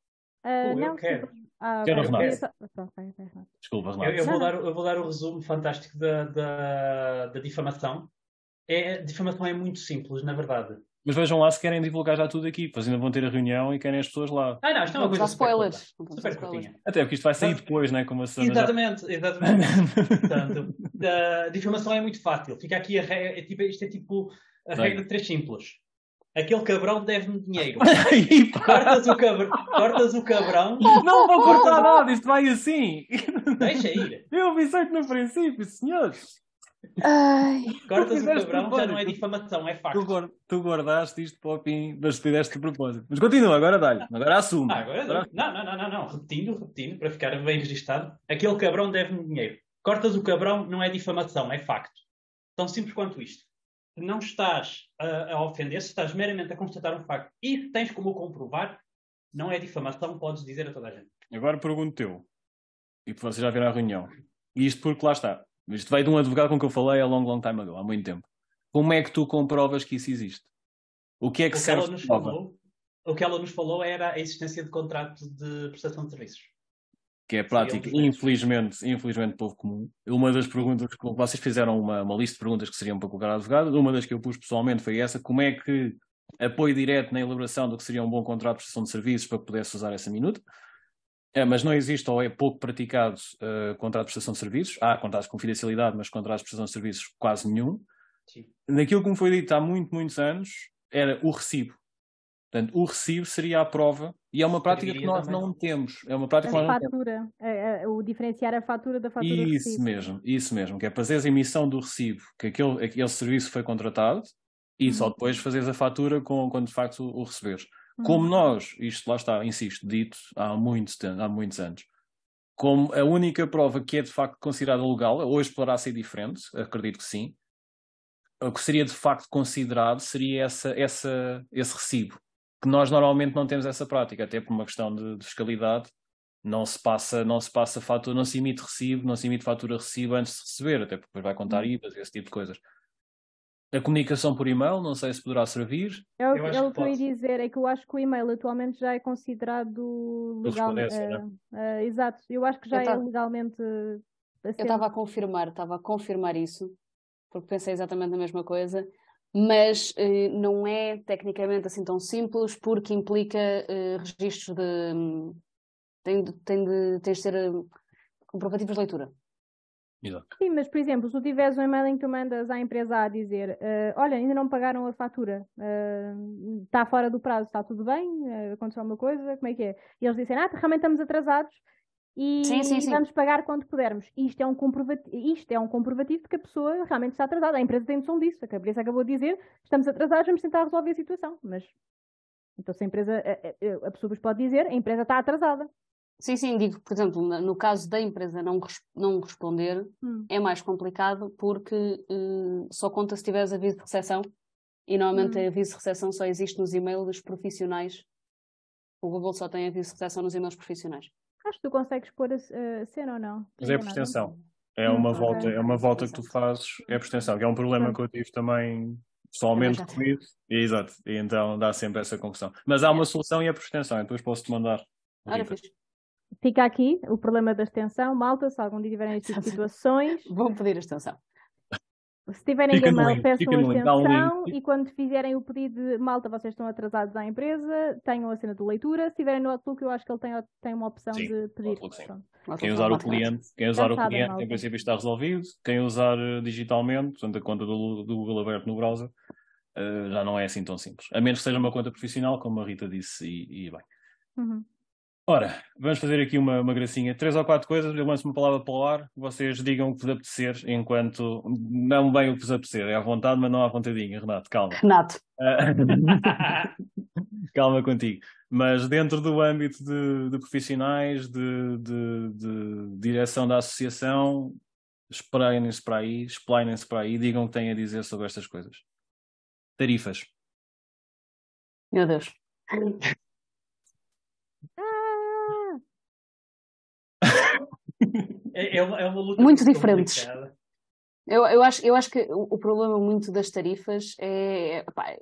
Eu não, quero. sim. Ah, Quero, ok, eu Renato. Desculpa, Eu, eu vou dar, eu vou dar o resumo fantástico da, da, da difamação. É, a difamação é muito simples, na verdade. Mas vejam lá se querem divulgar já tudo aqui, pois ainda vão ter a reunião e querem as pessoas lá. Ah, não, isto é uma Não coisa super spoilers. curta. Não Super curtinha. Até porque isto vai sair depois, né? Como a Susana já... Exatamente, exatamente. Portanto, a difamação é muito fácil. Fica aqui a regra, é tipo, isto é tipo a regra de três simples. Aquele cabrão deve-me dinheiro. Cortas o, cabr... Cortas o cabrão, não vou cortar nada, isto vai assim. deixa ir. Eu avisei no princípio, senhores. Ai, Cortas o cabrão, já não é difamação, é Tu, facto. guar- tu guardaste isto para o fim, mas fizeste de propósito. Mas continua, agora dá-lhe. Agora assume. Ah, agora não, não, não, não, não. Repetindo, repetindo, para ficar bem registado. Aquele cabrão deve-me dinheiro. Cortas o cabrão, não é difamação, é facto. Tão simples quanto isto. Se não estás a, a ofender, se estás meramente a constatar um facto e tens como o comprovar, não é difamação, podes dizer a toda a gente. Agora pergunto eu. E vocês já viram a reunião. E isto porque lá está. Isto veio de um advogado com que eu falei a long, long time ago, há muito tempo. Como é que tu comprovas que isso existe? O que é que O que ela serve nos de prova? falou, o que ela nos falou era a existência de contrato de prestação de serviços. Que é prática, Sim, é infelizmente, infelizmente, povo comum. Uma das perguntas que vocês fizeram uma, uma lista de perguntas que seriam para colocar ao advogado. Uma das que eu pus pessoalmente foi essa: como é que apoio direto na elaboração do que seria um bom contrato de prestação de serviços para poder-se usar essa minuta? É, mas não existe ou é pouco praticado uh, contrato de prestação de serviços. Há contratos de confidencialidade, mas contratos de prestação de serviços quase nenhum. Sim. Naquilo que me foi dito há muito, muitos anos, era o recibo. Portanto, o recibo seria a prova e é uma prática que nós também. não temos. É uma prática que A nós não temos. fatura, é, é, o diferenciar a fatura da fatura de Isso recibo. mesmo, isso mesmo, que é fazeres a emissão do recibo, que aquele, aquele serviço foi contratado, e só Uhum. depois fazeres a fatura com, quando de facto o, o receberes. Uhum. Como nós, isto lá está, insisto, dito há muitos, há muitos anos, como a única prova que é de facto considerada legal, hoje poderá ser diferente, acredito que sim, o que seria de facto considerado seria essa, essa, esse recibo, que nós normalmente não temos essa prática, até por uma questão de, de fiscalidade, não se passa, não se passa fatura, não se emite recibo, não se emite fatura recibo antes de receber, até porque depois vai contar Hum. IVAs, esse tipo de coisas. A comunicação por e-mail, não sei se poderá servir. É o, Eu é que que eu ia dizer, é que eu acho que o e-mail atualmente já é considerado legal. Eh, né? eh, exato, eu acho que já Eu é tava- legalmente eu ser- estava a confirmar, estava a confirmar isso, porque pensei exatamente a mesma coisa, mas eh, não é tecnicamente assim tão simples, porque implica registros de. hum, Tem de, tem de, tens de ter eh, comprovativos de leitura. Exato. Sim, mas por exemplo, se tu tiveres um e-mail em que tu mandas à empresa a dizer eh, olha, ainda não pagaram a fatura, eh, está fora do prazo, está tudo bem, Eh, aconteceu alguma coisa, como é que é? E eles dizem, ah, realmente estamos atrasados e Sim, sim, sim. vamos pagar quando pudermos. Isto é, um comprovativo, isto é um comprovativo de que a pessoa realmente está atrasada. A empresa tem noção disso, a cabeça acabou de dizer, estamos atrasados, vamos tentar resolver a situação. Mas, então se a empresa, a, a- a pessoa vos pode dizer, a empresa está atrasada. Sim, sim, digo, por exemplo, no caso da empresa não, não responder, Hum. é mais complicado porque eh, só conta se tiveres aviso de recepção e normalmente Hum. a aviso de recepção só existe nos e-mails profissionais. O Google só tem aviso de recepção nos e-mails profissionais. Acho que tu consegues pôr a, a cena ou não. Mas é por extensão. É Hum, uma volta, é uma volta que tu fazes, é por extensão, que é um problema que eu tive também pessoalmente comigo. E, exato, e então dá sempre essa confusão. Mas há uma solução e é por extensão, e depois posso-te mandar. Ora, fixe. Fica aqui o problema da extensão. Malta, se algum dia tiverem este tipo de situações, Vou pedir a extensão. se tiverem Fica link, peçam a um extensão link. e quando fizerem o pedido de malta, vocês estão atrasados à empresa, tenham a cena de leitura. Se tiverem no Outlook, eu acho que ele tem, tem uma opção Sim, de pedir. Outlook, sim. Quem usar o cliente, quem usar o cliente, em princípio está resolvido. Quem usar eh, digitalmente, portanto a conta do, do Google aberto no browser, eh, já não é assim tão simples. A menos que seja uma conta profissional, como a Rita disse, e, e bem. Uhum. Ora, vamos fazer aqui uma, uma gracinha. Três ou quatro coisas, eu lanço uma palavra para o ar, vocês digam o que vos apetecer, enquanto não bem o que vos apetecer. É à vontade, mas não à vontadinha, Renato, calma. Renato, Ah, calma contigo. Mas dentro do âmbito de, de profissionais, de, de- de direção da associação, espreiem-se para aí, explainem-se para aí, digam o que têm a dizer sobre estas coisas. Tarifas. meu Deus. É, é uma, é uma luta Muito muito diferentes. complicada. Eu, eu, acho, eu acho que o, problema muito das tarifas é. é, pá,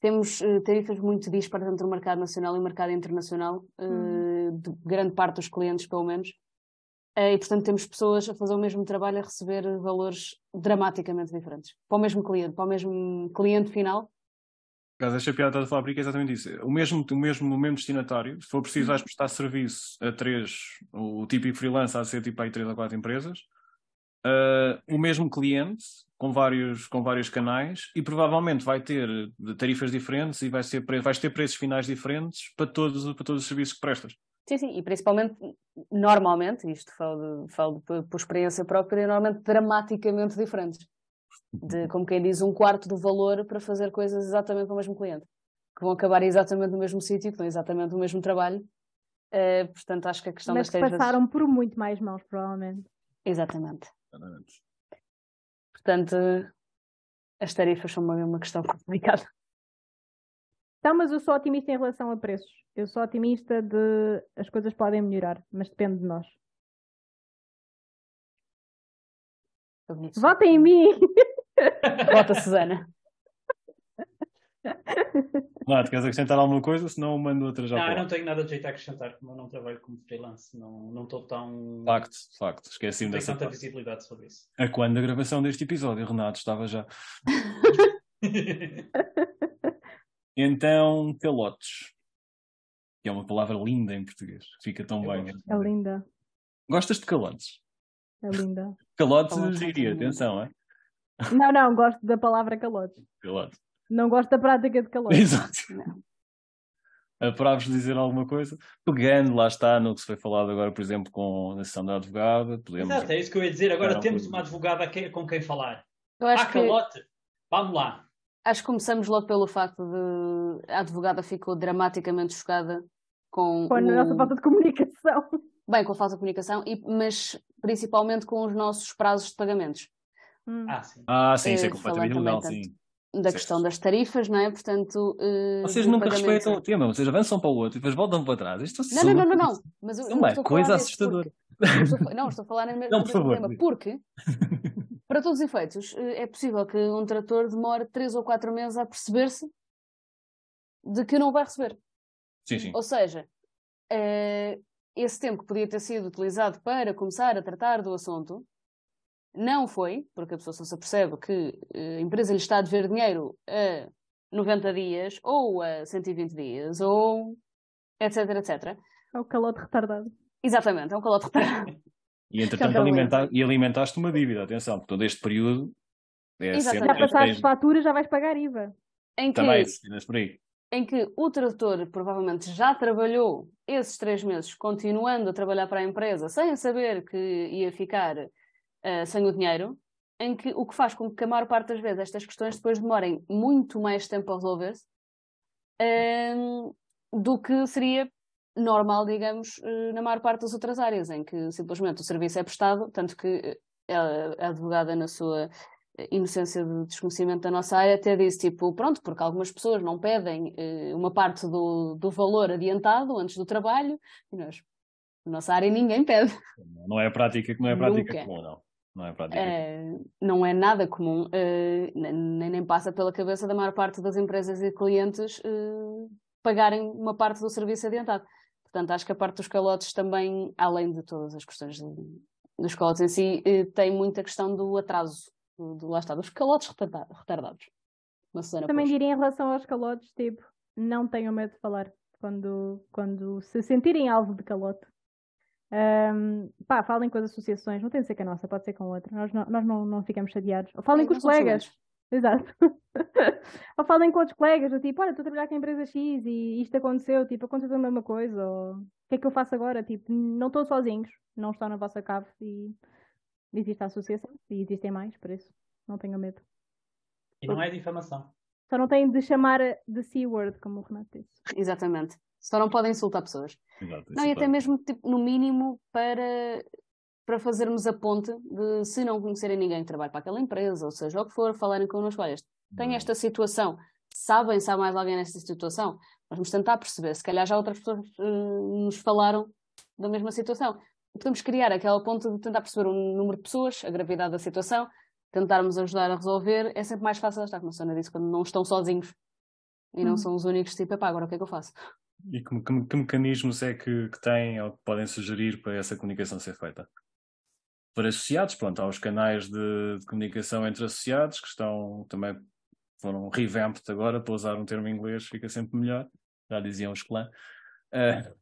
temos eh, tarifas muito dispares entre o mercado nacional e o mercado internacional, Uhum. de grande parte dos clientes, pelo menos. Eh, e, portanto, temos pessoas a fazer o mesmo trabalho a receber valores dramaticamente diferentes. Para o mesmo cliente, para o mesmo cliente final. Caso achei piada a falar porque é exatamente isso. O mesmo, o mesmo, o mesmo destinatário, se for preciso, vais prestar serviço a três, o típico freelance há de ser tipo aí três ou quatro empresas, ah, o mesmo cliente, com vários, com vários canais, e provavelmente vai ter tarifas diferentes e vai ser, vais ter preços finais diferentes para todos, para todos os serviços que prestas. Sim, sim, e principalmente, normalmente, isto falo, de- falo por, por experiência própria, normalmente dramaticamente diferentes. De, como quem diz, um quarto do valor para fazer coisas exatamente para o mesmo cliente. Que vão acabar exatamente no mesmo sítio, que dão exatamente o mesmo trabalho. Eh, portanto, acho que a questão mas das que tarifas... passaram por muito mais mãos, provavelmente. Exatamente. Portanto, as tarifas são uma, uma questão complicada. Então, mas eu sou otimista em relação a preços. Eu sou otimista de as coisas podem melhorar, mas depende de nós. Votem em mim! Vota, Susana. Renato, queres acrescentar alguma coisa? Senão eu mando outra já Não, não tenho nada de jeito a acrescentar, como eu não trabalho como freelance, não não estou tão. Facto, facto. não Esqueci-me tenho dessa tanta parte. visibilidade sobre isso. A quando a gravação deste episódio, Renato, estava já. Então, calotes. Que é uma palavra linda em português. Fica tão Eu bem. É linda, Gostas de calotes? é linda. Calotes, Calotes, diria, atenção, é? Não, não, gosto da palavra calotes. Calote. Não gosto da prática de calotes. Exato. Não. Para-vos dizer alguma coisa, pegando, lá está, no que se foi falado agora, por exemplo, com a sessão da advogada, podemos. Exato, é isso que eu ia dizer. Agora Não, temos uma advogada com quem falar. Eu acho Ah, que, calote! Vamos lá. acho que começamos logo pelo facto de a advogada ficou dramaticamente chocada com, Com a o- nossa falta de comunicação. bem com a falta de comunicação, e, mas principalmente com os nossos prazos de pagamentos. Hum. Ah, sim. Ah, sim, isso é Eh, completamente ilegal, sim. Da questão das tarifas, não é? Portanto. eh, Vocês nunca pagamento- respeitam o tema, vocês avançam para o outro e depois voltam para trás. Isto Não, não, não, não, não. Mas eu, É coisa assustadora. porque- não, estou a falar mesmo Não, do por favor. tema, porque, para todos os efeitos, eh, é possível que um trator demore 3 ou 4 meses a perceber-se de que não vai receber. Sim, sim. Ou seja, eh, esse tempo que podia ter sido utilizado para começar a tratar do assunto não foi, porque a pessoa só se apercebe que eh, a empresa lhe está a dever dinheiro a 90 dias ou a 120 dias ou etc, etc. É o calote retardado. Exatamente, é um calote retardado. E entretanto alimenta- e alimentaste uma dívida, atenção, porque todo este período é sempre. Já passaste é- fatura, já vais pagar IVA. em que Também, se tiveres por aí. em que o tradutor provavelmente já trabalhou esses três meses, continuando a trabalhar para a empresa, sem saber que ia ficar eh, sem o dinheiro, em que o que faz com que a maior parte das vezes estas questões depois demorem muito mais tempo a resolver-se ehm, do que seria normal, digamos, eh, na maior parte das outras áreas, em que simplesmente o serviço é prestado, tanto que a advogada, na sua inocência de desconhecimento da nossa área, até disse, tipo, pronto, porque algumas pessoas não pedem uh, uma parte do, do valor adiantado antes do trabalho, e nós, na nossa área, ninguém pede. Não é prática, não é prática comum, não. Não é prática. Uh, não é nada comum, uh, nem, nem passa pela cabeça da maior parte das empresas e clientes pagarem uma parte do serviço adiantado. Portanto, acho que a parte dos calotes também, além de todas as questões de, dos calotes em si, tem muita questão do atraso do, lá está, dos calotes retardados. Também diria em relação aos calotes, tipo, não tenham medo de falar quando, quando se sentirem alvo de calote. Um, pá, falem com as associações, não tem de ser com a nossa, pode ser com outra. Nós não, nós não, não ficamos chateados. Ou falem é, com os colegas. Exato. ou falem com outros colegas, ou tipo, olha, estou a trabalhar com a empresa X e isto aconteceu, tipo, aconteceu a mesma coisa, ou o que é que eu faço agora? Tipo, não estou sozinhos, não estão na vossa cave e Existe a associação e existem mais, por isso não tenho medo. E não é difamação. Só não têm de chamar de C-word, como o Renato disse. Exatamente. Só não podem insultar pessoas. Exato, não, e até mesmo, tipo, no mínimo, para, para fazermos a ponte de, se não conhecerem ninguém que trabalha para aquela empresa, ou seja, o que for, falarem connosco, olha, tem esta situação, sabem se há mais alguém nesta situação? Nós vamos tentar perceber, se calhar já outras pessoas uh, nos falaram da mesma situação podemos criar aquela ponta de tentar perceber o número de pessoas, a gravidade da situação, tentarmos ajudar a resolver, é sempre mais fácil estar, como a Sônia disse, quando não estão sozinhos e não hum. são os únicos, tipo, epá, agora o que é que eu faço? E que, que, que mecanismos é que, que têm ou que podem sugerir para essa comunicação ser feita? Para associados, pronto, há os canais de, de comunicação entre associados que estão também foram revamped agora, para usar um termo inglês, fica sempre melhor, já diziam os clã. Uh,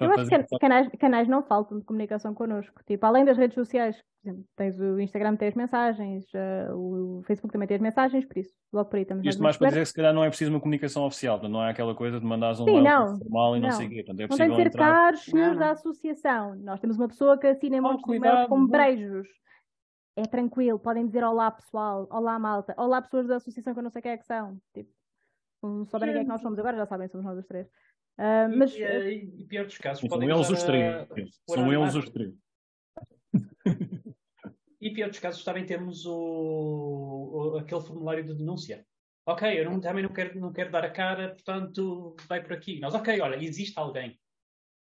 eu acho que canais, canais não faltam de comunicação connosco. Tipo, além das redes sociais, por exemplo, tens o Instagram tem as mensagens, uh, o Facebook também tem as mensagens, por isso, logo por aí estamos Isto mais para dizer que se calhar não é preciso uma comunicação oficial, não é aquela coisa de mandares um Sim, não, formal e não, não sei o quê. Portanto, é não tem de ser entrar... caros senhores da associação. Nós temos uma pessoa que assina oh, e-mails com brejos. É tranquilo, podem dizer olá pessoal, olá malta, olá pessoas da associação que eu não sei quem é que são. Tipo, não souberem quem é que nós somos agora, já sabem, somos nós os três. Uh, mas... E, uh, e, pior dos casos, são eles os três. São eles os três. e pior dos casos, também temos o, o, aquele formulário de denúncia. Ok, eu não, também não quero, não quero dar a cara, portanto, vai por aqui. Nós, ok, olha, existe alguém.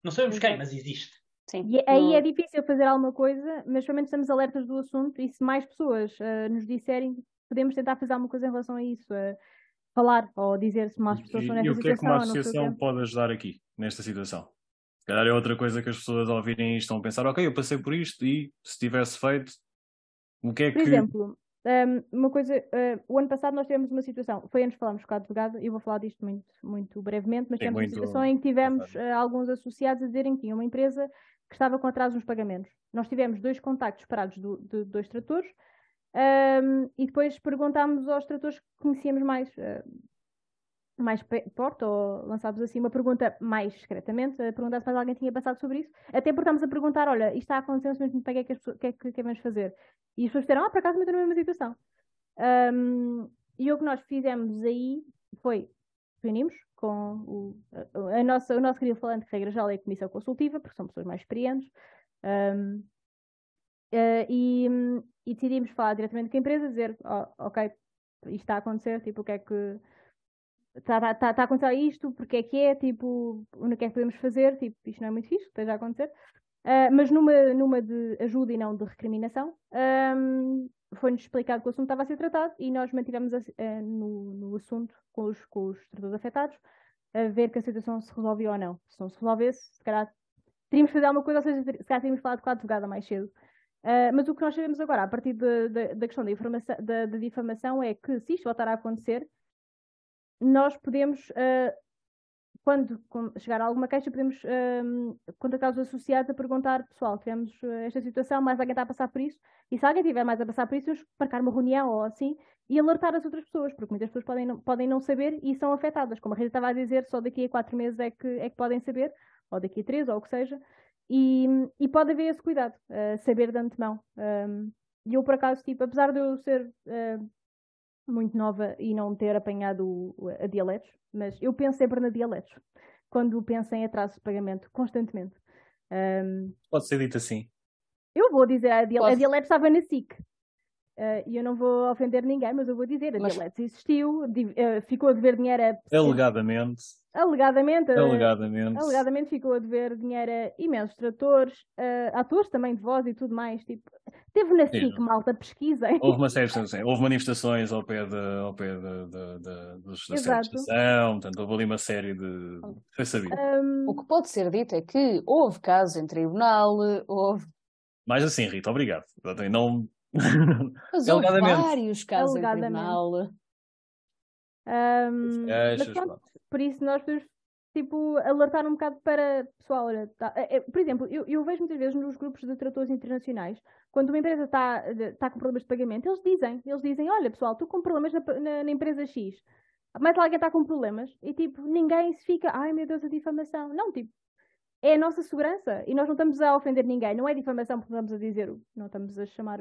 Não sabemos quem, mas existe. Sim. E aí é difícil fazer alguma coisa, mas pelo menos estamos alertas do assunto e se mais pessoas uh, nos disserem, podemos tentar fazer alguma coisa em relação a isso. Uh, falar ou dizer se mais pessoas estão nesta situação. E o que é que uma associação pode ajudar aqui, nesta situação? Se calhar é outra coisa que as pessoas ao ouvirem isto estão a pensar, ok, eu passei por isto e se tivesse feito, o que é por que... Por exemplo, um, uma coisa, uh, o ano passado nós tivemos uma situação, foi antes falámos com a advogada, e vou falar disto muito, muito brevemente, mas tivemos muito... uma situação em que tivemos uh, alguns associados a dizerem que tinha uma empresa que estava com atraso nos pagamentos. Nós tivemos dois contactos parados do, de dois tratores, um, e depois perguntámos aos tratores que conhecíamos mais, uh, mais perto, ou lançámos assim uma pergunta mais discretamente, a perguntar se mais alguém tinha passado sobre isso. Até porque estamos a perguntar: olha, isto está a acontecer, mas para que é que, é que, vamos fazer? E as pessoas disseram: ah, por acaso, estou na mesma situação. Um, e o que nós fizemos aí foi reunimos com o, a, a nossa, o nosso querido falante, regra geral é a comissão consultiva, porque são pessoas mais experientes. Um, Uh, e, e, decidimos falar diretamente com a empresa, dizer, oh, ok, isto está a acontecer, tipo, o que é que está, está, está, a acontecer isto, porque é que é, tipo, o que é que podemos fazer, tipo, isto não é muito fixe, esteja a acontecer. Uh, mas numa, numa de ajuda e não de recriminação, um, foi-nos explicado que o assunto estava a ser tratado e nós mantivemos a, uh, no, no, assunto com os, com os tratores afetados a ver que a situação se resolvia ou não. Se não se resolvesse, se calhar teríamos de fazer alguma coisa, ou seja, se calhar teríamos falado com a advogada mais cedo. Uh, mas o que nós sabemos agora, a partir de, de, da questão da, da, da, difamação, é que se isto voltar a acontecer, nós podemos, uh, quando, chegar a alguma queixa, podemos uh, contactar os associados a perguntar, pessoal, tivemos esta situação, mais alguém está a passar por isso, e se alguém tiver mais a passar por isso, vamos marcar uma reunião ou assim, e alertar as outras pessoas, porque muitas pessoas podem não, podem não saber e são afetadas. Como a Rita estava a dizer, só daqui a quatro meses é que, é que podem saber, ou daqui a três, ou o que seja. E, e pode haver esse cuidado, uh, saber de antemão. Um, e eu, por acaso, tipo, apesar de eu ser uh, muito nova e não ter apanhado a dialetos, mas eu penso sempre na dialetos, quando penso em atrasos de pagamento, constantemente. Um, Pode ser dito assim. Eu vou dizer, a, dial a dialetos estava na SIC. Uh, e eu não vou ofender ninguém, mas eu vou dizer, a mas... Existiu, uh, ficou a dever dinheiro a... Alegadamente. Alegadamente. Alegadamente. Alegadamente ficou a dever dinheiro a imensos tratores, uh, atores também de voz e tudo mais. Tipo, teve na SIC, malta, pesquisem. Houve uma série, houve manifestações ao pé, de, ao pé de, de, de, dos, da estação, portanto, houve ali uma série de... Foi sabido. Um... O que pode ser dito é que houve casos em tribunal, houve... Mais assim, Rita, obrigado. Não, mas houve vários casos em tribunal. Um, mas, pronto, por isso nós podemos tipo, alertar um bocado para pessoal, olha, tá, é, é, por exemplo, eu, eu, vejo muitas vezes nos grupos de tratores internacionais, quando uma empresa está tá com problemas de pagamento, eles dizem, eles dizem, olha pessoal, estou com problemas na, na, na empresa X, mas alguém está com problemas e tipo, ninguém se fica, ai meu Deus, a difamação. Não, tipo, é a nossa segurança e nós não estamos a ofender ninguém, não é difamação porque estamos a dizer, não estamos a chamar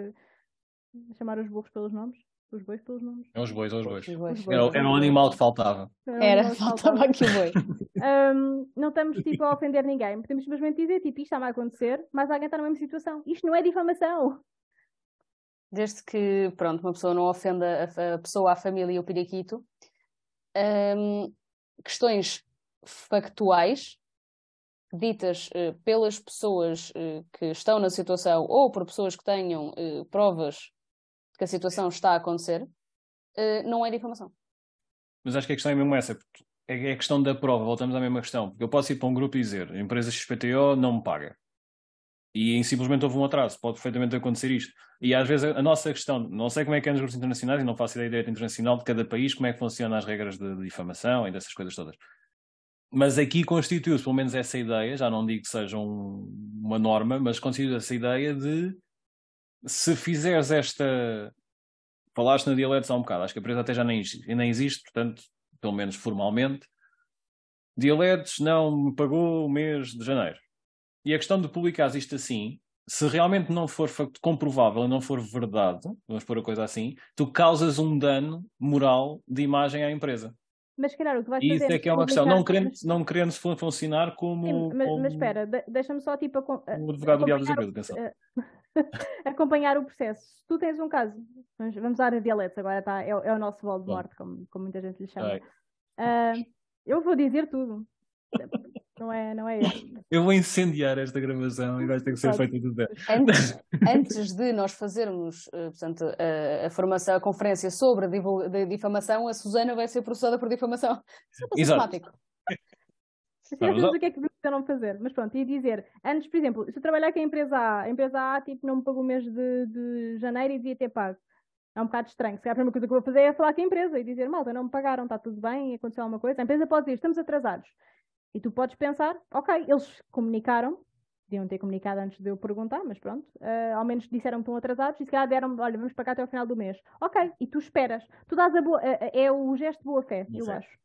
chamar os burros pelos nomes? Os bois pelos nomes? É os bois, é os bois. Os bois. Era, era um animal que faltava. Era, era faltava aqui o boi. um, não estamos tipo a ofender ninguém. Podemos simplesmente dizer, tipo, isto está a acontecer, mas alguém está na mesma situação. Isto não é difamação. Desde que, pronto, uma pessoa não ofenda a, a pessoa, a família e o periquito. Um, questões factuais ditas uh, pelas pessoas uh, que estão na situação ou por pessoas que tenham uh, provas que a situação está a acontecer, uh, não é difamação. Mas acho que a questão é mesmo essa, é a questão da prova, voltamos à mesma questão. Porque eu posso ir para um grupo e dizer, a empresa XPTO não me paga. E simplesmente houve um atraso, pode perfeitamente acontecer isto. E às vezes a, nossa questão, não sei como é que é nos grupos internacionais e não faço ideia de direito internacional de cada país, como é que funcionam as regras de, de difamação e dessas coisas todas. Mas aqui constituiu-se pelo menos essa ideia, já não digo que seja um, uma norma, mas constituiu essa ideia de se fizeres esta. Falaste na dialetos há um bocado, acho que a empresa até já nem, nem existe, portanto, pelo menos formalmente. Dialetos não me pagou o mês de janeiro. E a questão de publicar isto assim, se realmente não for facto comprovável e não for verdade, vamos pôr a coisa assim, tu causas um dano moral de imagem à empresa. Mas, calhar, o que vais fazer... Isso é que é uma questão, não querendo, não querendo funcionar como... Sim, mas, como... mas, espera, deixa-me só, tipo... A, o advogado do diabo das empresas, atenção. acompanhar o processo. Se tu tens um caso, vamos, vamos usar a dialetos, agora tá, é, é o nosso Voldemort, como, como muita gente lhe chama. Uh, eu vou dizer tudo. Não é, não é isso. Eu vou incendiar esta gravação e vai ter que ser feito tudo bem. Antes, antes de nós fazermos uh, portanto, a, a, formação, a conferência sobre a, a difamação, a Susana vai ser processada por difamação. Isso é Exato. Sabemos o que é que não fazer. Mas pronto, ia dizer, antes, por exemplo, se eu trabalhar com a empresa A, a empresa A tipo, não me pagou o mês de, de janeiro e devia ter pago. É um bocado estranho. Se calhar a primeira coisa que eu vou fazer é falar com a empresa e dizer, malta, não me pagaram, está tudo bem, aconteceu alguma coisa. A empresa pode dizer, estamos atrasados. E tu podes pensar, ok, eles comunicaram, deviam ter comunicado antes de eu perguntar, mas pronto, uh, ao menos disseram que estão atrasados e se calhar deram olha, vamos pagar até ao final do mês. Ok, e tu esperas. Tu dás a boa, uh, é o gesto de boa fé, eu acho.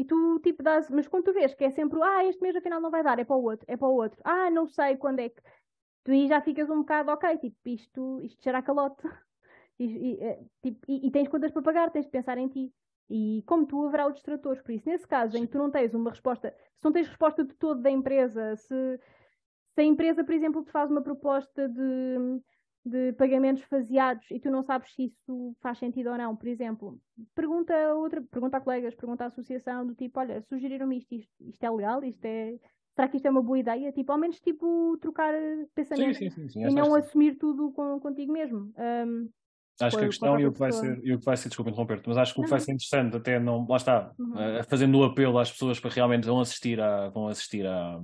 E tu, tipo, dás, mas quando tu vês que é sempre, ah, este mês afinal não vai dar, é para o outro, é para o outro, ah, não sei quando é que. Tu aí já ficas um bocado, ok, tipo, isto, isto será calote. E, e, é, tipo, e, e, tens contas para pagar, tens de pensar em ti. E como tu haverá outros tratores, por isso, nesse caso em que tu não tens uma resposta, se não tens resposta de todo da empresa, se, se a empresa, por exemplo, te faz uma proposta de de pagamentos faseados e tu não sabes se isso faz sentido ou não, por exemplo, pergunta a outra, pergunta a colegas, pergunta à associação do tipo, olha, sugeriram-me isto, isto, isto, é legal, isto é. Será que isto é uma boa ideia? Tipo, ao menos tipo trocar pensamento sim, sim, sim, e não assumir tudo com, contigo mesmo. Um, acho que a questão e o que vai ser, e o que vai ser, desculpa interromper-te, mas acho que o que vai ser interessante até não, lá está, uhum. uh, fazendo o apelo às pessoas para realmente vão assistir a, vão assistir a,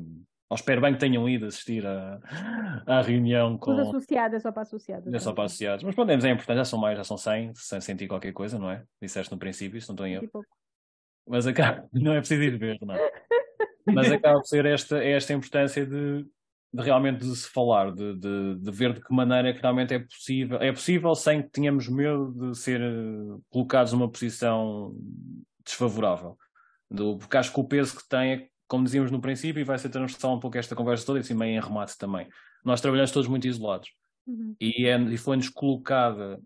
ou espero bem que tenham ido assistir à, reunião com. Os associados, é só para associados. É só para associados. Mas pronto, é importante, já são mais, já são 100, sem sentir qualquer coisa, não é? Disseste no princípio, se não estou em erro. Mas acaba, não é preciso ir ver, não é? Mas acaba por ser esta, esta importância de, de realmente de se falar, de, de, de, ver de que maneira é que realmente é possível, é possível sem que tenhamos medo de ser eh, colocados numa posição desfavorável. Do, porque acho que o peso que tem é como dizíamos no princípio, e vai ser transversal um pouco esta conversa toda, e assim meio em remate também. Nós trabalhamos todos muito isolados. Uhum. E, é, e foi-nos colocada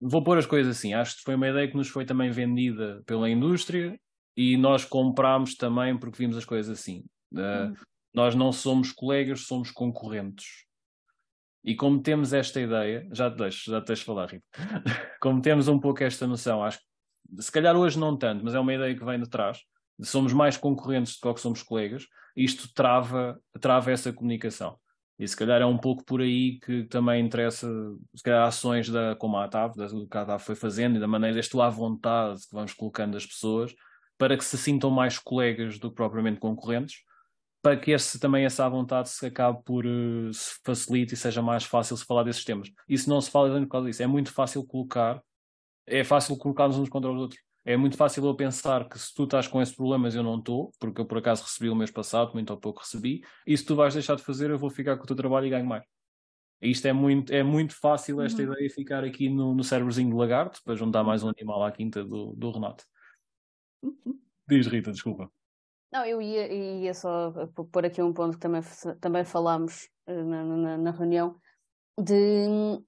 vou pôr as coisas assim. Acho que foi uma ideia que nos foi também vendida pela indústria e nós comprámos também porque vimos as coisas assim. Uh, Nós não somos colegas, somos concorrentes. E como temos esta ideia, já te deixo, já te deixo falar, Rita. como temos um pouco esta noção, acho que se calhar hoje não tanto, mas é uma ideia que vem de trás, somos mais concorrentes do que somos colegas, isto trava, trava essa comunicação. E se calhar é um pouco por aí que também interessa, se calhar, ações da, como a ATAV, do que a ATAV foi fazendo e da maneira deste à vontade que vamos colocando as pessoas, para que se sintam mais colegas do que propriamente concorrentes, para que esse, também essa vontade se acabe por uh, se facilite e seja mais fácil se falar desses temas. Isso não se fala por causa disso. É muito fácil colocar, é fácil colocar-nos uns contra os outros. É muito fácil eu pensar que se tu estás com esses problemas eu não estou, porque eu por acaso recebi o mês passado, muito ou pouco recebi, e se tu vais deixar de fazer eu vou ficar com o teu trabalho e ganho mais. Isto é muito, é muito fácil esta uhum. ideia ficar aqui no, no cérebrozinho de lagarto, para juntar mais um animal à quinta do, do Renato. Diz Rita, desculpa. Não, eu ia, ia só pôr aqui um ponto que também, também falámos eh, na, na, na reunião, de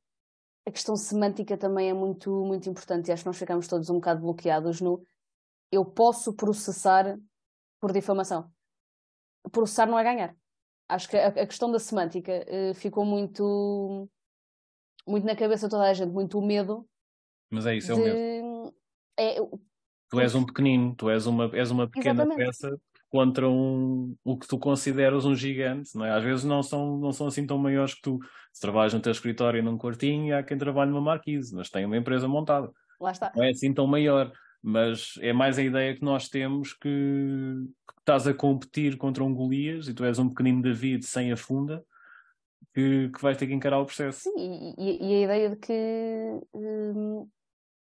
a questão semântica também é muito, muito importante e acho que nós ficamos todos um bocado bloqueados no eu posso processar por difamação. Processar não é ganhar. Acho que a, a questão da semântica uh, ficou muito, muito na cabeça de toda a gente, muito o medo. Mas é isso, é de... o medo. É, tu és um pequenino, tu és uma, és uma pequena Exatamente. peça contra um, o que tu consideras um gigante, não é? Às vezes não são, não são assim tão maiores que tu. Se trabalhas no teu escritório num quartinho, há quem trabalhe numa marquise, mas tem uma empresa montada. Lá está. Não é assim tão maior, mas é mais a ideia que nós temos que, que estás a competir contra um Golias e tu és um pequenino David sem a funda que, que vais ter que encarar o processo. Sim, e, e a ideia de que hum,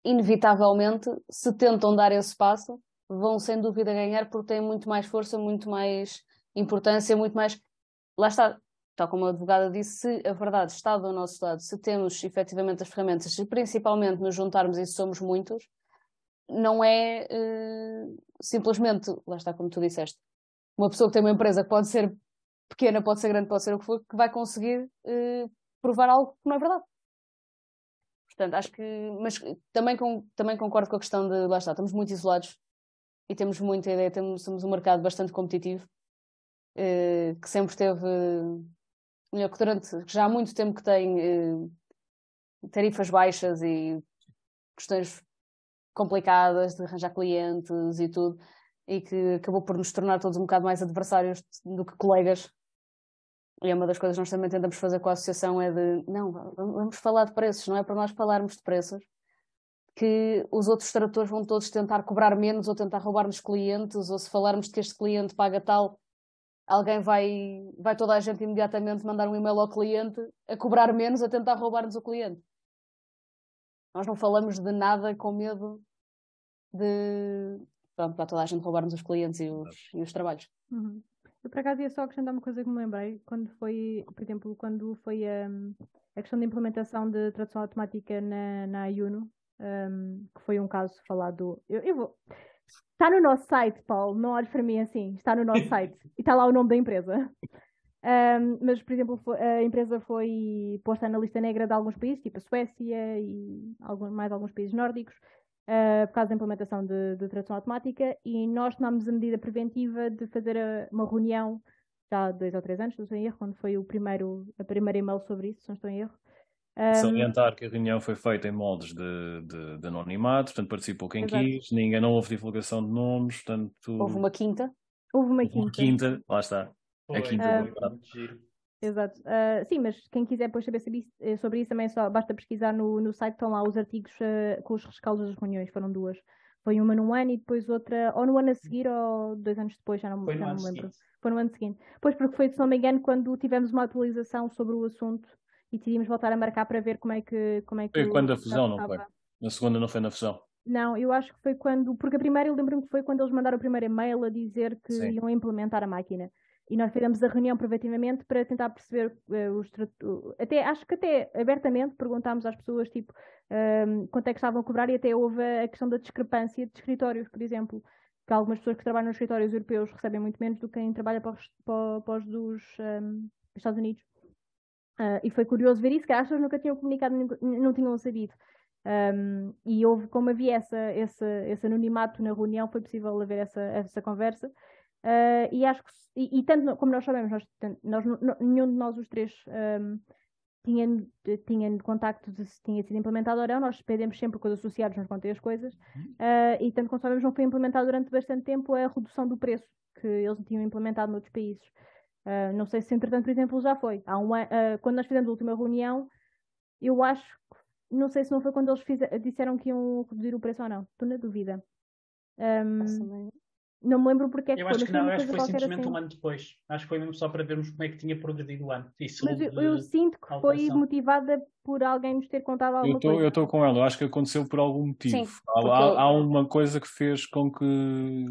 inevitavelmente se tentam dar esse passo vão sem dúvida ganhar porque têm muito mais força, muito mais importância, muito mais. Lá está, tal como a advogada disse, se a verdade está do nosso lado, se temos efetivamente as ferramentas, se principalmente nos juntarmos e somos muitos, não é uh, simplesmente, lá está como tu disseste, uma pessoa que tem uma empresa que pode ser pequena, pode ser grande, pode ser o que for, que vai conseguir uh, provar algo que não é verdade. Portanto, acho que. Mas também, com, também concordo com a questão de. Lá está, estamos muito isolados e temos muita ideia, temos, somos um mercado bastante competitivo, eh, que sempre teve, melhor, que durante que já há muito tempo que tem eh, tarifas baixas e questões complicadas de arranjar clientes e tudo, e que acabou por nos tornar todos um bocado mais adversários do que colegas. E é uma das coisas que nós também tentamos fazer com a associação é de, não, vamos falar de preços, não é para nós falarmos de preços, que os outros tradutores vão todos tentar cobrar menos ou tentar roubar-nos clientes, ou se falarmos que este cliente paga tal, alguém vai, vai toda a gente imediatamente mandar um e-mail ao cliente a cobrar menos, a tentar roubar-nos o cliente. Nós não falamos de nada com medo de pronto, para toda a gente roubar-nos os clientes e os, e os trabalhos. Uhum. Eu por acaso ia só acrescentar uma coisa que me lembrei, quando foi, por exemplo, quando foi um, a questão da implementação de tradução automática na, na um, que foi um caso falado. Eu, eu vou. Está no nosso site, Paulo, não olhes para mim assim, está no nosso site e está lá o nome da empresa. Um, mas, por exemplo, a empresa foi posta na lista negra de alguns países, tipo a Suécia e algum, mais alguns países nórdicos, uh, por causa da implementação de, de, tradução automática, e nós tomámos a medida preventiva de fazer a, uma reunião já há dois ou três anos, se não estou em erro, quando foi o primeiro, a primeira e-mail sobre isso, se não estou em erro. Um... Salientar que a reunião foi feita em moldes de, de, de anonimato, portanto participou quem Exato. quis, ninguém não houve divulgação de nomes, portanto... Houve uma quinta. Houve uma quinta. Uma quinta, lá está. Foi. A quinta um... Exato. Uh, sim, mas quem quiser depois saber sobre isso, eh, sobre isso também só basta pesquisar no, no site, estão lá os artigos uh, com os rescaldos das reuniões, foram duas. Foi uma no ano e depois outra, ou no ano a seguir ou dois anos depois, já não, já não me lembro. Seguinte. Foi no ano seguinte. Pois porque foi, se não me engano, quando tivemos uma atualização sobre o assunto e decidimos voltar a marcar para ver como é que. Como é que foi quando a fusão, não foi? Na segunda não foi na fusão. Não, eu acho que foi quando. Porque a primeira eu lembro-me que foi quando eles mandaram o primeiro e-mail a dizer que Sim. iam implementar a máquina. E nós fizemos a reunião preventivamente para tentar perceber uh, os até Acho que até abertamente perguntámos às pessoas tipo um, quanto é que estavam a cobrar e até houve a questão da discrepância de escritórios, por exemplo. Que algumas pessoas que trabalham nos escritórios europeus recebem muito menos do que quem trabalha para os, para, para os dos um, Estados Unidos. Uh, e foi curioso ver isso, que as pessoas nunca tinham comunicado, não tinham sabido. Um, e houve, como havia essa, essa, esse anonimato na reunião, foi possível haver essa, essa conversa. Uh, e acho que, e, e, tanto como nós sabemos, nós, nós, nenhum de nós os três um, tinha, tinha contacto de se tinha sido implementado ou não, nós dependemos sempre os associados, nos contem as coisas, uh, e tanto como sabemos, não foi implementado durante bastante tempo a redução do preço que eles tinham implementado noutros países. Uh, não sei se, entretanto, por exemplo, já foi. Há um, uh, quando nós fizemos a última reunião, eu acho não sei se não foi quando eles disseram que iam reduzir o preço ou não. Estou na dúvida. Um, não me lembro porque é que Eu acho que não, acho que foi simplesmente assim. um ano depois. Acho que foi mesmo só para vermos como é que tinha progredido o ano. Isso Mas eu, eu sinto que foi motivada por alguém nos ter contado alguma eu tô, coisa. Eu estou com ela, acho que aconteceu por algum motivo. Sim, há, há, há, uma coisa que fez com que.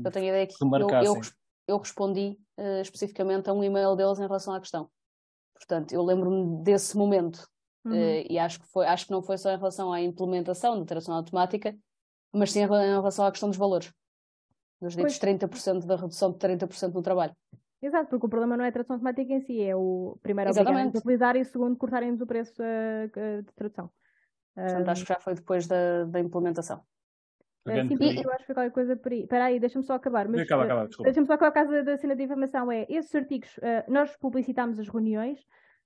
Eu tenho a ideia que eu, eu, eu, respondi uh, especificamente a um e-mail deles em relação à questão. Portanto, eu lembro-me desse momento Uhum. Uh, e acho que, foi, acho que não foi só em relação à implementação da tradução automática, mas sim em relação à questão dos valores. Dos ditos 30% da redução de 30% no trabalho. Exato, porque o problema não é a tradução automática em si, é o primeiro obrigarem a utilizar e o segundo cortarem-nos o preço uh, de tradução. Portanto, acho que já foi depois da, da implementação. Uh, sim, e... eu acho que foi qualquer coisa por aí. Espera aí, deixa-me só acabar. Mas, acaba, acaba, deixa-me só acabar a casa da cena de informação. É, esses artigos, uh, nós publicitámos as reuniões,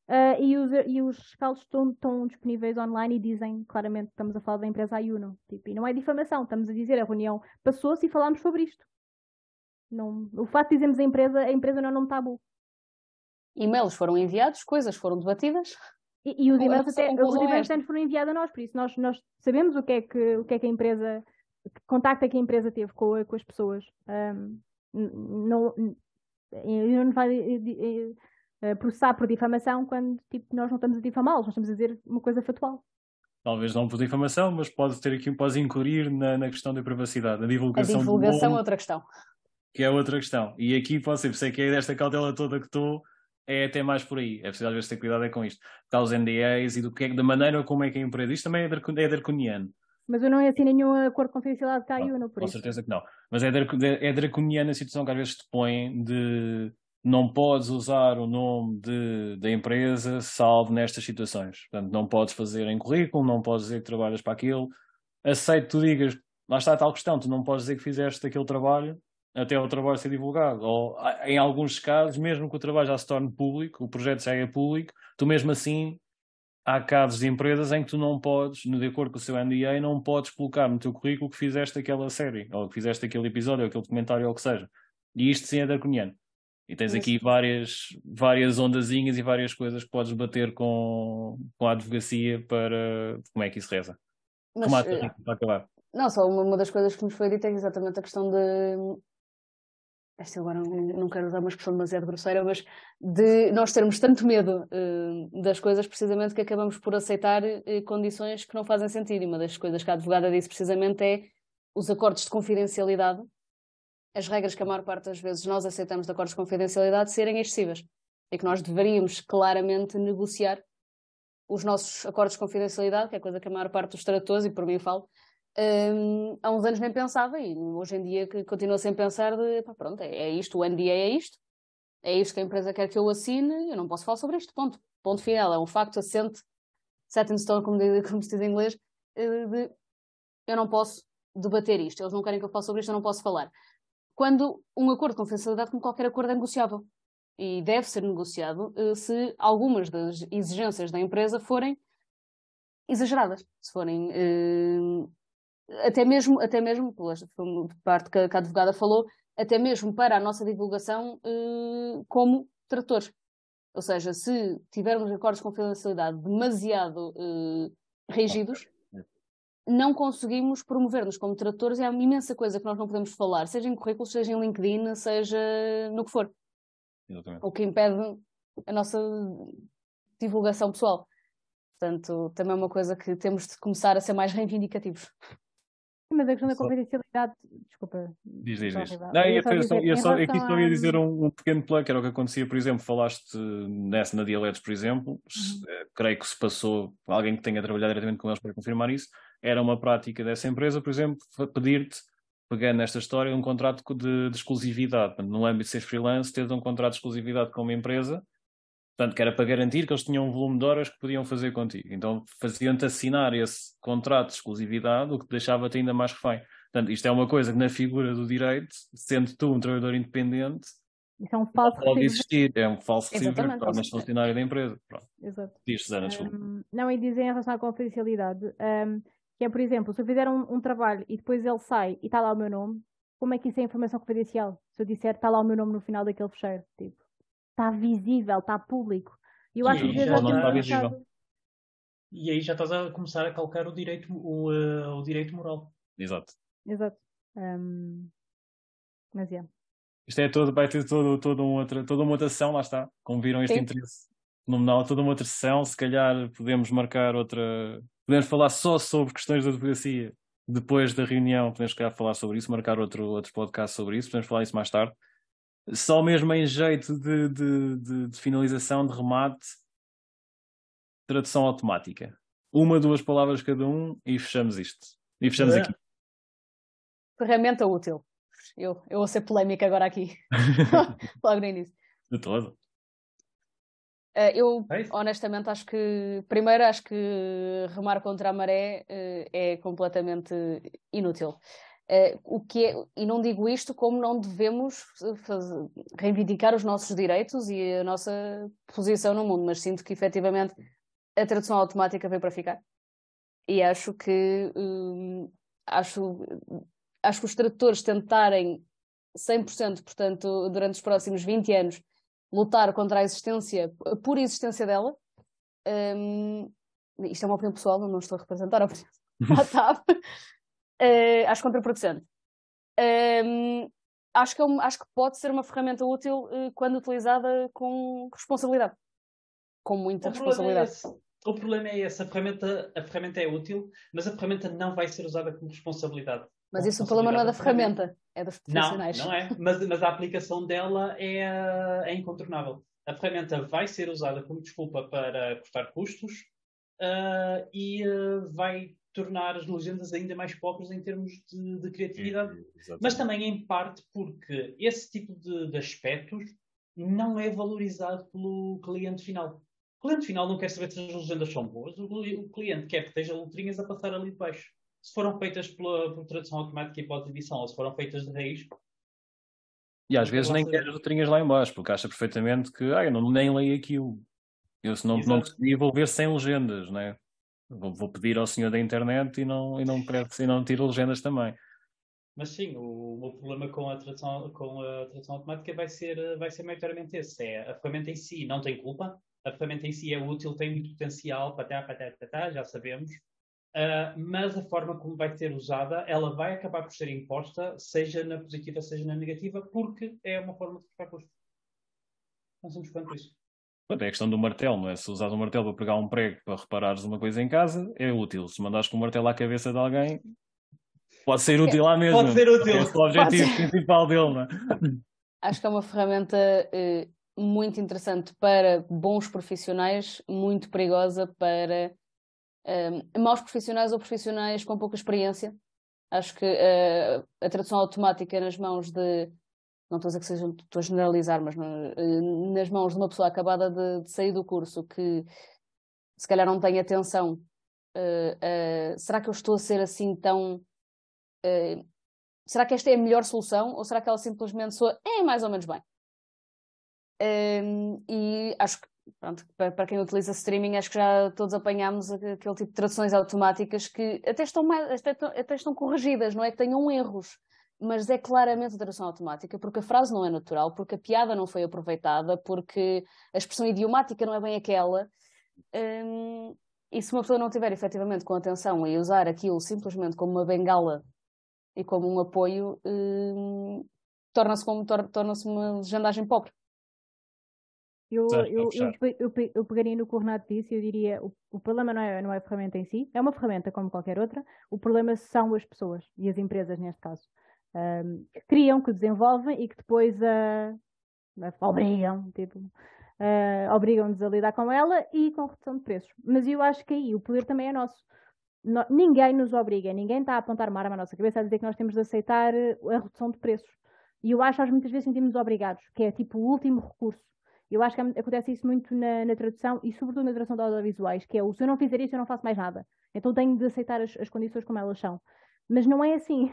Uh, e, os, e os rescaldos estão, estão, disponíveis online e dizem claramente que estamos a falar da empresa Ayuno. Tipo, e não é difamação, estamos a dizer a reunião passou-se e falámos sobre isto. Não, o facto de dizermos a empresa, a empresa não é um nome tabu. E-mails foram enviados, coisas foram debatidas. E, e os e-mails até, os e-mails até foram enviados a nós, por isso nós, nós sabemos o que, é que, o que é que a empresa, que contacto é que a empresa teve com, com as pessoas. Um, não, eu não vai uh, processar por difamação quando tipo, nós não estamos a difamá-los, nós estamos a dizer uma coisa factual. Talvez não por difamação, mas pode ter aqui, pode incluir na, na questão da privacidade, na divulgação. A divulgação é outra questão. Que é outra questão. E aqui pode ser, sei que é desta cautela toda que estou, é até mais por aí. É preciso às vezes ter cuidado é com isto. Está os NDAs e do que é, da maneira como é que a empresa. Isto também é, é draconiano. Mas eu não assinei nenhum acordo de confidencialidade que caiu, não por Com isso. certeza que não. Mas é, é draconiana a situação que às vezes te põe de não podes usar o nome de, da empresa salvo nestas situações. Portanto, não podes fazer em currículo, não podes dizer que trabalhas para aquilo. Aceito que tu digas, lá está a tal questão, tu não podes dizer que fizeste aquele trabalho até o trabalho ser divulgado. Ou, em alguns casos, mesmo que o trabalho já se torne público, o projeto já é público, tu mesmo assim, há casos de empresas em que tu não podes, de acordo com o seu NDA, não podes colocar no teu currículo que fizeste aquela série, ou que fizeste aquele episódio, ou aquele documentário, ou o que seja. E isto sim é draconiano. E tens aqui várias, várias ondazinhas e várias coisas que podes bater com, com a advocacia para como é que isso reza. Mas, Como uh, para acabar. Não, só uma, uma, das coisas que nos foi dita é exatamente a questão de. Esta agora não quero usar uma expressão demasiado grosseira, mas de nós termos tanto medo uh, das coisas precisamente que acabamos por aceitar uh, condições que não fazem sentido. E uma das coisas que a advogada disse precisamente é os acordos de confidencialidade as regras que a maior parte das vezes nós aceitamos de acordos de confidencialidade serem excessivas e que nós deveríamos claramente negociar os nossos acordos de confidencialidade, que é coisa que a maior parte dos tradutores, e por mim falo, um, há uns anos nem pensava e hoje em dia que continua sem pensar de, pá, pronto, é, é, isto, o NDA é isto, é isto que a empresa quer que eu assine, eu não posso falar sobre isto, ponto. Ponto final, é um facto assente, set in stone, como, como se diz em inglês, eh, de eu não posso debater isto, eles não querem que eu fale sobre isto, eu não posso falar quando um acordo de confidencialidade, como qualquer acordo, é negociável. E deve ser negociado uh, se algumas das exigências da empresa forem exageradas, se forem uh, até mesmo, até mesmo, pela parte que a, que a advogada falou, até mesmo para a nossa divulgação uh, como tradutores. Ou seja, se tivermos acordos de confidencialidade demasiado uh, rígidos, não conseguimos promover-nos como tradutores e há uma imensa coisa que nós não podemos falar, seja em currículos, seja em LinkedIn, seja no que for. Exatamente. O que impede a nossa divulgação pessoal. Portanto, também é uma coisa que temos de começar a ser mais reivindicativos. Mas a questão da confidencialidade, desculpa. Diz, diz, diz. Não, eu, só, dizer, eu só, aqui só ia dizer um, um, pequeno plano, que era o que acontecia, por exemplo, falaste nessa na Dialetos, por exemplo, uhum. Eh, creio que se passou, alguém que tenha trabalhado diretamente com eles para confirmar isso, era uma prática dessa empresa, por exemplo, pedir-te, pegando nesta história, um contrato de, de exclusividade. No âmbito de ser freelance, teres um contrato de exclusividade com uma empresa Portanto, que era para garantir que eles tinham um volume de horas que podiam fazer contigo. Então faziam-te assinar esse contrato de exclusividade, o que te deixava-te ainda mais refém. Portanto, isto é uma coisa que na figura do direito, sendo tu um trabalhador independente, isso é um falso pode existir, é um falso receiver, tornas funcionário da empresa. Pronto. Exato. Diz, Susana. Um, não, e dizer em relação à confidencialidade, um, que é, por exemplo, se eu fizer um, um, trabalho e depois ele sai e está lá o meu nome, como é que isso é informação confidencial? Se eu disser está lá o meu nome no final daquele fecheiro, tipo, está visível, está público. E eu acho que já não está visível. E aí já estás a começar a calcar o direito, o, uh, o direito moral. Exato. Exato. Um... Mas é. Isto é todo, vai ter todo, todo um outra, toda uma outra sessão, lá está. Como viram este Sim. interesse fenomenal, toda uma outra sessão, se calhar podemos marcar outra. Podemos falar só sobre questões da advocacia depois da reunião, podemos calhar falar sobre isso, marcar outro, outro podcast sobre isso, podemos falar isso mais tarde só mesmo em jeito de, de, de, de finalização, de remate, tradução automática. Uma, duas palavras cada um e fechamos isto. E fechamos é. aqui. Ferramenta útil. Eu, eu vou ser polémica agora aqui. Logo no início. De todo. Uh, eu, é honestamente, acho que, primeiro, acho que remar contra a maré uh, é completamente inútil. Uh, o que é, e não digo isto como não devemos fazer, reivindicar os nossos direitos e a nossa posição no mundo, mas sinto que efetivamente a tradução automática veio para ficar. E acho que um, acho, acho que os tradutores tentarem 100%, portanto, durante os próximos 20 anos, lutar contra a existência, a pura existência dela. Um, isto é uma opinião pessoal, não estou a representar a opinião da TAP uh, acho contraproducente. Um, acho, que é um, acho que pode ser uma ferramenta útil uh, quando utilizada com responsabilidade. Com muita o responsabilidade. Problema é o problema é esse, a ferramenta, a ferramenta é útil, mas a ferramenta não vai ser usada com responsabilidade. Mas isso o problema não é da ferramenta, é dos profissionais. Não, não é, mas, mas a aplicação dela é, é incontornável. A ferramenta vai ser usada como desculpa para cortar custos uh, e uh, vai tornar as legendas ainda mais pobres em termos de, de criatividade. Uhum, Mas também, em parte, porque esse tipo de, de, aspectos não é valorizado pelo cliente final. O cliente final não quer saber se as legendas são boas, o, o cliente quer que esteja letrinhas a passar ali de baixo. Se foram feitas pela, por tradução automática e pela edição, ou se foram feitas de raiz, e às vezes nem quer as letrinhas lá embaixo, porque acha perfeitamente que ah, eu não, nem leio aquilo. Eu se não, não consegui, vou ver sem legendas, né? Vou, vou, pedir ao senhor da internet e não, e não, e não tiro legendas também. Mas sim, o, o problema com a, tradução, com a tradução automática vai ser, vai ser maioritariamente esse. É, a ferramenta em si não tem culpa, a ferramenta em si é útil, tem muito potencial, patá, patá, patá, já sabemos. Uh, mas a forma como vai ser usada, ela vai acabar por ser imposta, seja na positiva, seja na negativa, porque é uma forma de ficar custo. Não somos quanto isso. É a questão do martelo, não é? Se usares um martelo para pegar um prego para reparares uma coisa em casa, é útil. Se mandares com o martelo à cabeça de alguém, pode ser útil lá mesmo. Pode ser útil. Esse é o objetivo principal dele, não é? Acho que é uma ferramenta eh, muito interessante para bons profissionais, muito perigosa para eh, maus profissionais ou profissionais com pouca experiência. Acho que uh, a tradução automática nas mãos de não estou a dizer que estou a generalizar, mas eh, nas mãos de uma pessoa acabada de, de, sair do curso que se calhar não tem atenção, uh, uh, será que eu estou a ser assim tão. Uh, será que esta é a melhor solução ou será que ela simplesmente soa é mais ou menos bem? Ehm, e acho que, pronto, para, para, quem utiliza streaming, acho que já todos apanhámos aquele tipo de traduções automáticas que até estão, mais, até, até estão corrigidas, não é que tenham erros mas é claramente tradução automática, porque a frase não é natural, porque a piada não foi aproveitada, porque a expressão idiomática não é bem aquela. Hum, e se uma pessoa não estiver efetivamente com atenção e usar aquilo simplesmente como uma bengala e como um apoio, hum, torna-se tor torna uma legendagem pobre. Eu, eu, eu, eu, eu pegaria no que o Renato disse e eu diria o, o problema não é, não é a ferramenta em si, é uma ferramenta como qualquer outra, o problema são as pessoas e as empresas neste caso um, que criam, que desenvolvem e que depois uh, obrigam, tipo, uh, obrigam-nos a lidar com ela e com redução de preços. Mas eu acho que aí o poder também é nosso. No, ninguém nos obriga, ninguém está a apontar uma arma à nossa cabeça a dizer que nós temos de aceitar a redução de preços. E eu acho que muitas vezes sentimos obrigados, que é tipo o último recurso. Eu acho que acontece isso muito na, na tradução e sobretudo na tradução de audiovisuais, que é o se eu não fizer isso eu não faço mais nada. Então tenho de aceitar as, as condições como elas são. Mas não é assim.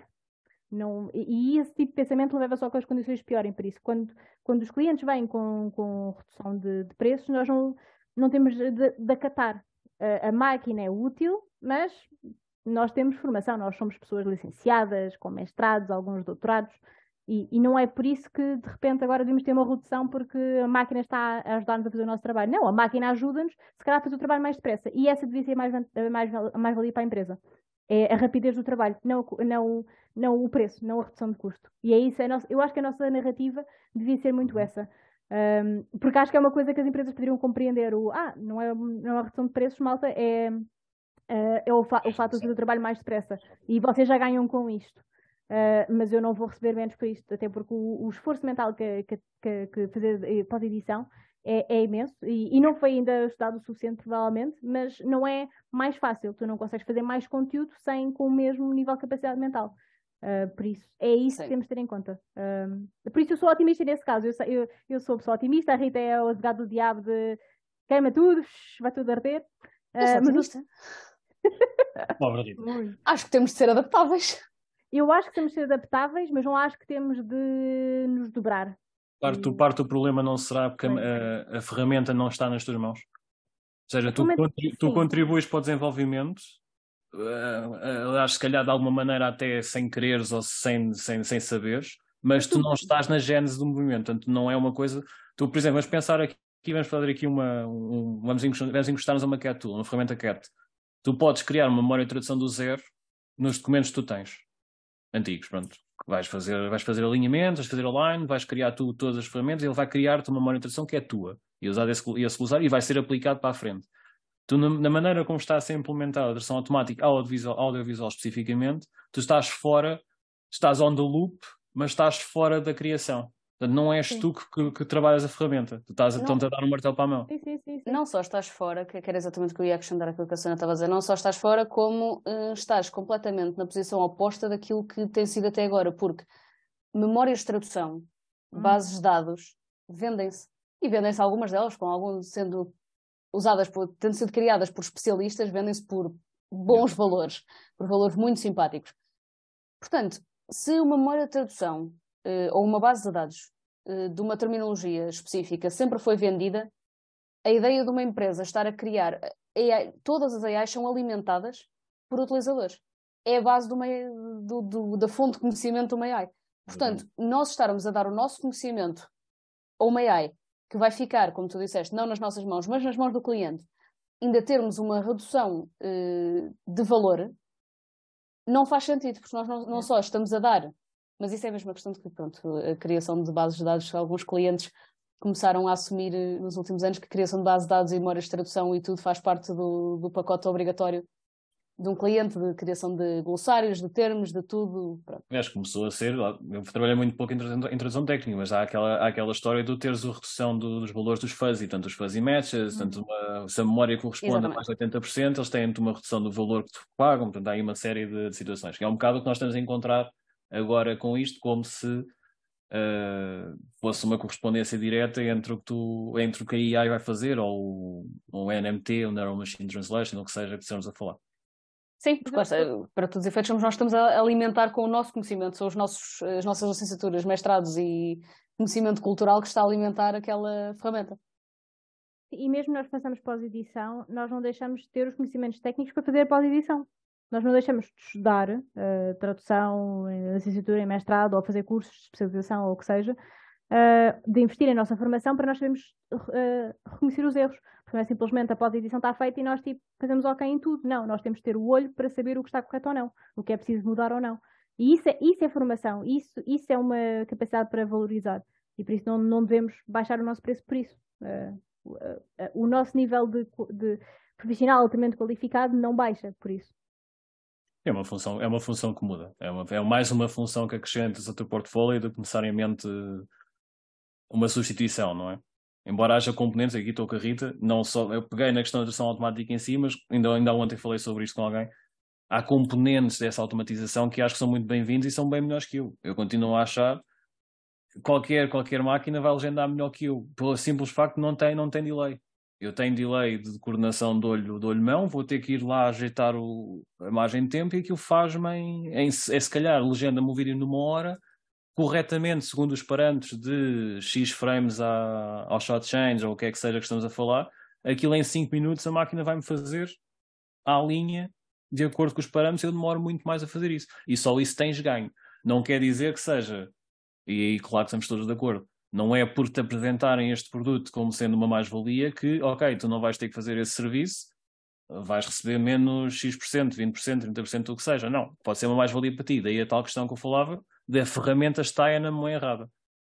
Não, e esse tipo de pensamento leva só que as condições piorem. Por isso, quando, quando os clientes vêm com, com redução de, de preços, nós não, não temos de, de acatar. A, a máquina é útil, mas nós temos formação, nós somos pessoas licenciadas, com mestrados, alguns doutorados, e, e, não é por isso que de repente agora devemos ter uma redução porque a máquina está a ajudar-nos a fazer o nosso trabalho. Não, a máquina ajuda-nos, se calhar, a fazer o trabalho mais depressa. E essa devia ser mais, mais, mais valia para a empresa. É a rapidez do trabalho, não, não, não o preço, não a redução de custo. E é isso, é eu acho que a nossa narrativa devia ser muito essa. Um, porque acho que é uma coisa que as empresas poderiam compreender. O, ah, não é, não é uma redução de preços, malta, é, uh, é o, fa o fato de fazer o trabalho mais depressa. E vocês já ganham com isto. Uh, mas eu não vou receber menos por isto, até porque o, o esforço mental que, que, que, que fazer eh, pós-edição é, é, imenso e, e, não foi ainda estudado o suficiente, provavelmente, mas não é mais fácil. Tu não consegues fazer mais conteúdo sem com o mesmo nível de capacidade mental. Uh, por isso, é isso Sim. que temos de ter em conta. Uh, por isso, eu sou otimista nesse caso. Eu, eu, eu sou pessoa otimista. A Rita é o advogado do diabo de queima tudo, vai tudo arder. Uh, eu sou otimista. Eu... Acho que temos de ser adaptáveis. Eu acho que temos de ser adaptáveis, mas não acho que temos de nos dobrar. Parte, parte do problema não será porque a, a, ferramenta não está nas tuas mãos. Ou seja, tu, tu contribuis para o desenvolvimento, uh, se calhar de alguma maneira até sem quereres ou sem, sem, sem saberes, mas tu não estás na gênese do movimento, portanto não é uma coisa... Tu, por exemplo, vamos pensar aqui, vamos fazer aqui uma... Um, vamos encostar-nos a uma CAT tool, uma ferramenta CAT. Tu podes criar uma memória de tradução do zero nos documentos que tu tens antigos, pronto. Vais fazer, vais fazer alinhamentos, vais fazer align, vais criar tu todas as ferramentas ele vai criar-te uma monitorização que é tua e usar esse, esse glossário e vai ser aplicado para a frente. Tu, na, na, maneira como está a ser implementada a tradução automática audiovisual, audiovisual especificamente, tu estás fora, estás on the loop, mas estás fora da criação. Portanto, não és sim. tu que, que, trabalhas a ferramenta. Tu estás a, a dar um martelo para a mão. Sim, sim, sim, não só estás fora, que, era exatamente o que eu ia acrescentar aquilo que a Sônia estava a dizer, não só estás fora, como uh, estás completamente na posição oposta daquilo que tem sido até agora, porque memórias de tradução, hum. bases de dados, vendem-se. E vendem-se algumas delas, com algum sendo usadas por, tendo sido criadas por especialistas, vendem-se por bons valores, por valores muito simpáticos. Portanto, se uma memória de tradução ou uma base de dados uh, de uma terminologia específica sempre foi vendida, a ideia de uma empresa estar a criar AI, todas as AIs são alimentadas por utilizadores. É a base do, do, do, da fonte de conhecimento de uma AI. Portanto, uhum. nós estarmos a dar o nosso conhecimento a uma AI que vai ficar, como tu disseste, não nas nossas mãos, mas nas mãos do cliente, ainda termos uma redução uh, de valor, não faz sentido, porque nós não, não só estamos a dar mas isso é a mesma questão de que, pronto, a criação de bases de dados, alguns clientes começaram a assumir eh, nos últimos anos que a criação de bases de dados e memórias de tradução e tudo faz parte do, do pacote obrigatório de um cliente, de criação de glossários, de termos, de tudo. Pronto. Acho que começou a ser, eu trabalhei muito pouco em tradução, técnica, mas há aquela, há aquela história de teres a redução do, dos valores dos fuzzy, tanto os fuzzy matches, uhum. tanto uma, se a memória corresponde Exatamente. a mais de 80%, eles têm uma redução do valor que te pagam, portanto há aí uma série de, de situações, que é um bocado o que nós estamos a encontrar agora com isto como se uh, fosse uma correspondência direta entre o que tu, entre o que a AI vai fazer ou o NMT, o Neural Machine Translation, ou o que seja que estamos a falar. Sim, porque para todos os efeitos somos nós estamos a alimentar com o nosso conhecimento, são os nossos, as nossas licenciaturas, mestrados e conhecimento cultural que está a alimentar aquela ferramenta. E mesmo nós passamos pós-edição, nós não deixamos de ter os conhecimentos técnicos para fazer a pós-edição. Nós não deixamos de estudar uh, tradução, licenciatura em mestrado ou fazer cursos de especialização ou o que seja, uh, de investir em nossa formação para nós sabermos uh, reconhecer os erros. Porque não é simplesmente a pós-edição está feita e nós tipo, fazemos ok em tudo. Não, nós temos de ter o olho para saber o que está correto ou não, o que é preciso mudar ou não. E isso é, isso é formação, isso, isso é uma capacidade para valorizar. E por isso não, não devemos baixar o nosso preço por isso. o nosso nível de, de profissional altamente qualificado não baixa por isso. É uma função, é uma função que muda. É, uma, é mais uma função que acrescentas ao teu portfólio do que necessariamente uma substituição, não é? Embora haja componentes, aqui estou com a Rita, não só, eu peguei na questão da tradução automática em si, mas ainda, ainda ontem falei sobre isto com alguém. Há componentes dessa automatização que acho que são muito bem-vindos e são bem melhores que eu. Eu continuo a achar qualquer, qualquer máquina vai legendar melhor que eu, pelo simples facto não tem, não tem delay. Eu tenho delay de coordenação do olho, do olho-mão, vou ter que ir lá ajeitar o, a margem de tempo e aquilo faz-me em, em, é se calhar legenda-me o vídeo numa hora, corretamente, segundo os parâmetros de X frames à, ao shot change ou o que é que seja que estamos a falar, aquilo em 5 minutos a máquina vai-me fazer à linha de acordo com os parâmetros, eu demoro muito mais a fazer isso. E só isso tens ganho. Não quer dizer que seja, e aí claro que estamos todos de acordo, não é por te apresentarem este produto como sendo uma mais-valia que, ok, tu não vais ter que fazer esse serviço, vais receber menos X%, 20%, 30% do que seja. Não, pode ser uma mais-valia para ti. Daí a tal questão que eu falava da ferramenta está na mão errada.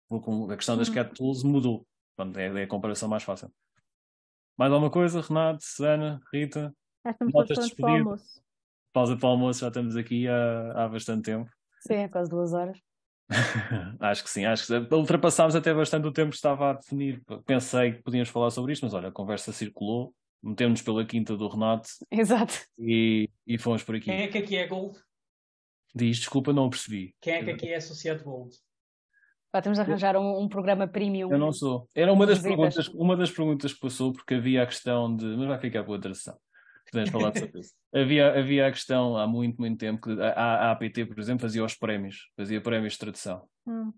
Porque a questão das uhum. cat tools mudou. Portanto, é, é a comparação mais fácil. Mais alguma coisa, Renato, Susana, Rita? Já estamos todos prontos para o almoço. Pausa para o almoço, já estamos aqui há, há bastante tempo. Sim, é quase duas horas. acho que sim, acho que ultrapassámos até bastante o tempo que estava a definir. Pensei que podíamos falar sobre isto, mas olha, a conversa circulou, metemos-nos pela quinta do Renato. Exato. E, e fomos por aqui. Quem é que aqui é Gold? Diz, desculpa, não percebi. Quem é que aqui é associado Gold? Pá, temos de arranjar um, um, programa premium. Eu não sou. Era uma das, perguntas, uma das perguntas que passou, porque havia a questão de. Mas vai ficar outra sessão. Podemos falar sobre isso. havia, havia a questão há muito, muito tempo que a, a APT, por exemplo, fazia os prémios, fazia prémios de tradução. Hum.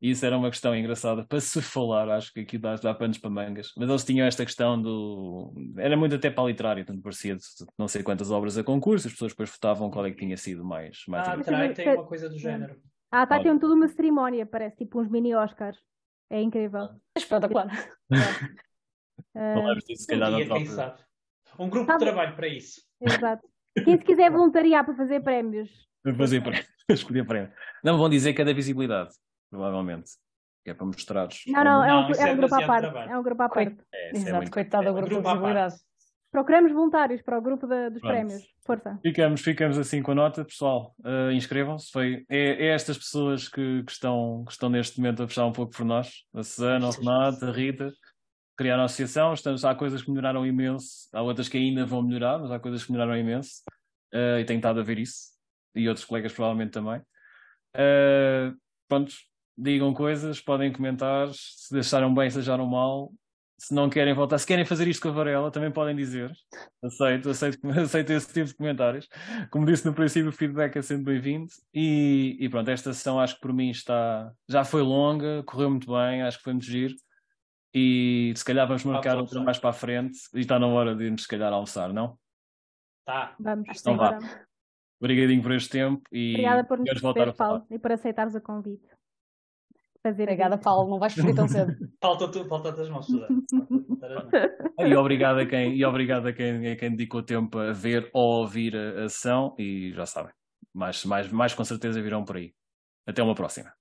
E isso era uma questão engraçada para se falar, acho que aqui dá, dá panos para mangas. Mas eles tinham esta questão do. Era muito até para a literária, tanto parecia de não sei quantas obras a concurso, as pessoas depois votavam qual é que tinha sido mais. mais ah, a tem uma coisa do género. Ah, tá, tem toda uma cerimónia, parece tipo uns mini Oscars. É incrível. É espetacular. Falamos disso, se calhar, quem sabe. Um grupo de trabalho para isso. Exato. Quem se quiser voluntariar para fazer prémios. Para fazer prémios, escolher prémios. Não vão dizer que é da visibilidade, provavelmente. Que é para mostrar. Não, não, é um, não, é um grupo à parte. É um grupo à parte. É, Exato, é muito... coitado do grupo, grupo da visibilidade. Procuramos voluntários para o grupo de, dos Pronto. prémios. Força. Ficamos, ficamos assim com a nota, pessoal. Uh, Inscrevam-se. Foi, é, é, estas pessoas que, que, estão, que estão neste momento a puxar um pouco por nós. A Susana, o Renato, a Rita criaram a associação, estamos, há coisas que melhoraram imenso, há outras que ainda vão melhorar, mas há coisas que melhoraram imenso, uh, e tenho estado a ver isso, e outros colegas provavelmente também. Uh, pronto, digam coisas, podem comentar, se deixaram bem, se deixaram mal, se não querem voltar, se querem fazer isto com a Varela, também podem dizer. Aceito, aceito, aceito esse tipo de comentários. Como disse no princípio, o feedback é sempre bem-vindo. E, e, pronto, esta sessão acho que por mim está. Já foi longa, correu muito bem, acho que foi muito giro. E se calhar vamos marcar ah, outra mais para a frente e está na hora de irmos se calhar almoçar, não? Tá. Vamos, então vá. Obrigadinho por este tempo e Obrigada por nos voltar Paulo, e por aceitares o convite. Fazer Obrigada, aqui. Paulo, não vais fugir tão cedo. falta tu, falta as mãos, E obrigado a quem, e obrigado a quem, a quem dedicou tempo a ver ou ouvir a, a sessão e já sabem, mais, mais, mais com certeza virão por aí. Até uma próxima.